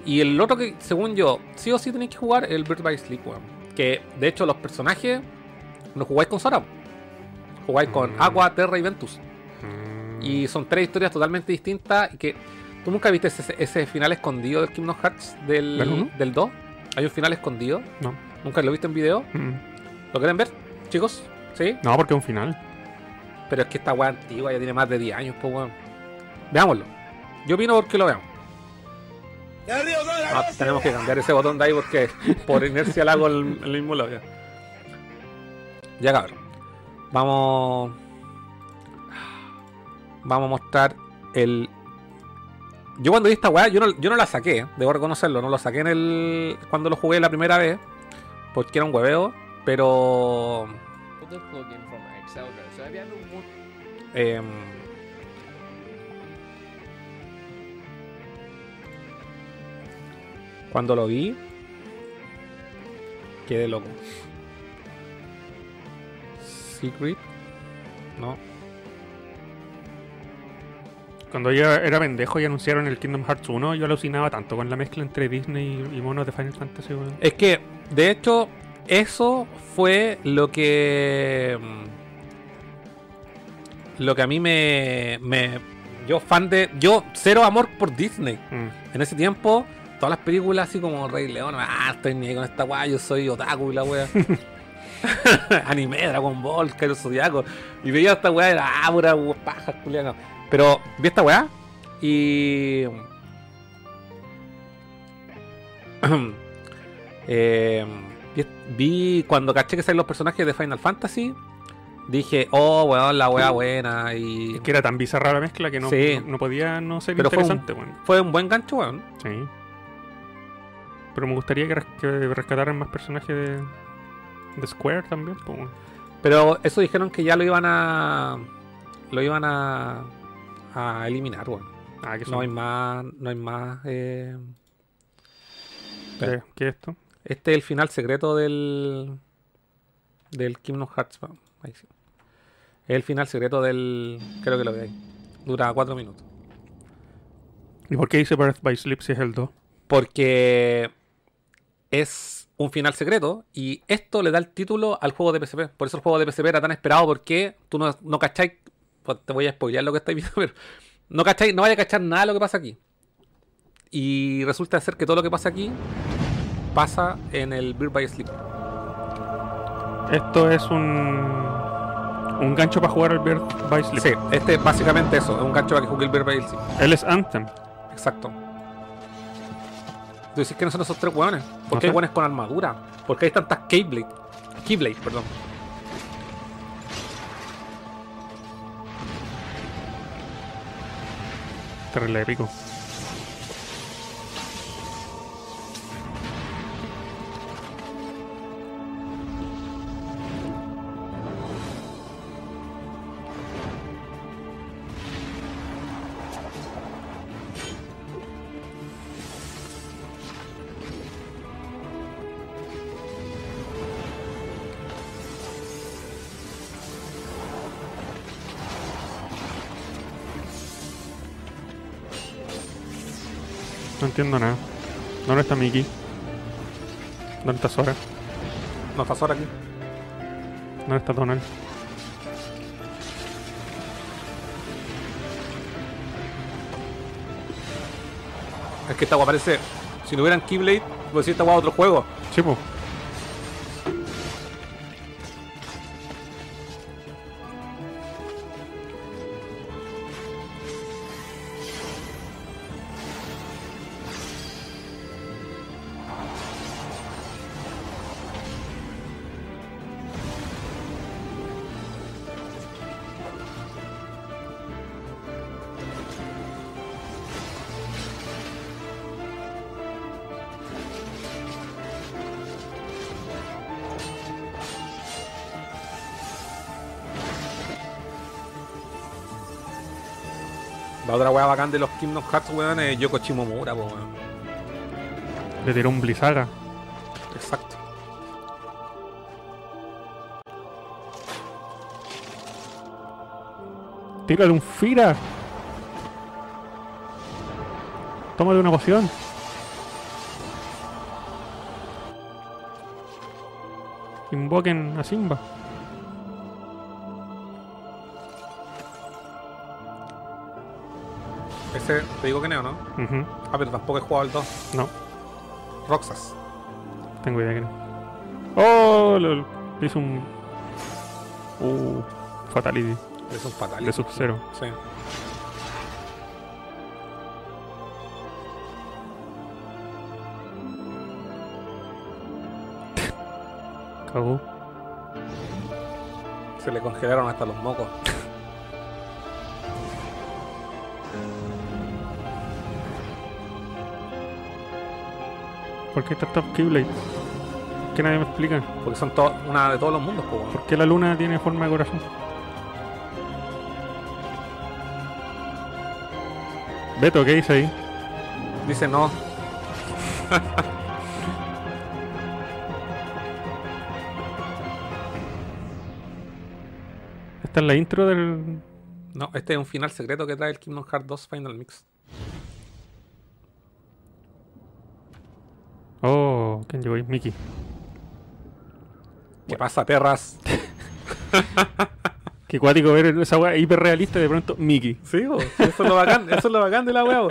Y el otro que, según yo, sí o sí tenéis que jugar el Bird by Sleep, weón. Que de hecho los personajes no jugáis con Sora. Jugáis con Mm. Aqua, Terra y Ventus. Mm. Y son tres historias totalmente distintas que tú nunca viste ese, ese final escondido del Kingdom Hearts ¿Del del, del 2. Hay un final escondido. No. ¿Nunca lo viste en video? Mm. ¿Lo quieren ver, chicos? ¿Sí? No, porque es un final. Pero es que esta weá antigua ya tiene más de 10 años, pues weón. Veámoslo. Yo opino porque lo veamos. Ah, tenemos que cambiar ese botón de ahí porque por inercia le hago el, el mismo lado ya. Ya cabrón. Vamos. Vamos a mostrar el. Yo cuando vi esta weá, yo no, yo no la saqué, debo reconocerlo, no lo saqué en el. cuando lo jugué la primera vez. Porque era un hueveo. Pero. Em, cuando lo vi, quedé loco. Secret, no. Cuando yo era pendejo y anunciaron el Kingdom Hearts 1, yo alucinaba tanto con la mezcla entre Disney y, y monos de Final Fantasy, weón. Es que, de hecho, eso fue lo que. mm, Lo que a mí me. me yo, fan de. Yo, cero amor por Disney. Mm. En ese tiempo, todas las películas así como Rey León, ah, estoy ni con esta weá, yo soy otaku y la weá. Anime, Dragon Ball, Cairo Zodiaco. Y veía esta weá, era ah, pura paja, culiana. Pero vi esta weá y. Eh, vi, vi cuando caché que salen los personajes de Final Fantasy. Dije, oh, weón, la weá buena. Y Es que era tan bizarra la mezcla que no, Sí. no, no podía no ser Pero fue un- interesante, weón. fue un buen gancho, weón. Sí. Pero me gustaría que, res- que rescataran más personajes de, de Square también, pues, weón. Pero eso dijeron que ya lo iban a. Lo iban a. a eliminar, weón. Ah, que. No hay más. No hay más. eh, ¿Qué, qué es esto? Este es el final secreto del. Del Kingdom Hearts. Ahí sí. Es el final secreto del. Creo que lo veis. Dura 4 minutos. ¿Y por qué dice Birth by Sleep si es el 2? Porque es un final secreto y esto le da el título al juego de PSP. Por eso el juego de PSP era tan esperado porque tú no, no cacháis. Pues te voy a spoilear lo que estáis viendo, pero no cacháis, no vaya a cachar nada de lo que pasa aquí. Y resulta ser que todo lo que pasa aquí pasa en el Bird by Sleep. Esto es un. Un gancho para jugar al Birth by Sleep. Sí, este es básicamente eso, es un gancho para que juegue el Bird by Sleep. Él es Anthem. Exacto. Tú decís que no son esos tres hueones. ¿Por No qué hay hueones con armadura? ¿Por qué hay tantas Keyblade? Keyblade, perdón. Terrible épico. No entiendo nada. ¿Dónde está Mickey? ¿Dónde está Sora? No está Sora aquí. ¿Dónde está Donald? Es que esta agua parece. Si no hubieran Keyblade, pues decir esta agua otro juego. Sí, po. Kingdom Hearts, weón, es Yoko Shimomura, weón. Le tiró un Blizzaga. Exacto. Tírale un Fira. Tómate una poción. Invoquen a Simba. Ese, te digo que neo, ¿no? Ujú. Ah, pero tampoco he jugado el 2. No, Roxas. tengo idea que no. Oh, lo, le hizo un. Uh, Fatality Es un fatal. de Sub-Zero. Sí. Cagó. Se le congelaron hasta los mocos. ¿Por qué está Top Keyblade? Que nadie me explica. Porque son una de todos los mundos, pues. ¿Por qué la luna tiene forma de corazón? Beto, ¿qué dice ahí? Dice no. Esta es la intro del. No, este es un final secreto que trae el Kingdom Hearts 2 Final Mix. Oh, ¿quién llegó ahí? Mickey. ¿Qué pasa, perras? Qué cuático ver esa weá hiperrealista y de pronto Mickey. Sí, bo, eso es lo bacán, eso es lo bacán de la weá.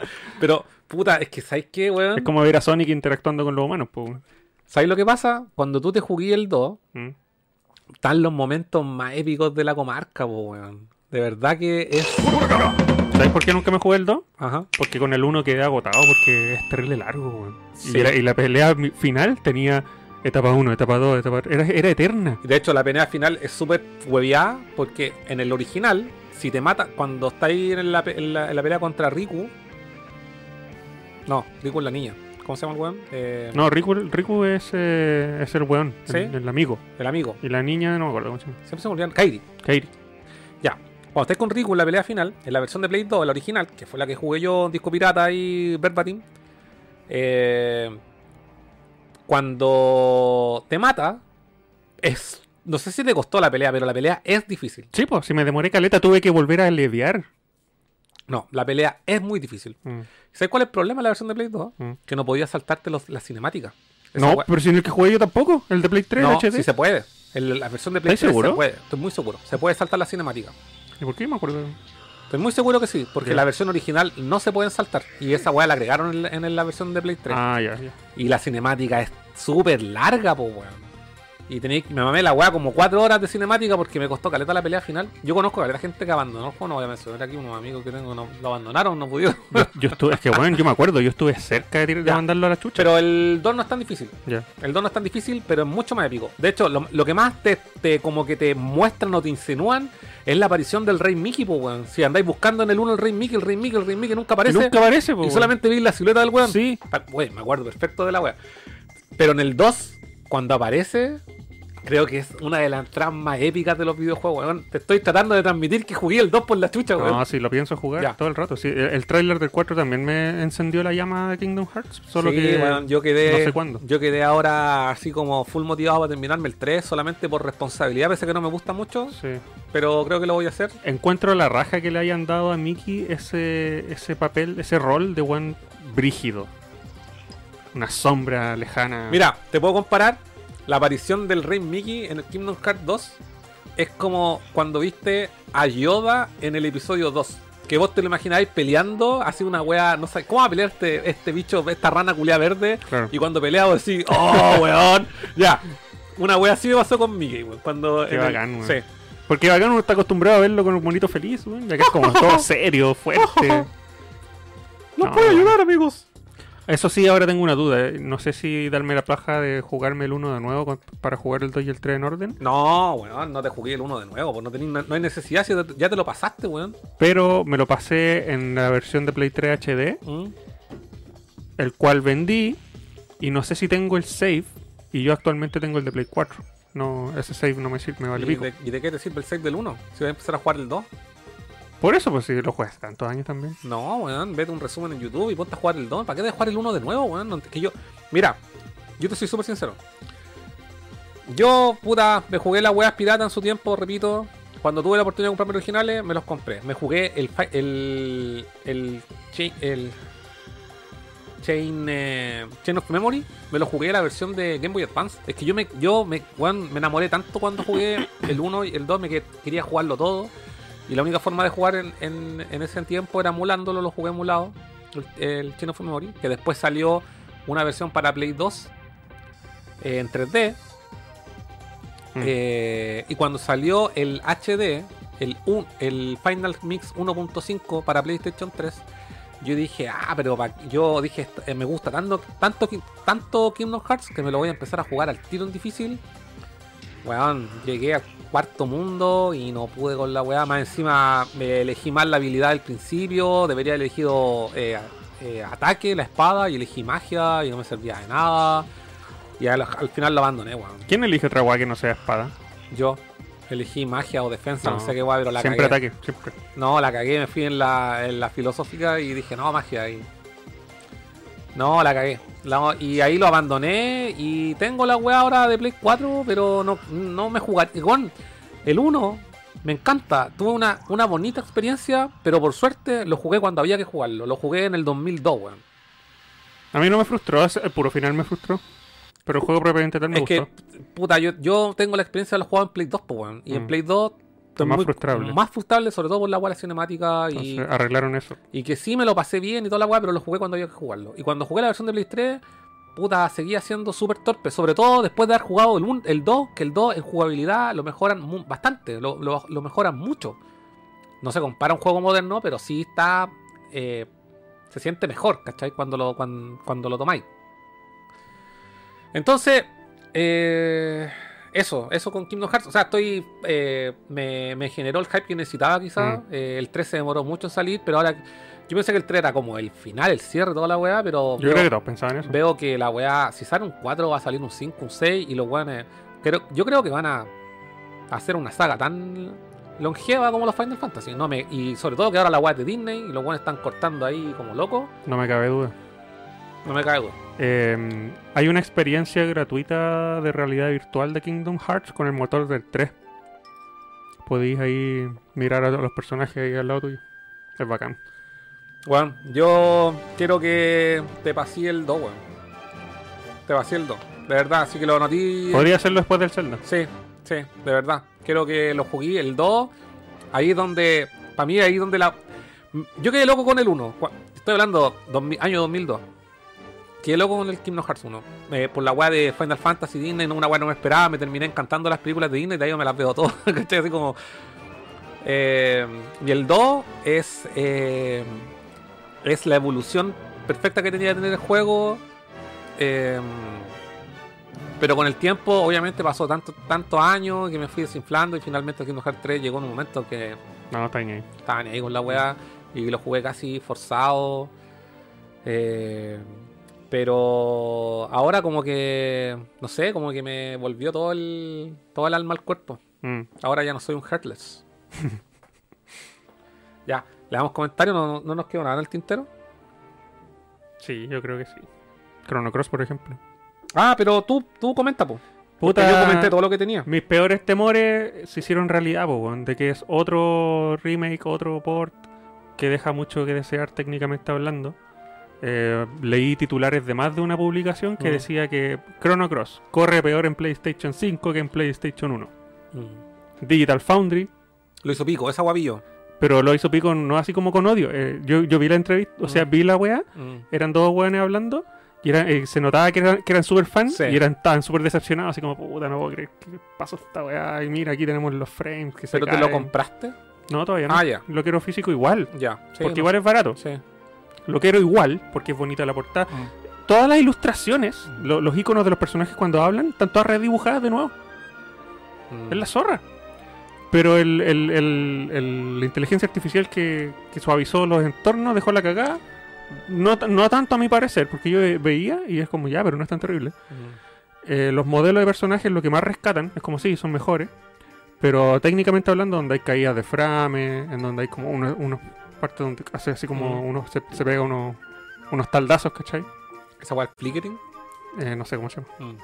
Pero, puta, es que ¿sabes qué, weón? Es como ver a Sonic interactuando con los humanos, pues. ¿Sabes lo que pasa? Cuando tú te jugué el 2, Mm. están los momentos más épicos de la comarca, po, weón. De verdad que es. ¿Sabes por qué nunca me jugué el 2? Ajá. Porque con el 1 quedé agotado porque es terrible largo, weón. Sí. Y, la pelea final tenía etapa 1, etapa 2, etapa... Era, era eterna. De hecho, la pelea final es súper hueviada porque en el original, si te mata, cuando estáis en la, en la, en la pelea contra Riku. No, Riku es la niña. ¿Cómo se llama el weón? Eh, No, Riku, Riku es, eh, es el weón, ¿Sí? el, el amigo. El amigo. Y la niña, no me acuerdo cómo se llama. Siempre se me olvidan. Kairi. Kairi. Ya. Cuando estáis con Riku en la pelea final, en la versión de Play 2, la original, que fue la que jugué yo, Disco Pirata y Verbatim, eh, cuando te mata, es. No sé si te costó la pelea, pero la pelea es difícil. Sí, pues, si me demoré caleta tuve que volver a aliviar. No, la pelea es muy difícil. Mm. ¿Sabes cuál es el problema de la versión de Play 2? Mm. Que no podías saltarte los, las cinemáticas. Esa No, pero si en el que jugué yo tampoco, el de Play 3, no, el HD. sí se puede. En la versión de Play ¿Estás 3 seguro? se puede. Estoy muy seguro. Se puede saltar las cinemáticas. ¿Y por qué me acuerdo? Estoy muy seguro que sí, porque la versión original no se pueden saltar. Y esa weá la agregaron en la, en la versión de Play 3. Ah, ya, ya. Y la cinemática es súper larga, po weón. Y tenéis, me mamé la weá como 4 horas de cinemática porque me costó caleta la pelea final. Yo conozco a la gente que abandonó el juego, no voy a mencionar aquí unos amigos que tengo, no, lo abandonaron, no pudieron. Yo, yo estuve, es que bueno, yo me acuerdo, yo estuve cerca de, de mandarlo a la chucha. Pero el 2 no es tan difícil. Ya. El 2 no es tan difícil, pero es mucho más épico. De hecho, lo, lo que más te, te- como que te muestran o te insinúan es la aparición del Rey Mickey, po, weón. Si andáis buscando en el 1 el Rey Mickey, el Rey Mickey, el Rey Mickey nunca aparece. Nunca aparece, po, y weón. solamente vi la silueta del weón. Sí. Wey, me acuerdo perfecto de la wea. Pero en el 2, cuando aparece, creo que es una de las entradas más épicas de los videojuegos, weón. Te estoy tratando de transmitir que jugué el 2 por la chucha, weón. No, sí, lo pienso jugar Ya. todo el rato. Sí, el, el tráiler del 4 también me encendió la llama de Kingdom Hearts. Solo Sí, que weón, yo quedé, no sé cuándo. Yo quedé ahora así como full motivado para terminarme el 3, solamente por responsabilidad, pese a que no me gusta mucho, Sí. pero creo que lo voy a hacer. Encuentro la raja que le hayan dado a Mickey ese, ese papel, ese rol de buen brígido. Una sombra lejana. Mira, te puedo comparar la aparición del Rey Mickey en el Kingdom Hearts 2 es como cuando viste a Yoda en el episodio 2. Que vos te lo imagináis peleando, así una wea, no sé, ¿cómo va a pelear este, este bicho, esta rana culia verde? Claro. Y cuando pelea vos decís, oh, weón, ya. Una wea así me pasó con Mickey, weón. Cuando Qué el- bacán, weón. Sí. Porque bacán uno está acostumbrado a verlo con un bonito feliz, weón. Ya que es como todo serio, fuerte. ¡No, No. puedo ayudar, amigos! Eso sí, ahora tengo una duda. eh. No sé si darme la plaja de jugarme el 1 de nuevo con- para jugar el 2 y el 3 en orden. No, weón, no te jugué el 1 de nuevo, pues no, tenés- no, hay necesidad, si ya te lo pasaste, weón. Pero me lo pasé en la versión de Play 3 HD, Mm. el cual vendí. Y no sé si tengo el save. Y yo actualmente tengo el de Play 4. No, ese save no me sirve, me vale ¿Y, pico. de, y de qué te sirve el save del 1? Si vas a empezar a jugar el 2. Por eso, pues si lo juegas tantos años también. No, weón, vete un resumen en YouTube y ponte a jugar el 2. ¿Para qué de jugar el 1 de nuevo, weón? No, que yo, mira, yo te soy súper sincero. Yo, puta, me jugué las weas piratas en su tiempo, repito. cuando tuve la oportunidad de comprarme originales, me los compré. Me jugué el el el Chain, el Chain, eh, Chain of Memory, me lo jugué la versión de Game Boy Advance. Es que yo me yo me, weón, me enamoré tanto cuando jugué el 1 y el 2, me que quería jugarlo todo. Y la única forma de jugar en, en- en ese tiempo era emulándolo, lo jugué emulado, el, el Chain of Memory, que después salió una versión para Play 2 eh, en 3D. Mm. Eh, y cuando salió el HD, el, un- el Final Mix 1.5 para PlayStation 3, yo dije, ah, pero yo dije, "Esto- eh, me gusta tanto, tanto, tanto Kingdom Hearts que me lo voy a empezar a jugar al tiro en difícil. Weón, llegué al cuarto mundo y no pude con la weá. Más encima me elegí mal la habilidad del principio. Debería haber elegido eh, eh, ataque, la espada, y elegí magia y no me servía de nada. Y al, al final lo abandoné, weón. ¿Quién elige otra weá que no sea espada? Yo elegí magia o defensa, no, No, sé qué guay, pero la Siempre cagué. ataque, siempre. No, la cagué, me fui en la, en la filosófica y dije, no, magia. Y... No, la cagué. La- y ahí lo abandoné y tengo la weá ahora de Play 4, pero no, no me jugaré. Igual, el 1 me encanta. Tuve una, una bonita experiencia, pero por suerte lo jugué cuando había que jugarlo. Lo jugué en el 2002, weón. A mí no me frustró, el puro final me frustró. Pero el juego propiamente tal me Es que, gustó. puta, yo, yo tengo la experiencia de los juegos en Play 2, pues, weón. Y en Mm. Play 2... Más muy- frustrable. Más frustrable, sobre todo por la la cinemática y... Arreglaron eso. Y que sí me lo pasé bien y toda la weá, pero lo jugué cuando había que jugarlo. Y cuando jugué la versión de Play 3, puta, seguía siendo súper torpe. Sobre todo después de haber jugado el, el 2, que el 2 en jugabilidad lo mejoran bastante, lo, lo- lo mejoran mucho. No se compara a un juego moderno, pero sí está. eh, se siente mejor, ¿cachai? Cuando lo, cuando, cuando lo tomáis. Entonces, eh, eso, eso con Kingdom Hearts. O sea, estoy. eh, me, me generó el hype que necesitaba, quizás. Mm. el 3 se demoró mucho en salir, pero ahora. Yo pensé que el 3 era como el final, el cierre, toda la weá, pero. Yo veo- creo que todos pensaban eso. Veo que la weá, si sale un 4 va a salir un 5, un 6 y los weones... Creo, yo creo que van a hacer una saga tan longeva como los Final Fantasy. No me, y sobre todo que ahora la weá es de Disney y los weones están cortando ahí como locos. No me cabe duda. No me duda. Eh, hay una experiencia gratuita de realidad virtual de Kingdom Hearts con el motor del 3. Podéis ahí mirar a los personajes ahí al lado tuyo. Es bacán. Bueno, yo quiero que te pasé el 2, weón. Te pasé el 2. De verdad, así que lo noté. Podría hacerlo después del Zelda. Sí, sí, de verdad. Quiero que lo jugué el 2. Ahí es donde. Para mí, ahí donde la. Yo quedé loco con el 1. Cua- Estoy hablando 2000 año 2002. Quedé loco con el Kingdom Hearts 1. Eh, por la weá de Final Fantasy Disney, no una weá no me esperaba. Me terminé encantando las películas de Disney. De ahí me las veo todas. ¿cachai? Así como. Eh, y el 2 es. eh, es la evolución perfecta que tenía que tener el juego. Eh, pero con el tiempo, obviamente, pasó tanto, tantos años que me fui desinflando y finalmente el Kingdom Hearts 3 llegó en un momento que No, no está ni ahí. estaba ni ahí con la weá y lo jugué casi forzado. Eh, pero ahora como que, no sé, como que me volvió todo el, todo el alma al cuerpo. Mm. Ahora ya no soy un Heartless. ya, le damos comentarios, no, no nos quedó nada en el tintero. Sí, yo creo que sí. Chrono Cross, por ejemplo. Ah, pero tú, tú comenta, po. Puta, Porque yo comenté todo lo que tenía. Mis peores temores se hicieron realidad, po, de que es otro remake, otro port que deja mucho que desear técnicamente hablando. Eh, leí titulares de más de una publicación que Mm. decía que Chrono Cross corre peor en PlayStation 5 que en PlayStation 1. Mm. Digital Foundry, Lo hizo pico, esa guavillo. pero lo hizo pico no así como con odio. Eh, yo, yo vi la entrevista, o sea, Mm. vi la weá, eran dos weones hablando. Y era- eh, se notaba que eran, que eran super fans Sí. y eran estaban súper decepcionados, así como, puta, no puedo creer que pasó esta weá. Y mira, aquí tenemos los frames que se ¿Pero te lo caen". compraste? No, todavía no. Ah, ya. Lo quiero físico igual. Ya. Sí, porque no. igual es barato. Sí. Lo quiero igual, porque es bonita la portada. Mm. Todas las ilustraciones, lo- los iconos de los personajes cuando hablan, están todas redibujadas de nuevo. Mm. Es la zorra. Pero el, el- el- la inteligencia artificial que, que suavizó los entornos dejó la cagada. No, no tanto a mi parecer, porque yo ve- veía y es como ya, pero no es tan terrible. Mm. Eh, los modelos de personajes lo que más rescatan es como sí, son mejores. Pero técnicamente hablando, donde hay caídas de frame, en donde hay como unos unos partes donde hace así como Mm. unos, se, se pega unos, unos taldazos, ¿cachai? Esa guay flickering. Eh, no sé cómo se llama. Mm.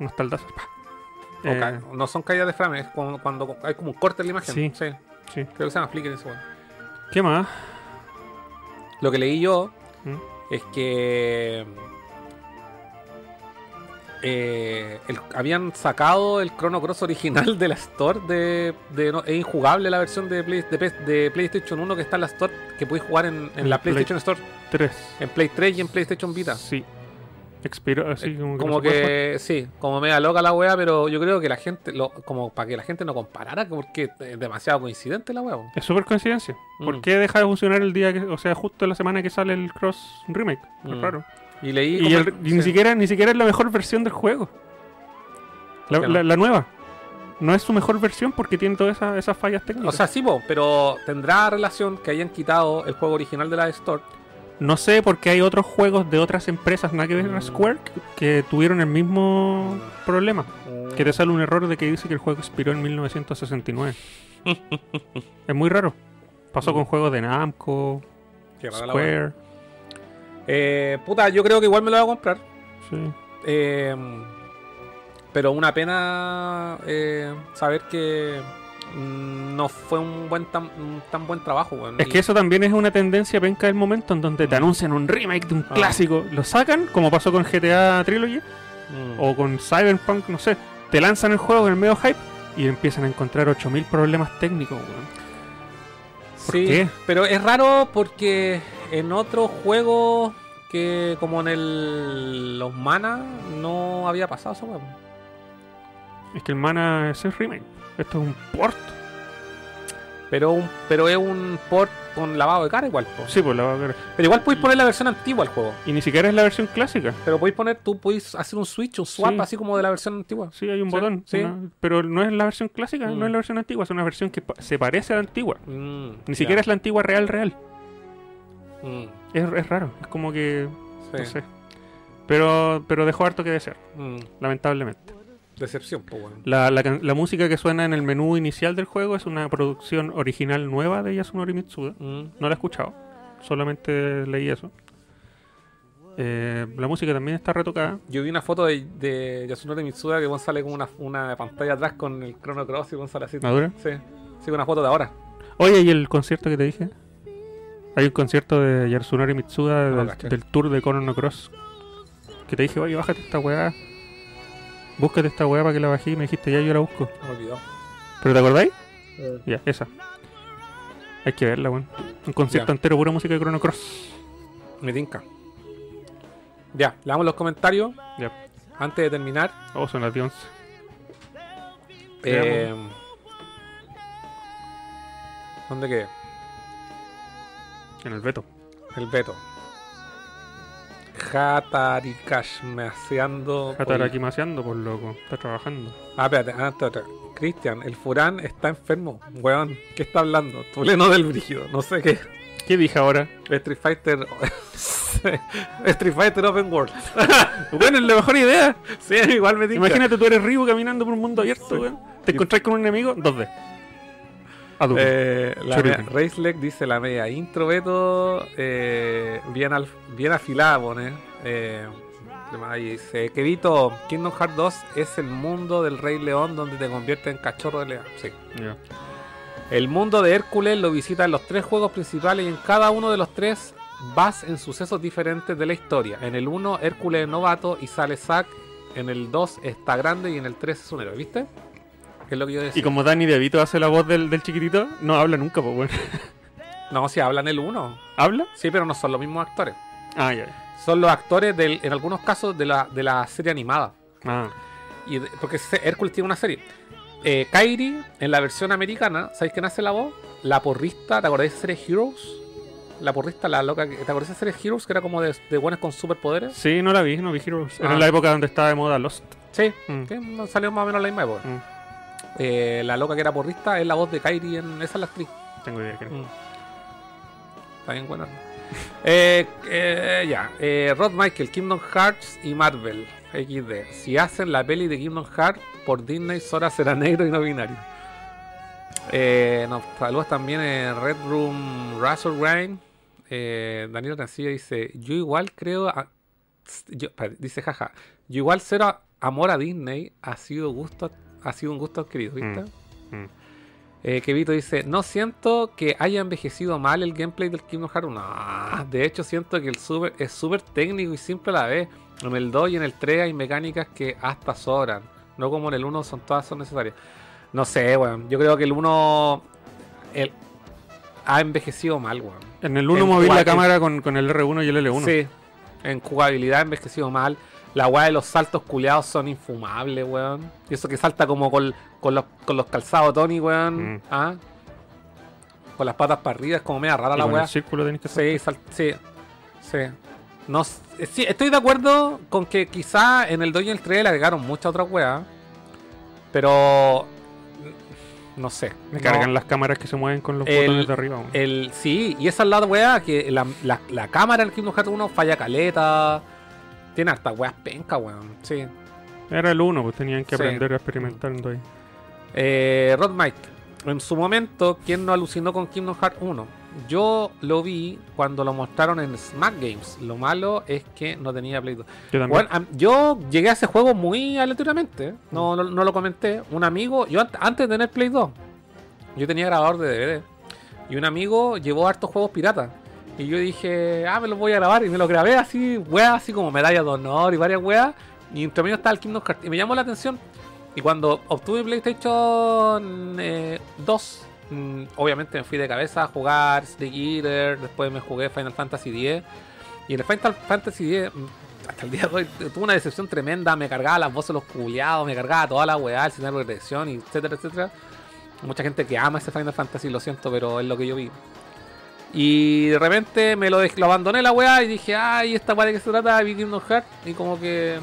Unos taldazos. pa. Eh, no son caídas de frame, es cuando, cuando hay como un corte en la imagen. Sí. sí. Sí. Creo que se llama flicker eso. weón. ¿Qué más? Lo que leí yo ¿Mm? es que eh, el- habían sacado el Chrono Cross original de la Store de, de- no, es injugable la versión de, Play- de PlayStation 1 que está en la Store que puedes jugar en, en En la Play- PlayStation Store 3. en Play 3 y en PlayStation Vita Sí. Así como que. como sí como media loca la wea pero yo creo que la gente lo, como para que la gente no comparara porque es demasiado coincidente la wea. Es súper coincidencia. ¿Por Mm. qué deja de funcionar el día que, o sea, justo la semana que sale el Cross Remake? Es Mm. raro. Y leí Y, como- el- y ni siquiera ni siquiera es la mejor versión del juego. La, nueva. No es su mejor versión porque tiene todas esas, esas fallas técnicas. o sea sí po, pero tendrá relación que hayan quitado el juego original de la Store no sé porque hay otros juegos de otras empresas, nada que ver a Mm. Square, que, tuvieron el mismo problema. Que te sale un error de que dice que el juego expiró en 1969. es muy raro. Pasó Mm. con juegos de Namco. Square. Eh, puta, yo creo que igual me lo voy a comprar. Sí. Eh, pero una pena eh, saber que mm, no fue un buen tan, un tan buen trabajo. Es Y- que eso también es una tendencia penca del momento en donde te Mm. anuncian un remake de un Ah. clásico, lo sacan, como pasó con GTA Trilogy, Mm. o con Cyberpunk, no sé, te lanzan el juego en el medio hype y empiezan a encontrar 8000 problemas técnicos. ¿por sí, qué? pero es raro porque en otros juegos que como en el los Mana no había pasado eso, weón. Es que el mana es el remake. Esto es un port. Pero, un, pero es un port con lavado de cara igual. po. Sí, pues la va a ver. Pero igual podéis poner la versión antigua al juego. Y ni siquiera es la versión clásica. Pero podéis poner, tú podéis hacer un switch, un swap Sí. así como de la versión antigua. Sí, hay un Sí, botón. sí. una- pero no es la versión clásica, Mm. no es la versión antigua, es una versión que se parece a la antigua. Mm, Ni siquiera es la antigua real real. Mm, Es, es raro, es como que. sí. No sé. Pero, pero dejó harto que desear, Mm, lamentablemente. decepción, pues. La, la música que suena en el menú inicial del juego es una producción original nueva de Yasunori Mitsuda. Mm, No la he escuchado, solamente leí eso. Eh, la música también está retocada. Yo vi una foto de, de Yasunori Mitsuda que sale con una, una pantalla atrás con el Chrono Cross y weón, sale así. ¿Madura? Sí, sí, una foto de ahora. Oye, ¿y el concierto que te dije? Hay un concierto de Yasunori Mitsuda No lo del, tour de Chrono Cross. Que te dije, oye, bájate esta weá. Búscate esta weá para que la bajé y me dijiste, ya yo la busco. Me olvidó. ¿Pero te acordáis? Ya, esa. Hay que verla, weón. Un concierto entero, pura música de Chrono Cross. Me tinca. Ya, le damos los comentarios Ya. antes de terminar. Oh, son las 11. Eh, ¿Dónde quedé? En el veto. El Beto. Hatarikash measeando. Jatar aquí maseando, por loco. Está trabajando. Ah, espérate, ah, espérate, espérate. Cristian, el Furán está enfermo. Weón, ¿qué está hablando? Tuleno del brígido. No sé qué. ¿Qué dije ahora? Street Fighter. Street Fighter Open World. bueno, es la mejor idea. sí, igual me tinca. Imagínate tú eres Ryu caminando por un mundo abierto, Sí. weón. Te encontrás con un enemigo, 2D. A tu Eh, la Shuriken. mea- Racelec dice la media intro, Beto. eh, bien, al- bien afilada, pone. Eh, dice: Querido, Kingdom Hearts 2 es el mundo del Rey León donde te convierte en cachorro de león. Sí. El mundo de Hércules lo visita en los tres juegos principales y en cada uno de los tres vas en sucesos diferentes de la historia. En el 1, Hércules es novato y sale Zack. En el 2 está grande y en el 3 es un héroe, ¿viste? Que es lo que yo decía. Y como Danny DeVito hace la voz del, del chiquitito, no habla nunca, pues, weón. No, si hablan el 1. ¿Habla? Sí, pero no son los mismos actores. Ah, ya. ya. Son los actores, del, en algunos casos, de la, de la serie animada. Ah, Y de- porque Hércules tiene una serie. Eh, Kairi, en la versión americana, ¿sabéis quién hace la voz? La porrista, ¿te acordáis de esa serie Heroes? La porrista, la loca, que- ¿te acordáis de esa serie Heroes? Que era como de, de buenas con superpoderes. sí, no la vi, no vi Heroes. Era Ah. en la época donde estaba de moda Lost. Sí, Mm. sí, salió más o menos en la misma época. Mm. Eh, la loca que era porrista es la voz de Kairi en. Esa es la actriz. Tengo idea que. Mm. Está bien buena. eh, eh, ya. Eh, Rod Michael, Kingdom Hearts y Marvel. XD. Si hacen la peli de Kingdom Hearts por Disney, Sora será negro y no binario. Eh, nos saludos también en Red Room Russell Rain. Eh, Daniel Rancillo dice: Yo igual creo. a- yo- dice jaja. Yo igual cero amor a Disney ha sido gusto ha sido un gusto adquirido, ¿viste? Mm. Eh, Kevito dice, no siento que haya envejecido mal el gameplay del Kingdom Hearts 1. No, de hecho siento que el super es súper técnico y simple a la vez. En el 2 y en el 3 hay mecánicas que hasta sobran. No como en el 1 son todas son necesarias. No sé, weón. Yo creo que el 1 el- ha envejecido mal, weón. En el 1 En moví la cámara con, con el R1 y el L1. Sí, en jugabilidad ha envejecido mal. La weá de los saltos culeados son infumables, weón. Y eso que salta como con, con los, con los calzados Tony, weón. Mm. ¿Ah? Con las patas para arriba, es como media rara Y la weá. el círculo tenés que hacer. Sí, sal- sí, sí. No, eh, sí, estoy de acuerdo con que quizá en el 2 y el 3 le agregaron muchas otras weas. Pero. mm, No sé. Me no- cargan las cámaras que se mueven con los El- botones de arriba. weón. el, sí, y esa es la wea que la, la, la cámara del Kingdom Hearts 1 falla caleta. Tiene hartas weas penca, weón. Sí. Era el 1, pues tenían que aprender en ahí. Eh, Rod Mike, en su momento, ¿quién no alucinó con Kingdom Hearts 1? Yo lo vi cuando lo mostraron en Smack Games. Lo malo es que no tenía Play 2. Yo también. Bueno, yo llegué a ese juego muy aleatoriamente. ¿eh? No, no, no lo comenté. Un amigo, yo ant- antes de tener Play 2, yo tenía grabador de DVD. Y un amigo llevó hartos juegos piratas. Y yo dije, ah, me los voy a grabar. Y me los grabé así, weas, así como medallas de honor y varias weas. Y entre medio estaba el Kingdom Hearts. Y me llamó la atención. Y cuando obtuve PlayStation eh, 2, mm, obviamente me fui de cabeza a jugar Snake Eater. Después me jugué Final Fantasy X. Y en el Final Fantasy X, mm, hasta el día de hoy, tuve una decepción tremenda. Me cargaba las voces de los culiados, me cargaba toda la weá, el sistema de y etcétera, etcétera. Mucha gente que ama ese Final Fantasy, lo siento, pero es lo que yo vi. Y de repente me lo, abandoné la weá y dije, ay, esta weá de qué se trata, vi Kingdom Hearts. Y como que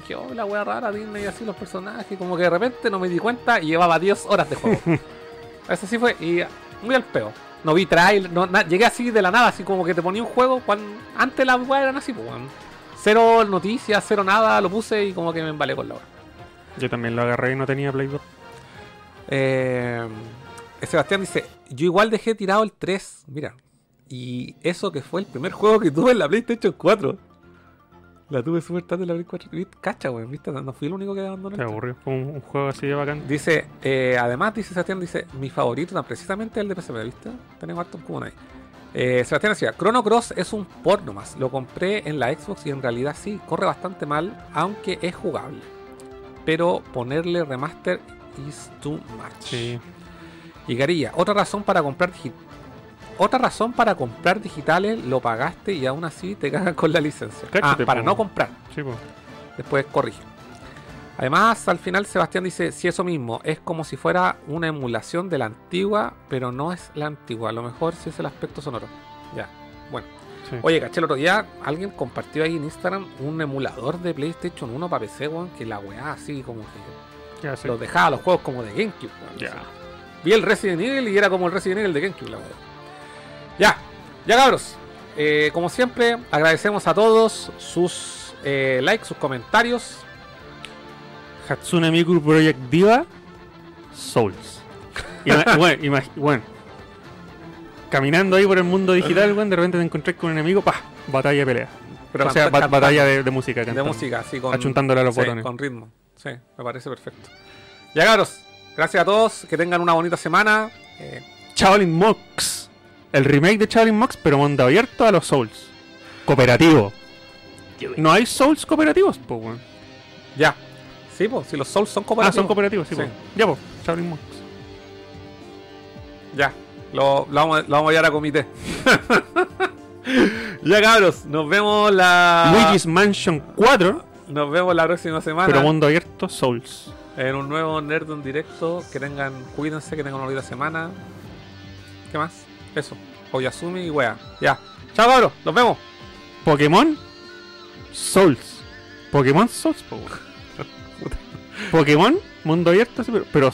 dije, oh, la weá rara, Disney y así los personajes. Como que de repente no me di cuenta y llevaba 10 horas de juego. Eso sí fue, y muy al peo. No vi trail, no, na- llegué así de la nada, así como que te ponía un juego cuando antes las weas eran así, pues, weón. Cero noticias, cero nada, lo puse y como que me embalé con la hora. Yo también lo agarré y no tenía Play 2. Eh, Sebastián dice, yo igual dejé tirado el 3, mira. Y eso que fue el primer juego que tuve en la PlayStation 4. La tuve súper tarde en la Play 4. ¿Viste? Cacha, weón, ¿viste? No fui el único que abandonó. Te el 3. aburrió. Fue un, juego así de bacán. Dice, eh, además, dice Sebastián, dice, mi favorito, no, precisamente el de PSP, ¿viste? Tenemos harto común ahí. Eh, Sebastián decía, Chrono Cross es un port nomás. Lo compré en la Xbox y en realidad sí, corre bastante mal, aunque es jugable. Pero ponerle remaster is too much. Sí. Y Garilla, otra razón para comprar otra razón para comprar digitales lo pagaste y aún así te cagan con la licencia. ah, para po. no comprar. Sí. Después corrige. Además, al final Sebastián dice, si eso mismo, es como si fuera una emulación de la antigua, pero no es la antigua. A lo mejor sí es el aspecto sonoro. Ya, bueno. Sí. Oye, caché el otro día, alguien compartió ahí en Instagram un emulador de PlayStation 1 para PC, weón, que la weá así como que Ya, sí. los dejaba los juegos como de GameCube, weón. Ya. Vi el Resident Evil y era como el Resident Evil de GameCube, la weá. Ya, ya cabros. Eh, como siempre, agradecemos a todos sus eh, likes, sus comentarios. Hatsune Miku Project Diva Souls. Ima- bueno, bueno. Caminando ahí por el mundo digital, weón, de repente te encontrás con un enemigo, pa, batalla de pelea. Pero o sea, batalla de, de música. de música, así con. Achuntándole a los sí, botones. Con ritmo. Sí, me parece perfecto. Ya cabros, gracias a todos, que tengan una bonita semana. Eh, Shaolin Mox. El remake de Shaolin Mox, pero mundo abierto a los Souls. Cooperativo. No hay Souls cooperativos, pues, ya. Sí, pues, si los Souls son Ah, cooperativos. son cooperativos, sí. Ya, pues, Shaolin Mox. Ya, lo, lo vamos, lo vamos a llevar a comité. ya cabros, nos vemos la. Luigi's Mansion 4, Nos vemos la próxima semana pero mundo abierto Souls. En un nuevo Nerd en directo. Que tengan, cuídense, que tengan una bonita semana. ¿Qué más? Eso. Oyasumi y wea. Ya. Chao cabros, nos vemos. Pokémon Souls. Pokémon Souls. Pokémon, mundo abierto, pero